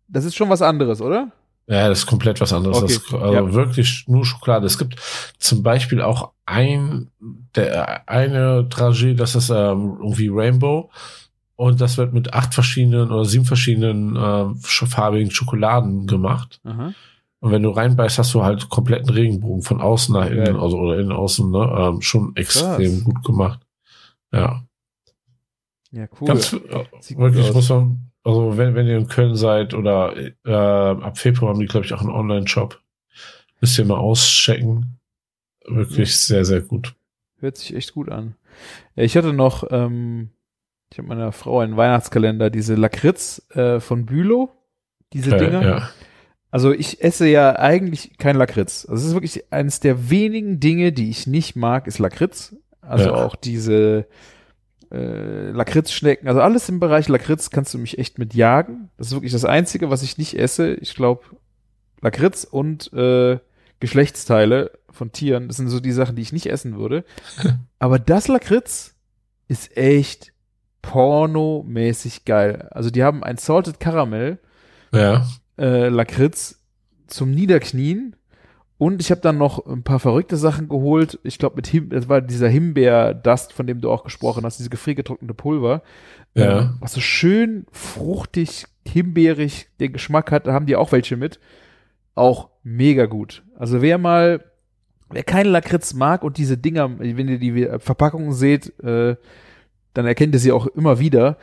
Das ist schon was anderes, oder? Ja, das ist komplett was anderes. Okay, Das, also ja. wirklich nur Schokolade. Es gibt zum Beispiel auch ein, der eine Dragé, das ist ähm, irgendwie Rainbow. Und das wird mit acht verschiedenen oder sieben verschiedenen sch- farbigen Schokoladen gemacht. Aha. Und wenn du reinbeißt, hast du halt kompletten Regenbogen von außen nach innen, Geil. also oder innen außen, ne? Ähm, schon extrem Krass. gut gemacht. Ja. Ja, cool. Ganz, äh, wirklich muss man, also wenn, wenn ihr in Köln seid oder äh, ab Februar haben die, glaube ich, auch einen Online-Shop. Müsst ihr mal auschecken. Wirklich sehr, sehr gut. Hört sich echt gut an. Ich hatte noch, ähm, ich habe meiner Frau einen Weihnachtskalender, diese Lakritz äh, von Bülow, diese okay, Dinger. Ja. Also ich esse ja eigentlich kein Lakritz. Also es ist wirklich eines der wenigen Dinge, die ich nicht mag, ist Lakritz. Also ja. auch diese äh, Lakritzschnecken, also alles im Bereich Lakritz kannst du mich echt mit jagen. Das ist wirklich das Einzige, was ich nicht esse. Ich glaube, Lakritz und äh, Geschlechtsteile von Tieren, das sind so die Sachen, die ich nicht essen würde. Aber das Lakritz ist echt pornomäßig geil. Also die haben ein Salted Caramel ja. äh, Lakritz zum Niederknien und ich habe dann noch ein paar verrückte Sachen geholt. Ich glaube, mit Him das war dieser Himbeer-Dust, von dem du auch gesprochen hast, diese gefriergetrocknete Pulver. Ja. Ähm, was so schön fruchtig, himbeerig den Geschmack hat, da haben die auch welche mit. Auch mega gut. Also wer mal, wer keinen Lakritz mag und diese Dinger, wenn ihr die Verpackungen seht, äh, dann erkennt ihr sie auch immer wieder.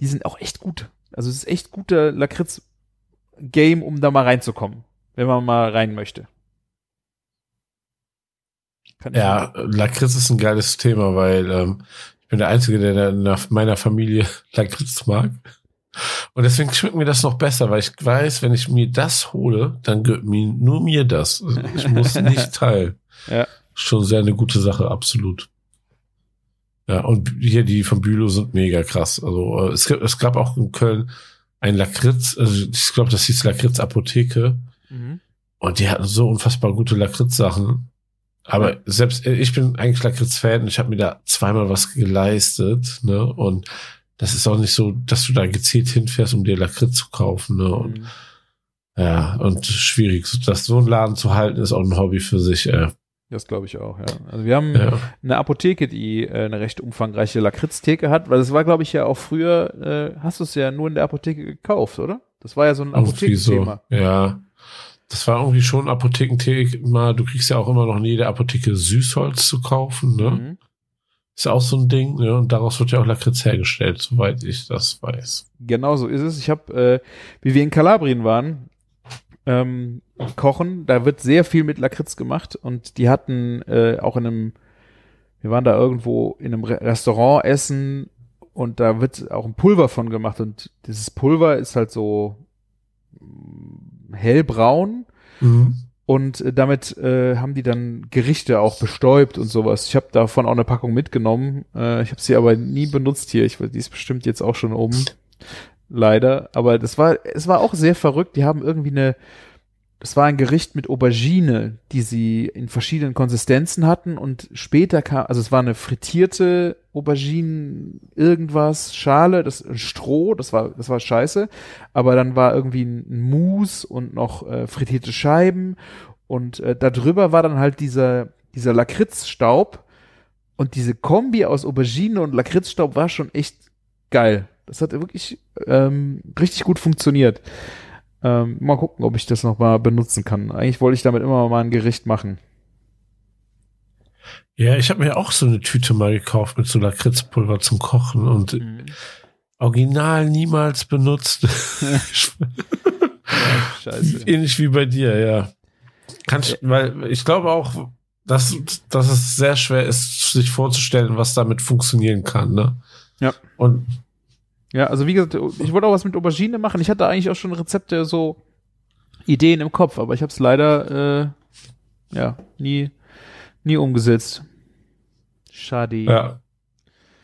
Die sind auch echt gut. Also es ist echt guter Lakritz-Game, um da mal reinzukommen, wenn man mal rein möchte. Ja, Lakritz ist ein geiles Thema, weil ähm, ich bin der Einzige, der in meiner Familie Lakritz mag. Und deswegen schmeckt mir das noch besser, weil ich weiß, wenn ich mir das hole, dann gehört mir nur mir das. Ich muss nicht teilen. Ja. Schon sehr eine gute Sache, absolut. Ja, und hier die von Bülow sind mega krass. Also äh, es, es gab auch in Köln ein Lakritz, also ich glaube, das hieß Lakritz Apotheke. Mhm. Und die hatten so unfassbar gute Lakritz-Sachen. Aber selbst äh, ich bin eigentlich Lakritz-Fan und ich habe mir da zweimal was geleistet, ne? Und das ist auch nicht so, dass du da gezielt hinfährst, um dir Lakritz zu kaufen, ne? Und mhm. ja, und schwierig. Das so einen Laden zu halten, ist auch ein Hobby für sich, äh. Das glaube ich auch, ja. Also wir haben ja. eine Apotheke, die äh, eine recht umfangreiche Lakritztheke hat, weil das war, glaube ich, ja auch früher, äh, hast du es ja nur in der Apotheke gekauft, oder? Das war ja so ein Apothekenthema. So, ja. Das war irgendwie schon Apothekenthema. Du kriegst ja auch immer noch in jeder Apotheke Süßholz zu kaufen, ne? Mhm. Ist ja auch so ein Ding, ne? Und daraus wird ja auch Lakritz hergestellt, soweit ich das weiß. Genau so ist es. Ich habe, äh, wie wir in Kalabrien waren, ähm, kochen, da wird sehr viel mit Lakritz gemacht und die hatten äh, auch in einem, wir waren da irgendwo in einem Re Restaurant essen und da wird auch ein Pulver von gemacht und dieses Pulver ist halt so hellbraun. Mhm. Und äh, damit äh, haben die dann Gerichte auch bestäubt und sowas. Ich habe davon auch eine Packung mitgenommen. Äh, ich habe sie aber nie benutzt hier. Ich, die ist bestimmt jetzt auch schon oben. Leider. Aber das war, es war auch sehr verrückt. Die haben irgendwie eine es war ein Gericht mit Aubergine, die sie in verschiedenen Konsistenzen hatten und später kam, also es war eine frittierte Aubergine irgendwas, Schale, das Stroh, das war das war scheiße, aber dann war irgendwie ein Mousse und noch äh, frittierte Scheiben und äh, darüber war dann halt dieser dieser Lakritzstaub und diese Kombi aus Aubergine und Lakritzstaub war schon echt geil. Das hat wirklich ähm, richtig gut funktioniert. Ähm, mal gucken, ob ich das noch mal benutzen kann. Eigentlich wollte ich damit immer mal ein Gericht machen. Ja, ich habe mir auch so eine Tüte mal gekauft mit so Lakritzpulver zum Kochen und mhm. original niemals benutzt. ja. Ähnlich wie bei dir, ja. Kannst, weil ich glaube auch, dass, dass es sehr schwer ist, sich vorzustellen, was damit funktionieren kann, ne? Ja. Und ja, also wie gesagt, ich wollte auch was mit Aubergine machen. Ich hatte eigentlich auch schon Rezepte, so Ideen im Kopf, aber ich habe es leider äh, ja nie nie umgesetzt. Schade. Ja.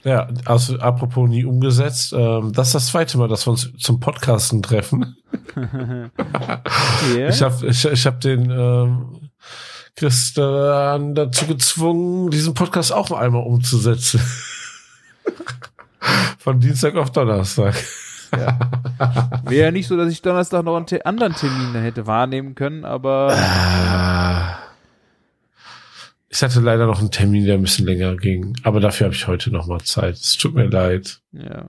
Ja, also apropos nie umgesetzt, ähm, das ist das zweite Mal, dass wir uns zum Podcasten treffen. yeah. Ich habe ich, ich hab den ähm, Christian dazu gezwungen, diesen Podcast auch einmal umzusetzen. Von Dienstag auf Donnerstag. Ja. Wäre ja nicht so, dass ich Donnerstag noch einen anderen Termin hätte wahrnehmen können, aber. Ah. Ich hatte leider noch einen Termin, der ein bisschen länger ging, aber dafür habe ich heute noch mal Zeit. Es tut mir leid. Ja.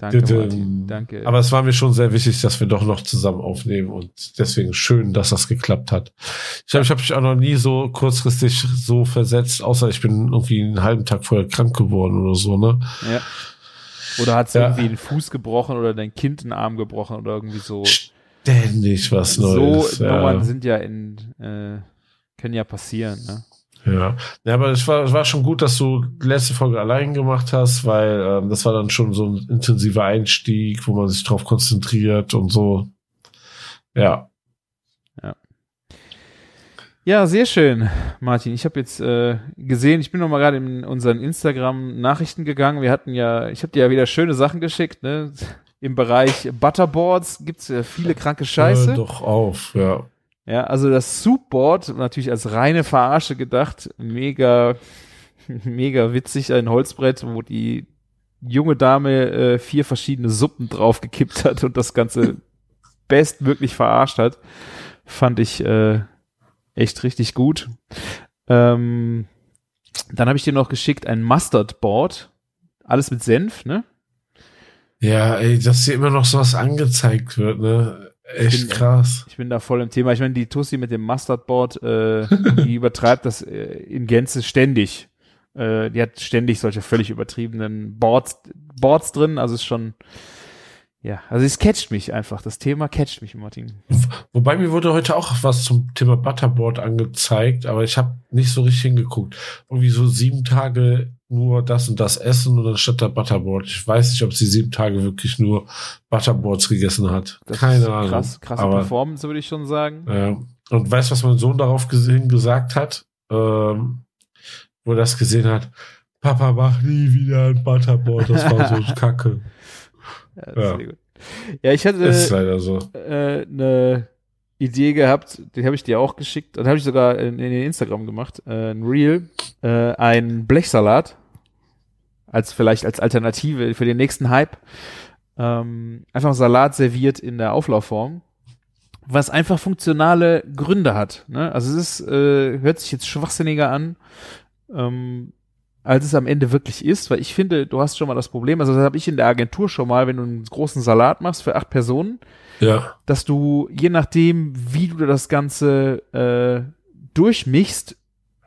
Danke, Martin. Danke. Aber es war mir schon sehr wichtig, dass wir doch noch zusammen aufnehmen und deswegen schön, dass das geklappt hat. Ich glaube, ich habe mich auch noch nie so kurzfristig so versetzt, außer ich bin irgendwie einen halben Tag vorher krank geworden oder so, ne? Ja. Oder hat Ja. irgendwie den Fuß gebrochen oder dein Kind den Arm gebrochen oder irgendwie so. Ständig was Neues. so ja. Nummern sind ja in, äh, können ja passieren, ne? Ja. ja, aber es war, es war schon gut, dass du die letzte Folge allein gemacht hast, weil ähm, das war dann schon so ein intensiver Einstieg, wo man sich drauf konzentriert und so. Ja. Ja, sehr schön, Martin. Ich habe jetzt äh, gesehen, ich bin noch mal gerade in unseren Instagram-Nachrichten gegangen. Wir hatten ja, ich habe dir ja wieder schöne Sachen geschickt, ne? Im Bereich Butterboards gibt's ja viele kranke Scheiße. Hör doch auf, ja. Ja, also das Soupboard, natürlich als reine Verarsche gedacht, mega, mega witzig, ein Holzbrett, wo die junge Dame äh, vier verschiedene Suppen draufgekippt hat und das Ganze bestmöglich verarscht hat. Fand ich äh, echt richtig gut. Ähm, dann habe ich dir noch geschickt ein Mustardboard. Alles mit Senf, ne? Ja, ey, dass hier immer noch sowas angezeigt wird, ne? Echt bin- krass. Ich bin da voll im Thema. Ich meine, die Tussi mit dem Mustardboard, äh, die übertreibt das äh, in Gänze ständig. Äh, die hat ständig solche völlig übertriebenen Boards, Boards drin. Also ist schon, ja, also es catcht mich einfach. Das Thema catcht mich, Martin. Wobei mir wurde heute auch was zum Thema Butterboard angezeigt, aber ich habe nicht so richtig hingeguckt. Irgendwie so sieben Tage nur das und das essen und dann statt der Butterboard. Ich weiß nicht, ob sie sieben Tage wirklich nur Butterboards gegessen hat. Das Keine Ahnung. Krass, krasse aber, Performance, würde ich schon sagen. Ja. Und weißt du, was mein Sohn darauf gesehen gesagt hat? Ähm, wo er das gesehen hat. Papa, mach nie wieder ein Butterboard. Das war so kacke. Ja, Ja. Ja, ich hatte ist leider so. äh, eine Idee gehabt, die habe ich dir auch geschickt, und habe ich sogar in, in den Instagram gemacht, äh, ein Reel, äh, ein Blechsalat, als vielleicht als Alternative für den nächsten Hype. Ähm, einfach Salat serviert in der Auflaufform, was einfach funktionale Gründe hat. Ne? Also es ist, äh, hört sich jetzt schwachsinniger an, ähm, als es am Ende wirklich ist, weil ich finde, du hast schon mal das Problem, also das habe ich in der Agentur schon mal, wenn du einen großen Salat machst für acht Personen, Ja. dass du, je nachdem, wie du das Ganze äh, durchmischst,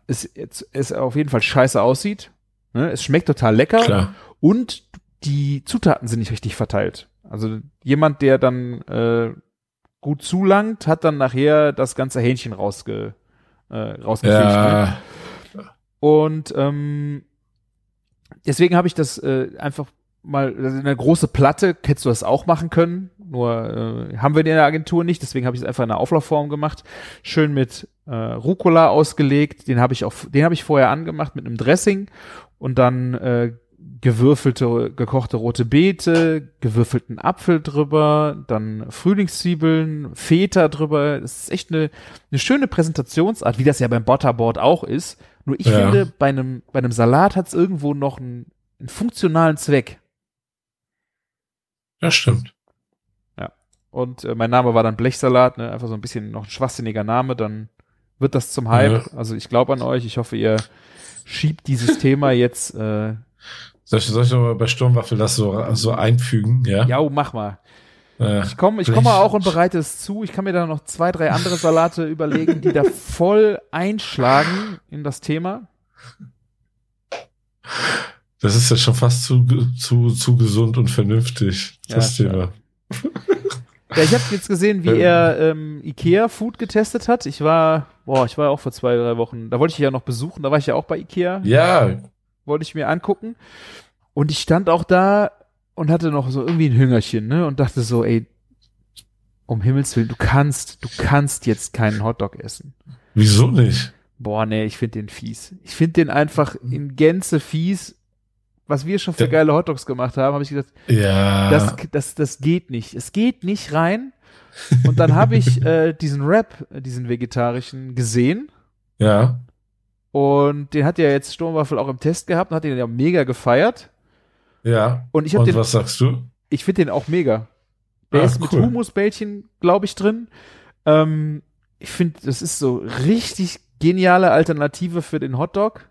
es, es, es auf jeden Fall scheiße aussieht. Ne? Es schmeckt total lecker Klar. und die Zutaten sind nicht richtig verteilt. Also jemand, der dann äh, gut zulangt, hat dann nachher das ganze Hähnchen rausge, äh, rausgefischt. Ne? Und ähm, deswegen habe ich das äh, einfach mal also eine große Platte, hättest du das auch machen können, nur äh, haben wir in der Agentur nicht, deswegen habe ich es einfach in einer Auflaufform gemacht, schön mit äh, Rucola ausgelegt, den habe ich auch, den habe ich vorher angemacht mit einem Dressing und dann äh, gewürfelte, gekochte rote Beete, gewürfelten Apfel drüber, dann Frühlingszwiebeln, Feta drüber. Das ist echt eine, eine schöne Präsentationsart, wie das ja beim Butterboard auch ist. Nur ich Ja. finde, bei einem, bei einem Salat hat es irgendwo noch einen, einen funktionalen Zweck. Das stimmt. Und äh, mein Name war dann Blechsalat, ne? einfach so ein bisschen noch ein schwachsinniger Name, dann wird das zum Hype. Also ich glaube an euch, ich hoffe, ihr schiebt dieses Thema jetzt, äh, Soll ich, soll ich noch mal bei Sturmwaffel das so, so einfügen? Ja. ja, mach mal. Äh, Ich komme ich komme auch und bereite es zu. Ich kann mir da noch zwei, drei andere Salate überlegen, die da voll einschlagen in das Thema. das ist ja schon fast zu, zu, zu gesund und vernünftig, das Ja, Thema. Ja, ich habe jetzt gesehen, wie Ähm. er ähm, Ikea Food getestet hat. Ich war, boah, ich war auch vor zwei, drei Wochen, da wollte ich ja noch besuchen, da war ich ja auch bei Ikea, Ja, wollte ich mir angucken. Und ich stand auch da und hatte noch so irgendwie ein Hüngerchen, ne? Und dachte so, ey, um Himmels Willen, du kannst, du kannst jetzt keinen Hotdog essen. wieso nicht? Boah, nee, ich finde den fies. Ich finde den einfach in Gänze fies. Was wir schon für Ja. geile Hotdogs gemacht haben, habe ich gesagt, Ja. das, das, das geht nicht. Es geht nicht rein. Und dann habe ich äh, diesen Rap, äh, diesen vegetarischen, gesehen. ja. Und den hat ja jetzt Sturmwaffel auch im Test gehabt und hat den ja mega gefeiert. Ja. Und ich habe den, was sagst du? ich finde den auch mega. Der Ah, ist mit cool. Humusbällchen, glaube ich, drin. Ähm, ich finde, das ist so richtig geniale Alternative für den Hotdog.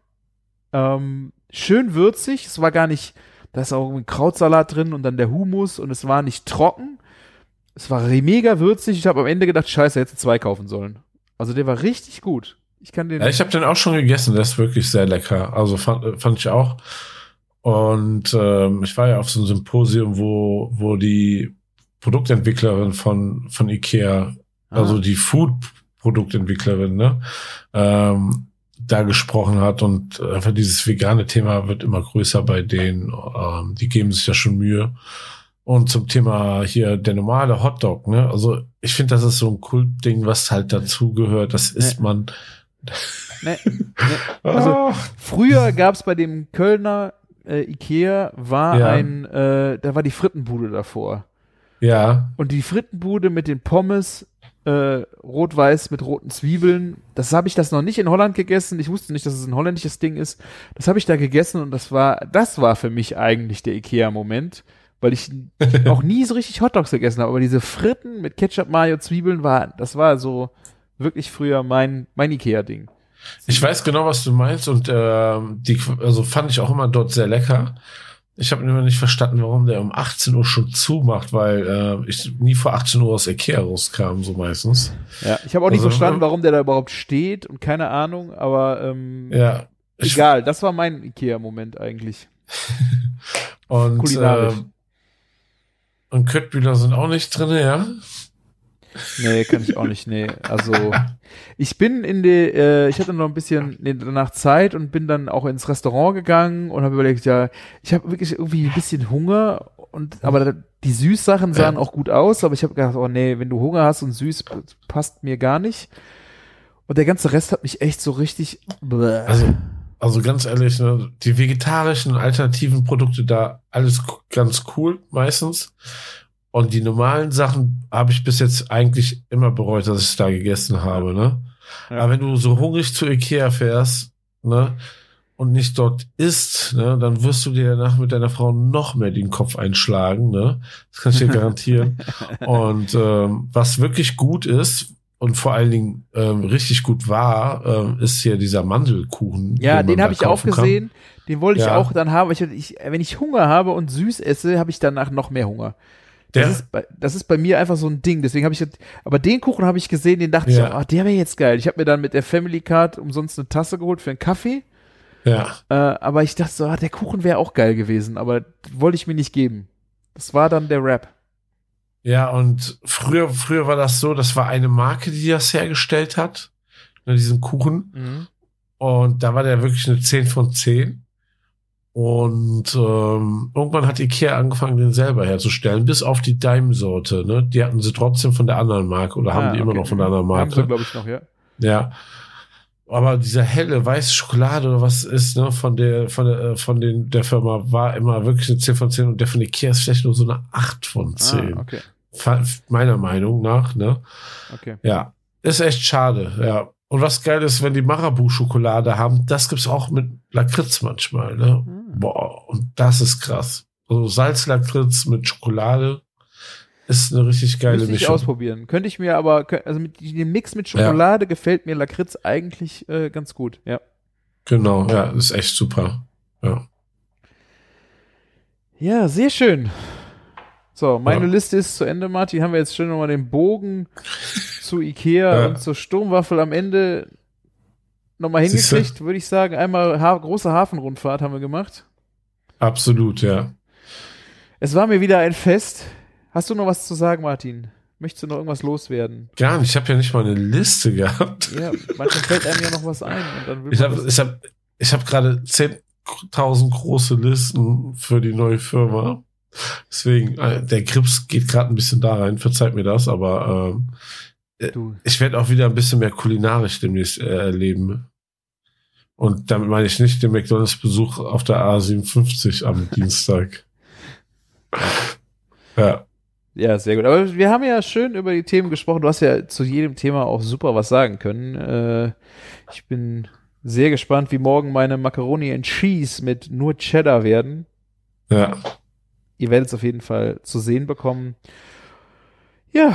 Ähm, schön würzig. Es war gar nicht, da ist auch ein Krautsalat drin und dann der Humus und es war nicht trocken. Es war mega würzig. Ich habe am Ende gedacht, scheiße, hätte zwei kaufen sollen. Also der war richtig gut. Ich kann den. Ja, ich habe den auch schon gegessen, der ist wirklich sehr lecker. Also fand, fand ich auch. Und ähm, ich war ja auf so einem Symposium, wo, wo die Produktentwicklerin von, von Ikea, Ah. also die Food-Produktentwicklerin, ne, ähm, da gesprochen hat und einfach dieses vegane Thema wird immer größer bei denen. Ähm, die geben sich ja schon Mühe. Und zum Thema hier der normale Hotdog, ne? Also ich finde, das ist so ein Kultding, was halt dazugehört. Das isst man. Nee, nee. Also, früher gab's bei dem Kölner äh, Ikea war Ja. ein, äh, da war die Frittenbude davor. ja, Und die Frittenbude mit den Pommes, äh, rot-weiß mit roten Zwiebeln, das habe ich das noch nicht in Holland gegessen. Ich wusste nicht, dass es ein holländisches Ding ist. Das habe ich da gegessen und das war, das war für mich eigentlich der Ikea-Moment, weil ich auch nie so richtig Hotdogs gegessen habe. Aber diese Fritten mit Ketchup, Mayo, Zwiebeln war, das war so wirklich früher mein, mein Ikea-Ding. Ich weiß genau, was du meinst und ähm, die, also fand ich auch immer dort sehr lecker. Ich habe immer nicht verstanden, warum der um 18 Uhr schon zumacht, weil äh, ich nie vor 18 Uhr aus Ikea rauskam, so meistens. Ja, ich habe auch nicht Also, verstanden, äh, warum der da überhaupt steht und keine Ahnung, aber ähm, Ja. Ich, egal, das war mein Ikea-Moment eigentlich. und, kulinarisch. ähm, und Köttbühler sind auch nicht drin, ja? Nee, kann ich auch nicht, nee. Also, ich bin in die, äh, ich hatte noch ein bisschen danach Zeit und bin dann auch ins Restaurant gegangen und habe überlegt, ja, ich habe wirklich irgendwie ein bisschen Hunger und, aber die Süßsachen sahen auch gut aus, aber ich habe gedacht, oh nee, wenn du Hunger hast und süß passt mir gar nicht. Und der ganze Rest hat mich echt so richtig, bäh. Also, also ganz ehrlich, ne, die vegetarischen alternativen Produkte da alles ganz cool meistens. Und die normalen Sachen habe ich bis jetzt eigentlich immer bereut, dass ich es da gegessen habe, ne? Ja. Aber wenn du so hungrig zu Ikea fährst, ne, und nicht dort isst, ne, dann wirst du dir danach mit deiner Frau noch mehr den Kopf einschlagen, ne? Das kann ich dir garantieren. und ähm, was wirklich gut ist und vor allen Dingen ähm, richtig gut war, ähm, ist hier dieser Mandelkuchen. Ja, den da habe ich auch kaufen kann. gesehen. Den wollte ich Ja. auch dann haben. Ich, ich, wenn ich Hunger habe und süß esse, habe ich danach noch mehr Hunger. Das ist, bei, das ist bei mir einfach so ein Ding. Deswegen habe ich, jetzt- aber den Kuchen habe ich gesehen, den dachte Ja. ich, ah, der wäre jetzt geil. Ich habe mir dann mit der Family Card umsonst eine Tasse geholt für einen Kaffee. ja, Äh, aber ich dachte so, ah, der Kuchen wäre auch geil gewesen. Aber wollte ich mir nicht geben. Das war dann der Rap. ja, und früher, früher war das so, das war eine Marke, die das hergestellt hat, ne, diesen Kuchen. Und da war der wirklich eine 10 von 10. Und ähm, irgendwann hat Ikea angefangen, den selber herzustellen, bis auf die Daim-Sorte. Ne? Die hatten sie trotzdem von der anderen Marke oder haben Ah, die immer okay. noch von der anderen Haben sie, Marke. glaube ich, noch, ja. Ja. Aber dieser helle weiße Schokolade oder was ist, ne, von der, von der, äh, von den, der Firma war immer wirklich eine 10 von 10 und der von Ikea ist vielleicht nur so eine 8 von 10. Ah, okay. Meiner Meinung nach, ne? Okay. Ja. Ist echt schade, ja. Und was geil ist, wenn die Marabu-Schokolade haben, das gibt's auch mit Lakritz manchmal, ne? Hm. Boah, und das ist krass. Also Salzlakritz mit Schokolade ist eine richtig geile Müsste ich Mischung. ausprobieren. Könnte ich mir aber, also mit dem Mix mit Schokolade gefällt mir Lakritz eigentlich äh, ganz gut. Ja. Genau, ja, ist echt super. Ja. Ja, sehr schön. So, meine Ja. Liste ist zu Ende, Martin. Haben wir jetzt schön nochmal den Bogen zu Ikea Ja. und zur Sturmwaffel am Ende nochmal hingekriegt, würde ich sagen. Einmal ha große Hafenrundfahrt haben wir gemacht. Absolut, ja. Es war mir wieder ein Fest. Hast du noch was zu sagen, Martin? Möchtest du noch irgendwas loswerden? Nicht. Ich habe ja nicht mal eine Liste gehabt. Ja, manchmal fällt einem ja noch was ein. Ich habe ich hab, ich hab gerade 10.000 große Listen für die neue Firma. Deswegen, äh, der Grips geht gerade ein bisschen da rein. Verzeiht mir das, aber ähm, du, ich werde auch wieder ein bisschen mehr kulinarisch demnächst äh, erleben. Und damit meine ich nicht den McDonalds-Besuch auf der A57 am Dienstag. Ja, Ja, sehr gut. Aber wir haben ja schön über die Themen gesprochen. Du hast ja zu jedem Thema auch super was sagen können. Äh, ich bin sehr gespannt, wie morgen meine Macaroni and Cheese mit nur Cheddar werden. ja. Ihr werdet es auf jeden Fall zu sehen bekommen. Ja,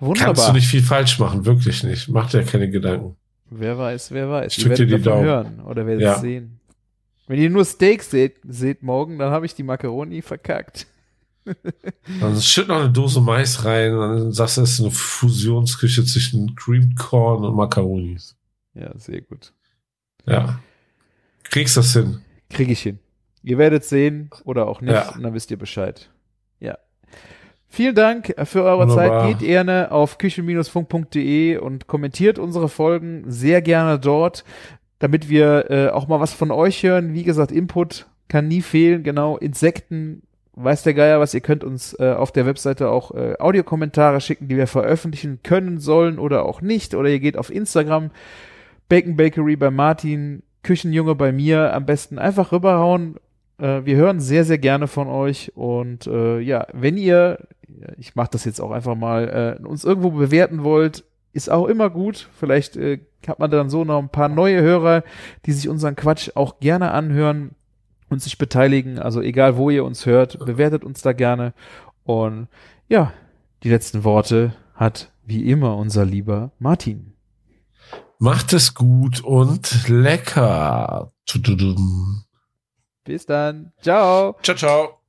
wunderbar. Kannst du nicht viel falsch machen, wirklich nicht. Mach dir keine Gedanken. Wer weiß, wer weiß. Ich Ihr drück dir die Daumen. hören oder werdet Ja. es sehen. Wenn ihr nur Steaks seht, seht morgen, dann habe ich die Macaroni verkackt. Dann schütt noch eine Dose Mais rein und dann sagst du, es ist eine Fusionsküche zwischen Creamed Corn und Macaronis. Ja, sehr gut. Ja. Kriegst das hin. Kriege ich hin. Ihr werdet sehen oder auch nicht Ja. und dann wisst ihr Bescheid. Vielen Dank für eure Wunderbar. Zeit. Geht gerne auf küche-funk.de und kommentiert unsere Folgen sehr gerne dort, damit wir äh, auch mal was von euch hören. Wie gesagt, Input kann nie fehlen. Genau, Insekten, weiß der Geier was. Ihr könnt uns äh, auf der Webseite auch äh, Audiokommentare schicken, die wir veröffentlichen können, sollen oder auch nicht. Oder ihr geht auf Instagram, Bacon Bakery bei Martin, Küchenjunge bei mir. Am besten einfach rüberhauen. Äh, wir hören sehr, sehr gerne von euch. Und äh, ja, wenn ihr, ich mache das jetzt auch einfach mal, äh, uns irgendwo bewerten wollt, ist auch immer gut. Vielleicht äh, hat man dann so noch ein paar neue Hörer, die sich unseren Quatsch auch gerne anhören und sich beteiligen. Also egal, wo ihr uns hört, bewertet uns da gerne. Und ja, die letzten Worte hat wie immer unser lieber Martin. Macht es gut und lecker. Bis dann. Ciao. Ciao, ciao.